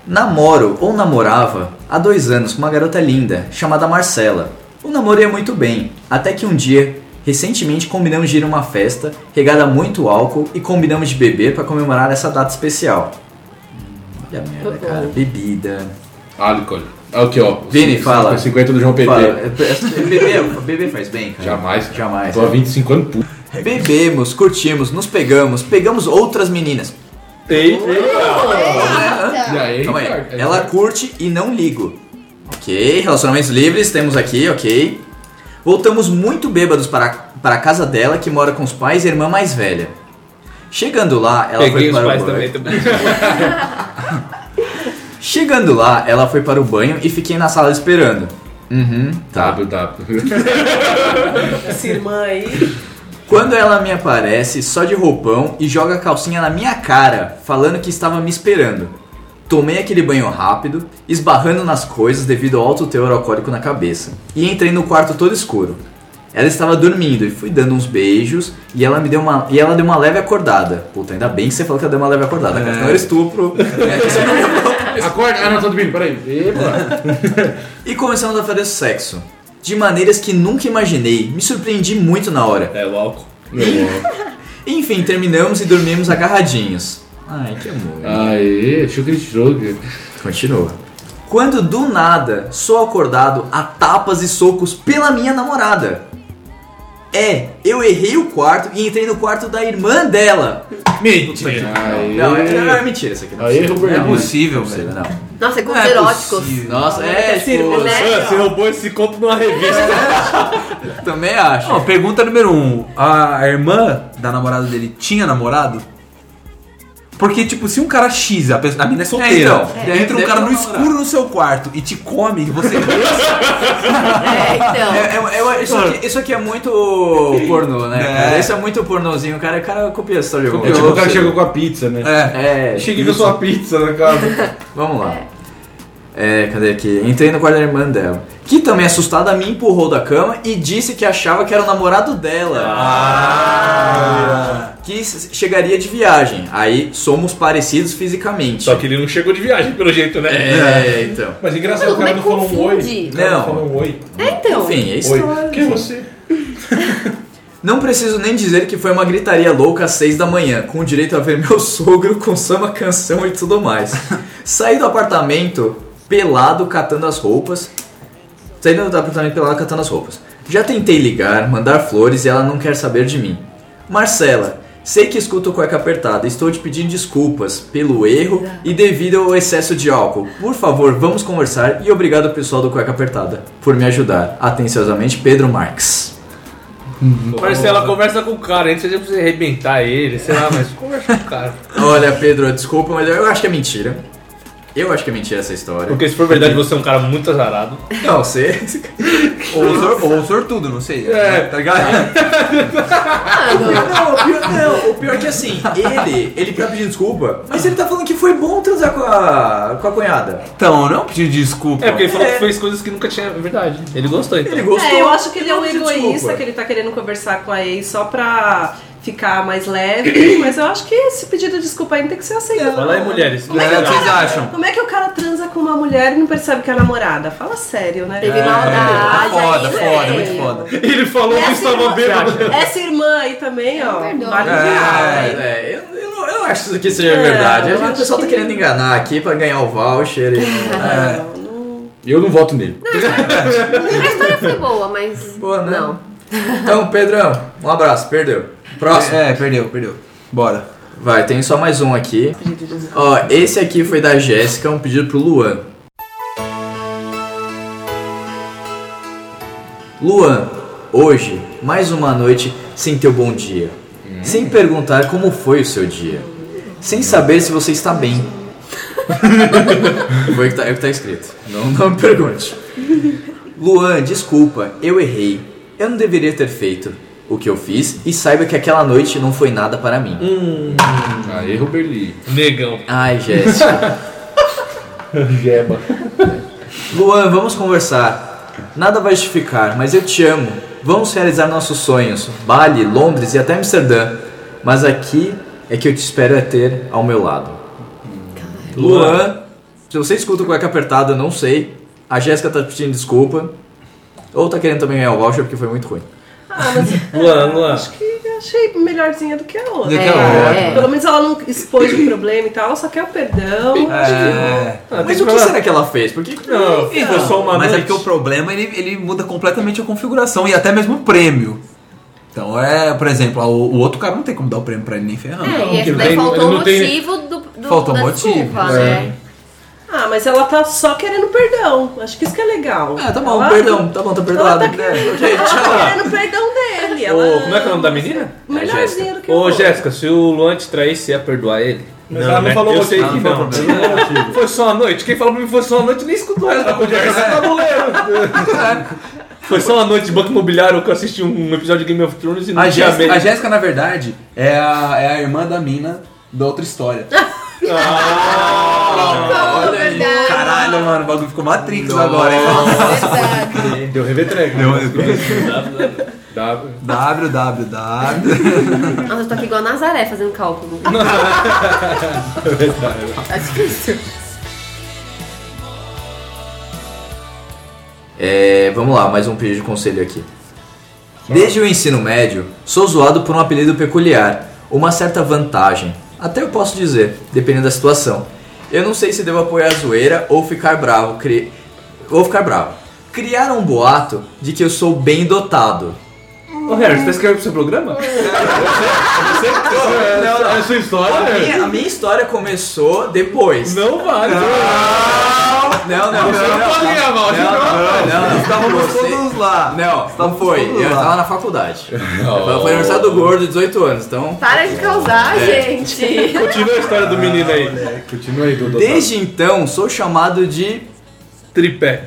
Namoro ou namorava há dois anos com uma garota linda chamada Marcela. O namoro ia muito bem, até que um dia, recentemente, combinamos de ir a uma festa regada a muito álcool e combinamos de beber para comemorar essa data especial. Olha a merda, cara. Bebida. Álcool. Aqui, ó. Vini, fala. 50 do João PT. É, é, Beber, beber faz bem, cara. Jamais. Jamais. Tô há 25 anos puto. Bebemos, curtimos, nos pegamos, pegamos outras meninas. Eita. E aí, Calma aí. Ela curte e não ligo. Ok, relacionamentos livres, temos aqui, ok. Voltamos muito bêbados para, para a casa dela, que mora com os pais e a irmã mais velha. Chegando lá, ela Peguei os foi para pais o banho. também. também. [LAUGHS] Chegando lá, ela foi para o banho e fiquei na sala esperando. Uhum, tá. W. [LAUGHS] Essa irmã aí. Quando ela me aparece só de roupão e joga a calcinha na minha cara, falando que estava me esperando. Tomei aquele banho rápido, esbarrando nas coisas devido ao alto teor alcoólico na cabeça. E entrei no quarto todo escuro. Ela estava dormindo e fui dando uns beijos e ela me deu uma e ela deu uma leve acordada. Puta, ainda bem que você falou que ela deu uma leve acordada, cara. Senão era estupro. [LAUGHS] Acorda. Ah, não, tô dormindo, peraí. Epa. [LAUGHS] e começamos a fazer sexo. De maneiras que nunca imaginei. Me surpreendi muito na hora. É o álcool. [LAUGHS] Enfim, terminamos e dormimos agarradinhos. Ai, que amor. Aê, Sugar Sugar. Continua. Quando do nada sou acordado a tapas e socos pela minha namorada. É, eu errei o quarto e entrei no quarto da irmã dela. Mentira. Não, é, não, é mentira isso aqui. Não, é Aí, possível. Roberto. Não É possível, possível, velho. Não. Nossa, é Não contos é eróticos. possível. Nossa, é, É, tipo, né? Você roubou esse conto numa revista. [LAUGHS] também acho. Ó, pergunta número um. A irmã da namorada dele tinha namorado? Porque, tipo, se um cara X, a, pessoa, a mina é solteira, então, deve- entra um cara no escuro no seu quarto e te come, você. [LAUGHS] É, então. É, é, é, isso, aqui, isso aqui é muito pornô, né, É. cara? Isso é muito pornozinho, cara. O cara copia essa história de É tipo o cara chegou com a pizza, né? É. É, Cheguei com a sua pizza na casa. [LAUGHS] Vamos lá. É, cadê aqui? Entrei no quarto da irmã dela. Que também assustada me empurrou da cama e disse que achava que era o namorado dela. Ah. Que chegaria de viagem. Aí somos parecidos fisicamente. Só que ele não chegou de viagem, pelo jeito, né? É, então. Mas engraçado, Não, o cara não é falou um oi. confunde? O cara Não. falou um oi. É, então. Enfim, é Oi. história. Quem é você? [LAUGHS] Não preciso nem dizer que foi uma gritaria louca às seis da manhã, com direito a ver meu sogro com samba canção e tudo mais. Saí do apartamento pelado catando as roupas. Saí do apartamento pelado catando as roupas. Já tentei ligar, mandar flores e ela não quer saber de mim. Marcela, sei que escuto o cueca apertada, estou te pedindo desculpas pelo erro e devido ao excesso de álcool. Por favor, vamos conversar e obrigado pessoal do cueca apertada por me ajudar. Atenciosamente, Pedro Marques. Marcela, conversa com o cara, antes de você arrebentar ele, sei lá, mas conversa com o cara. Olha, Pedro, desculpa, mas eu acho que é mentira. Eu acho que é mentira essa história. Porque se for verdade, [LAUGHS] você é um cara muito azarado. Não, você. [LAUGHS] ou, sor, ou sortudo, não sei. É. Tá ligado? [LAUGHS] Não, o pior, não, o pior é que assim, ele, ele tá pedindo desculpa, mas ele tá falando que foi bom transar com a, com a cunhada. Então, não pedir desculpa. É, porque ele falou É. que fez coisas que nunca tinha. É verdade. Ele gostou, então. Ele gostou. É, eu acho que ele é um Não, desculpa. egoísta, que ele tá querendo conversar com a ex só pra ficar mais leve, [CLEARS THROAT] mas eu acho que esse pedido de desculpa não tem que ser aceito. Fala aí, mulheres. Como é, que É, o que vocês cara, acham? como é que o cara transa com uma mulher e não percebe que é a namorada? Fala sério, né? Teve maldade. Foda, aí, foda, velho. muito foda. Ele falou que Essa estava irmã, bêbado. essa irmã aí também, ó, Perdão. vale É, hein? é, eu, eu, não, eu não acho que isso aqui seja É, verdade. eu Acho que o acho pessoal tá que- querendo enganar aqui pra ganhar o voucher. E, é. Eu não voto nele. A história foi boa, mas. Pô, né? Não. Então, Pedrão, um abraço, perdeu. Próximo. É, perdeu, perdeu. Bora. Vai, tem só mais um aqui. Ó, esse aqui foi da Jéssica, um pedido pro Luan. Luan, hoje, mais uma noite sem teu bom dia. Sem perguntar como foi o seu dia. Sem saber se você está bem. [LAUGHS] foi o que tá, é o que tá escrito. Não, não me pergunte. Luan, desculpa, eu errei. Eu não deveria ter feito o que eu fiz e saiba que aquela noite não foi nada para mim. Aí, Roberli. Negão. Ai, Jéssica. [LAUGHS] Jeba. Luan, vamos conversar. Nada vai justificar, mas eu te amo. Vamos realizar nossos sonhos. Bali, Londres e até Amsterdã. Mas aqui é que eu te espero é ter ao meu lado. Luan, se você escuta o cueca apertada, não sei. A Jéssica tá pedindo desculpa. Ou tá querendo também ganhar o voucher porque foi muito ruim. Ah, mas [LAUGHS] Luan, Luan. acho que achei melhorzinha do que a outra. Do que a outra. É. Pelo menos ela não expôs o problema e tal, ela só quer o perdão. Acho que É. Ah, Mas o que será que ela fez? Por que que Não, só uma Mas é noite. porque o problema ele, ele muda completamente a configuração e até mesmo o prêmio. Então é, por exemplo, o, o outro cara não tem como dar o prêmio pra ele nem ferrando. É, e esse Ele daí tem- faltou o não tem- motivo do, do Faltou da motivo, desculpa, é. né? Ah, mas ela tá só querendo perdão. Acho que isso que é legal. Ah, tá bom, Ela- perdão, tá bom, tá perdoado. Ela tá querendo, Gente, ela tá querendo perdão dele. Ô, Ela... como é que é o nome da menina? Melhorzinho do que o Ô. Jéssica, se o Luan te traísse, você ia perdoar ele? Mas ela não falou Eu motivo, sei ela que não não. falou não falou motivo. Foi só uma noite. Quem falou pra mim foi só uma noite, nem escutou ela da conversa. Você tá doleiro. [LAUGHS] Foi só uma noite de banco imobiliário que eu assisti um episódio de Game of Thrones e não A tinha Jéssica, a Jéssica, na verdade, é a, é a irmã da mina da outra história. [LAUGHS] [LAUGHS] Ah, mano, o bagulho ficou Matrix agora, hein? Deu revetrega. Deu W. www. Nossa, eu tô aqui igual a Nazaré fazendo cálculo. [LAUGHS] Tá difícil. É, vamos lá, mais um pedido de conselho aqui. Desde o ensino médio, sou zoado por um apelido peculiar, uma certa vantagem. Até eu posso dizer, dependendo da situação. Eu não sei se devo apoiar a zoeira ou ficar bravo. Cri... Ou ficar bravo. Criaram um boato de que eu sou bem dotado. Ô, Harry, você tá escrevendo pro seu programa? Você, [LAUGHS] Não, não. É a sua história, A minha, a minha história começou depois. Não vale. Não, não, não. Não não, não, não, não, não. Estávamos Você- todos lá. Não, não foi. Eu lá. tava na faculdade. Foi aniversário do gordo, 18 anos, então. Para de causar, É. gente. [LAUGHS] Continua a história do menino aí. Continua aí, Dudu. Desde então, sou chamado de. Tripé.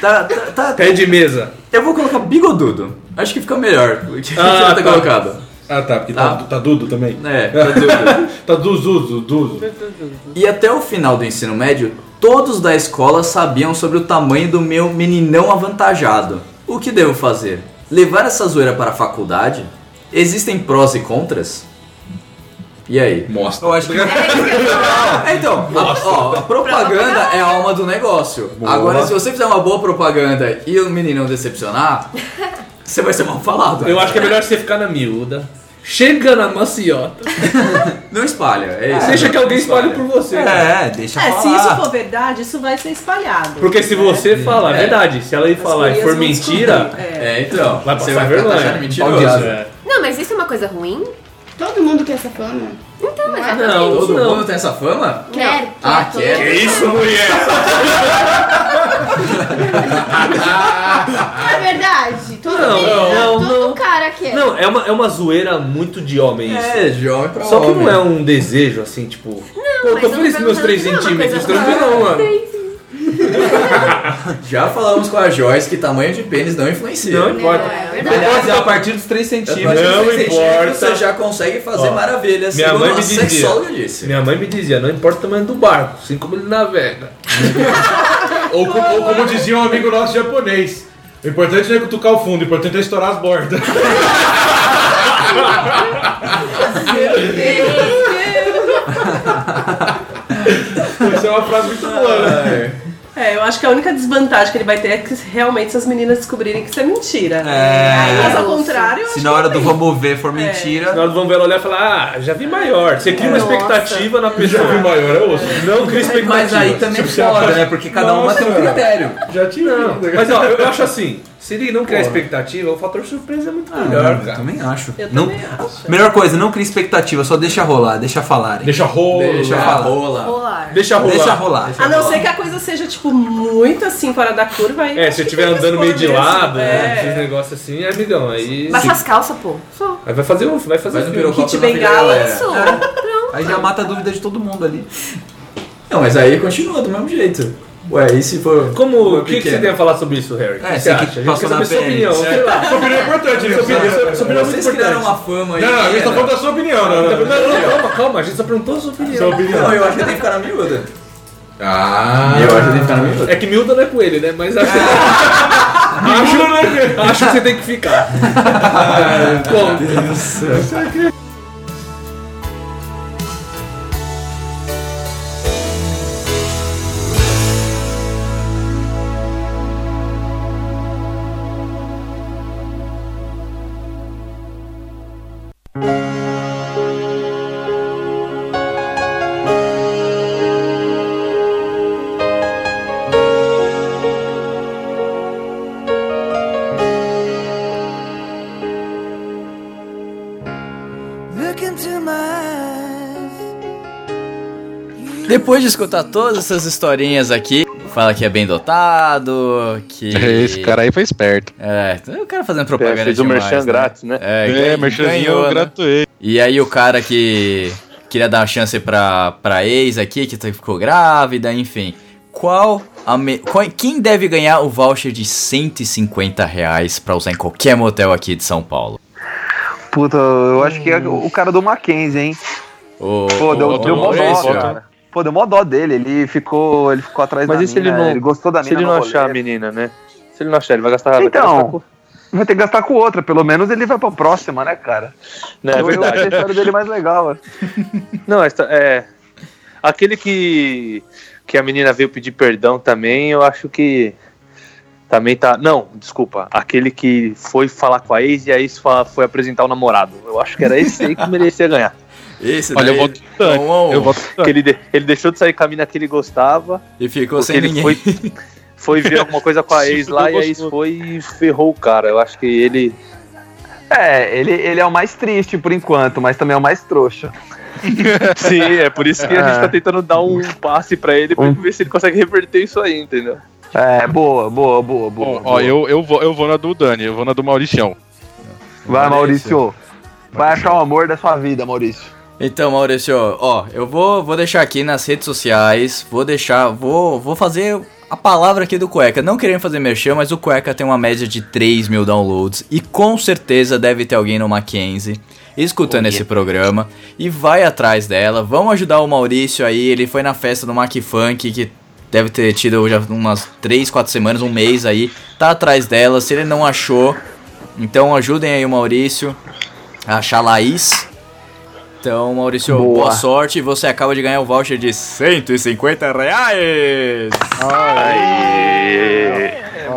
Tá, tá, tá- Pé de mesa. Eu vou colocar bigodudo. Acho que fica melhor. O que Ah, tá. colocado? Ah, tá, porque Tá. tá, tá Dudo também. É, tá dudo. [LAUGHS] tá Duzuzo, Duzo. E até o final do ensino médio, todos da escola sabiam sobre o tamanho do meu meninão avantajado. O que devo fazer? Levar essa zoeira para a faculdade? Existem prós e contras? E aí? Mostra. Eu acho que. É, então, a, ó, a propaganda é a alma do negócio. Boa. Agora, se você fizer uma boa propaganda e o menino não decepcionar, você vai ser mal falado. Eu acho que é melhor você ficar na miúda. Chega na maciota. [LAUGHS] Não espalha, é isso. Deixa que alguém espalhe por você. É, deixa É, falar. se isso for verdade, isso vai ser espalhado. Porque se você falar a É. verdade, se ela ir falar e gurias for vão mentira, descobrir. É. É, então. vai você passar vai ficar taxado vergonha. de mentiroso. É. Não, mas isso é uma coisa ruim? Todo mundo quer essa fama. Então, Não é? exatamente. Não, Todo não. mundo tem essa fama? Quer, Ah, quer. quer? Que isso, mulher? Não é verdade? Todo, Não, menino, não, todo não. cara quer. Não, é uma, é uma zoeira muito de homem isso. É, jovem pra Só que homem. não é um desejo assim, tipo. Pô, mas tô eu feliz com meus 3 perguntando se não é uma centímetros. Tranquilo, não, mano. [LAUGHS] Já falamos com a Joyce que tamanho de pênis não influencia. Não importa. É verdade. Aliás, é a partir dos 3 A partir centímetros. Não 3 centímetros importa. Você já consegue fazer Ó, maravilhas. minha mãe me dizia. disse. Minha mãe me dizia, não importa o tamanho do barco, assim como ele navega. [LAUGHS] Ou, co- ou como dizia um amigo nosso japonês. O importante não é cutucar o fundo, o importante é estourar as bordas. [LAUGHS] Essa é uma frase muito boa, né? É, eu acho que a única desvantagem que ele vai ter é que realmente se as meninas descobrirem que isso é mentira. É. Mas ao contrário, eu Se acho na hora que do vamos ver for mentira. Na hora do vamos ver ela olhar e falar, ah, já vi maior. Você cria uma Nossa. expectativa na pessoa. Já vi maior, é osso. Não cria expectativa. Mas aí também Se acha- né? Porque cada uma tem um Nossa. critério. Já tinha. Não, [LAUGHS] mas ó, eu acho assim, se ele não criar expectativa, o fator surpresa é muito melhor, eu cara. também acho. Eu Não- também acho. Melhor coisa, não cria expectativa, só deixa rolar, deixa falarem. Deixa rolo. Deixa falar. rola. Rolar. Deixa rolar. Deixa rolar. A não ser que a coisa seja, tipo, muito assim, fora da curva. Aí É, se que estiver andando meio de lado, né? Esses É. negócios assim, é amigão. Aí, Baixa as calças, pô. Só. aí vai fazer um. Vai fazer Faz um Kit bengala. Isso. Aí já mata a dúvida de todo mundo ali. Não, mas aí continua do mesmo jeito. Ué, e se for. Como, o que, que você tem a falar sobre isso, Harry? É, que você que acha? A gente passou quer saber na sua opinião. sei lá. Sua opinião é importante, né? Sua opinião, sua, sua opinião é muito Vocês criaram importante. uma fama aí. Não, a gente tá pequena. falando da sua opinião, não, não, Não, não. não, calma, calma, a gente só perguntou a sua opinião. Sua opinião. Não, eu acho que tem que ficar na miúda. Ah. Eu acho que tem que ficar na miúda. É que miúda não é com ele, né? Mas acho, acho, acho que você tem que ficar. Bom, Look Depois de escutar todas essas historinhas aqui, fala que é bem dotado, que. [LAUGHS] Esse cara aí foi esperto. É, o cara fazendo propaganda É, fez o demais, merchan né? grátis, né? É, É, merchanzinho ganhou, né? gratuito. E aí o cara que queria dar uma chance pra, pra ex aqui, que ficou grávida, enfim. Qual a me... qual- Quem deve ganhar o voucher de 150 reais pra usar em qualquer motel aqui de São Paulo? Puta, eu acho que é o cara do Mackenzie, hein? O, Pô, deu, o- deu o mó dó, Maurício? Pô, deu mó dó dele, ele ficou, ele ficou atrás Mas da e se ele mina, não. ele gostou da se mina ele no não rolê. achar a menina, né? Se ele não achar, ele vai gastar gastar Então, com- vai ter que gastar com outra, pelo menos ele vai pra próxima, né, cara? Não, é Eu- eu verdade. achei a história dele mais legal. [LAUGHS] Não, essa, é. Aquele que. Que a menina veio pedir perdão também, eu acho que. Também tá. Não, desculpa. Aquele que foi falar com a ex e a ex foi apresentar o namorado. Eu acho que era esse aí que merecia ganhar. [LAUGHS] Esse Olha, daí, eu voto um a um. Eu voto ele, de- ele deixou de sair com a mina que ele gostava. E ficou sem ele ninguém. Foi, foi ver alguma coisa com a [LAUGHS] ex lá e a ex foi e ferrou o cara. Eu acho que ele. É, ele, ele é o mais triste por enquanto, mas também é o mais trouxa. [LAUGHS] Sim, é por isso que a gente É. tá tentando dar um passe pra ele pra ver se ele consegue reverter isso aí, entendeu? É, boa, boa, boa, boa. Ó, eu, eu, vou, eu vou na do Dani, eu vou na do Mauricião. Vai, Maurício. Vai achar o amor da sua vida, Maurício. Então, Maurício, ó, eu vou, vou deixar aqui nas redes sociais, vou deixar, vou, vou fazer a palavra aqui do Cueca. Não querendo fazer merchan, mas o Cueca tem uma média de 3 mil downloads e com certeza deve ter alguém no Mackenzie escutando esse programa e vai atrás dela. Vamos ajudar o Maurício aí, ele foi na festa do Mac Funk que deve ter tido já umas 3, 4 semanas, um mês aí. Tá atrás dela, se ele não achou, então ajudem aí o Maurício a achar a Laís. Então, Maurício, boa. Boa. sorte. Você acaba de ganhar o voucher de 150 reais.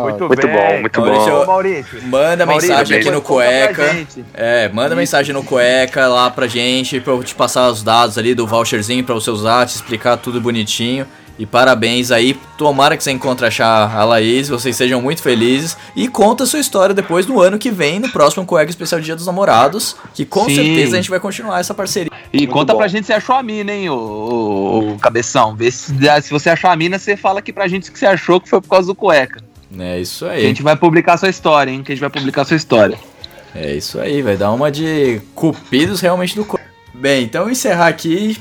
Muito, Muito bem. bom, muito Maurício, bom. Maurício. Manda Maurício, mensagem aqui no Cueca. É, manda mensagem no Cueca lá pra gente, pra eu te passar os dados ali do voucherzinho pra você usar, te explicar tudo bonitinho. E parabéns aí, tomara que você encontre achar a Laís, vocês sejam muito felizes. E conta a sua história depois no ano que vem, no próximo Cueca Especial Dia dos Namorados, que com Sim. certeza a gente vai continuar essa parceria. E Muito conta bom. pra gente se achou a mina, hein, ô, ô, ô, cabeção. Vê se, se você achou a mina, você fala aqui pra gente que você achou que foi por causa do cueca. É isso A aí. gente vai publicar sua história, hein? Que a gente vai publicar sua história. É isso aí, vai dar uma de cupidos realmente do. Bem, então encerrar aqui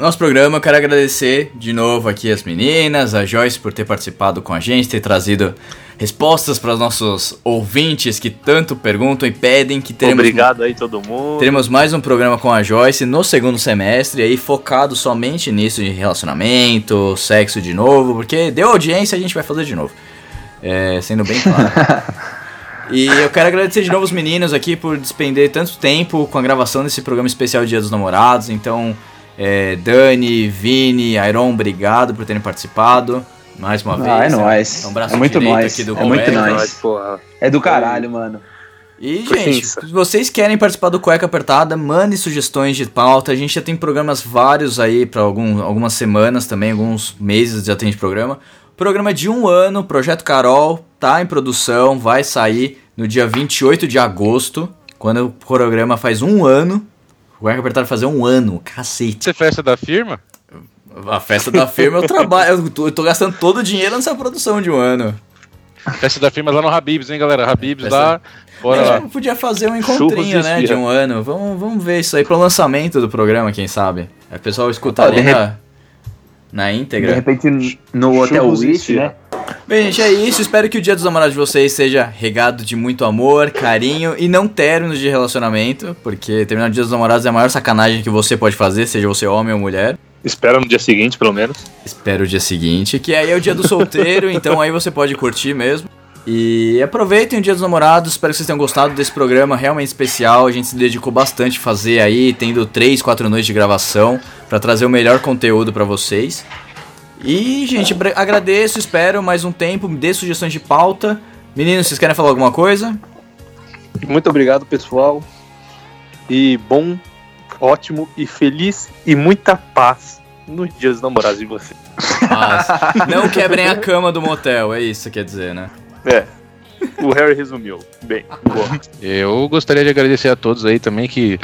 nosso programa. Eu quero agradecer de novo aqui as meninas, a Joyce por ter participado com a gente, ter trazido respostas para os nossos ouvintes que tanto perguntam e pedem que teremos Obrigado aí, todo mundo. Teremos mais um programa com a Joyce no segundo semestre, aí focado somente nisso de relacionamento, sexo de novo, porque deu audiência a gente vai fazer de novo. É, sendo bem claro. [LAUGHS] E eu quero agradecer de novo os meninos aqui por despender tanto tempo com a gravação desse programa especial Dia dos Namorados. Então, é, Dani, Vini, Iron, obrigado por terem participado. Mais uma Ah, vez. é nóis. Um braço É muito nóis. aqui do É muito Cueca. nóis. porra. É do caralho, mano. E, Foi gente, tensa. se vocês querem participar do Cueca Apertada, mandem sugestões de pauta. A gente já tem programas vários aí para algum, algumas semanas também, alguns meses já tem de programa. Programa de um ano, Projeto Carol, tá em produção, vai sair no dia 28 de agosto, quando o programa faz um ano. O Cueca Apertada vai fazer um ano, cacete. Você é festa da firma? A festa da firma eu trabalho, eu tô, eu tô gastando todo o dinheiro nessa produção de um ano. Festa da firma lá no Habibs, hein, galera? Habibs Festa- lá. Bora A lá. gente podia fazer um encontrinho, né, de um ano. Vamos, vamos ver isso aí pro lançamento do programa, quem sabe. Aí o pessoal escuta Ah, ali de na, na íntegra. De repente, no Hotel Churros esfirra. né? Bem, gente, é isso. Espero que o Dia dos Namorados de vocês seja regado de muito amor, carinho e não términos de relacionamento, porque terminar o Dia dos Namorados é a maior sacanagem que você pode fazer, seja você homem ou mulher. Espera no dia seguinte, pelo menos. Espero o dia seguinte, que aí é o dia do solteiro, então aí você pode curtir mesmo. E aproveitem o Dia dos Namorados, espero que vocês tenham gostado desse programa realmente especial. A gente se dedicou bastante a fazer aí, tendo 3, 4 noites de gravação para trazer o melhor conteúdo para vocês. E, gente, agradeço, espero mais um tempo, me dê sugestões de pauta. Meninos, vocês querem falar alguma coisa? Muito obrigado, pessoal. E bom, ótimo e feliz e muita paz no Dia dos Namorados de vocês. Mas não quebrem a cama do motel, é isso que quer dizer, né? É. O Harry resumiu. Bem, boa. Eu gostaria de agradecer a todos aí também que.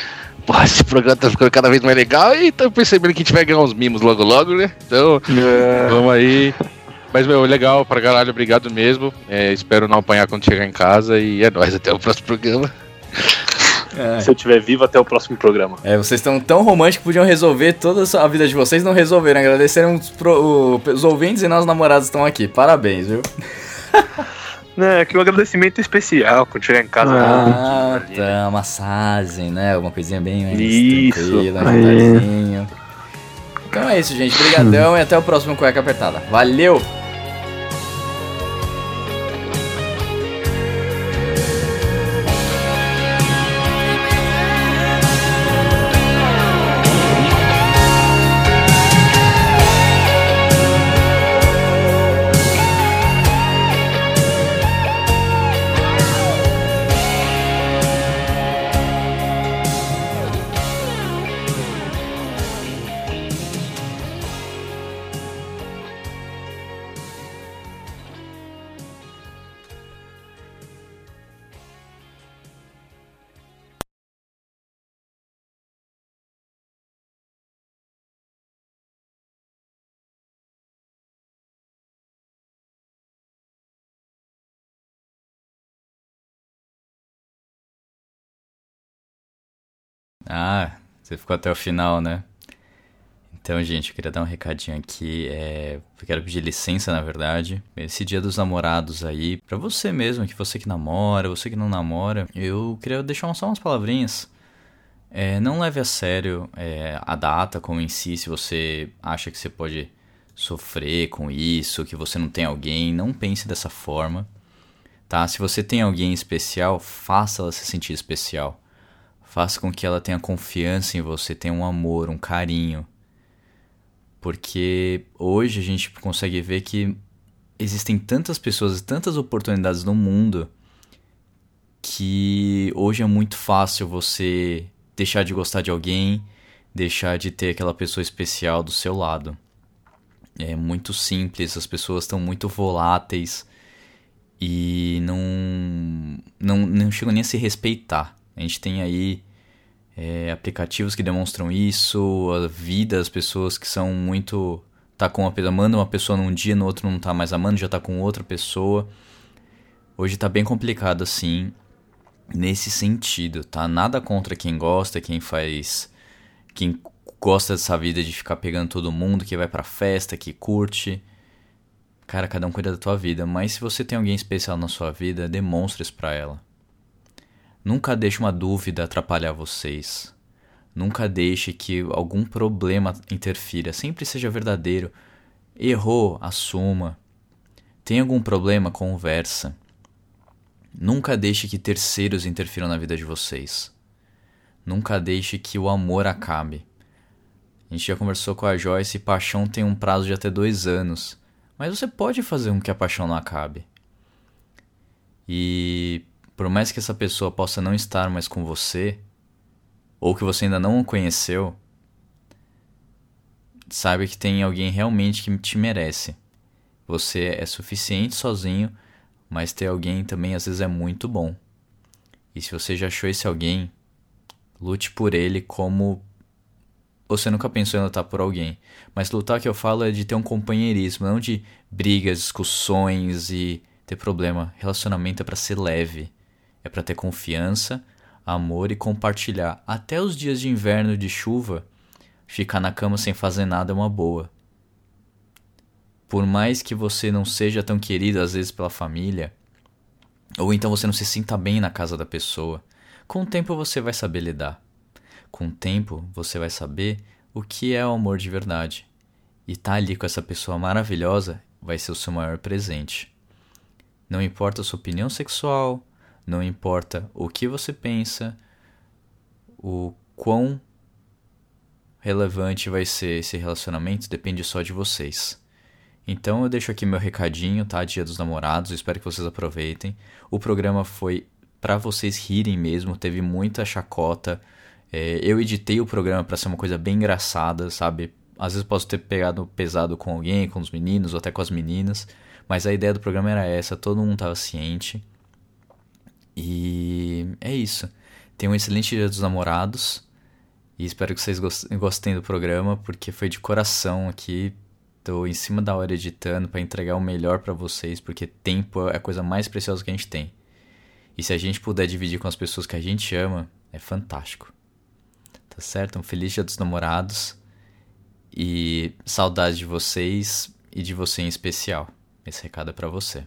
Pô, esse programa tá ficando cada vez mais legal e tô percebendo que a gente vai ganhar uns mimos logo logo, né? Então, vamos aí. Mas, meu, legal pra caralho, obrigado mesmo. É, espero não apanhar quando chegar em casa e é nóis, até o próximo programa. Se eu estiver vivo até o próximo programa. É, vocês estão tão românticos que podiam resolver toda a vida de vocês, não resolveram. Agradeceram os, pro- os ouvintes e nós namorados estão aqui. Parabéns, viu? [LAUGHS] É, que o agradecimento especial quando chegar em casa. Ah, tá, uma massagem, né? Uma coisinha bem mais Isso. tranquila, um. Então é isso, gente. Obrigadão e até o próximo Cueca Apertada. Valeu! Ah, você ficou até o final, né? Então, gente, eu queria dar um recadinho aqui. É... Eu quero pedir licença, na verdade. Esse dia dos namorados aí, pra você mesmo, que você que namora, você que não namora, eu queria deixar só umas palavrinhas. É, não leve a sério é, a data como em si, se você acha que você pode sofrer com isso, que você não tem alguém, não pense dessa forma, tá? Se você tem alguém especial, faça ela se sentir especial. Faça com que ela tenha confiança em você, tenha um amor, um carinho. Porque hoje a gente consegue ver que existem tantas pessoas, tantas oportunidades no mundo que hoje é muito fácil você deixar de gostar de alguém, deixar de ter aquela pessoa especial do seu lado. É muito simples, as pessoas estão muito voláteis e não, não, não chegam nem a se respeitar. A gente tem aí é, aplicativos que demonstram isso, a vida das pessoas que são muito. tá com uma amando uma pessoa num dia, no outro não tá mais amando, já tá com outra pessoa. Hoje tá bem complicado assim, nesse sentido, tá? Nada contra quem gosta, quem faz. quem gosta dessa vida de ficar pegando todo mundo, que vai pra festa, que curte. Cara, cada um cuida da tua vida, mas se você tem alguém especial na sua vida, demonstre isso pra ela. Nunca deixe uma dúvida atrapalhar vocês. Nunca deixe que algum problema interfira. Sempre seja verdadeiro. Errou, assuma. Tem algum problema, conversa. Nunca deixe que terceiros interfiram na vida de vocês. Nunca deixe que o amor acabe. A gente já conversou com a Joyce e paixão tem um prazo de até dois anos. Mas você pode fazer com que a paixão não acabe. E por mais que essa pessoa possa não estar mais com você, ou que você ainda não conheceu, saiba que tem alguém realmente que te merece. Você é suficiente sozinho, mas ter alguém também às vezes é muito bom. E se você já achou esse alguém, lute por ele como você nunca pensou em lutar por alguém. Mas lutar que eu falo é de ter um companheirismo, não de brigas, discussões e ter problema. Relacionamento é para ser leve. É para ter confiança, amor e compartilhar. Até os dias de inverno e de chuva, ficar na cama sem fazer nada é uma boa. Por mais que você não seja tão querido às vezes pela família, ou então você não se sinta bem na casa da pessoa, com o tempo você vai saber lidar. Com o tempo você vai saber o que é o amor de verdade. E estar tá ali com essa pessoa maravilhosa vai ser o seu maior presente. Não importa a sua opinião sexual, não importa o que você pensa, o quão relevante vai ser esse relacionamento depende só de vocês. Então eu deixo aqui meu recadinho, tá? Dia dos Namorados, espero que vocês aproveitem. O programa foi para vocês rirem mesmo, teve muita chacota. É, eu editei o programa para ser uma coisa bem engraçada, sabe? Às vezes posso ter pegado pesado com alguém, com os meninos ou até com as meninas, mas a ideia do programa era essa, todo mundo estava ciente. E é isso. Tenham um excelente dia dos namorados. E espero que vocês gostem do programa, porque foi de coração aqui. Tô em cima da hora editando para entregar o melhor para vocês, porque tempo é a coisa mais preciosa que a gente tem. E se a gente puder dividir com as pessoas que a gente ama, é fantástico. Tá certo? Um feliz dia dos namorados. E saudade de vocês e de você em especial. Esse recado é para você.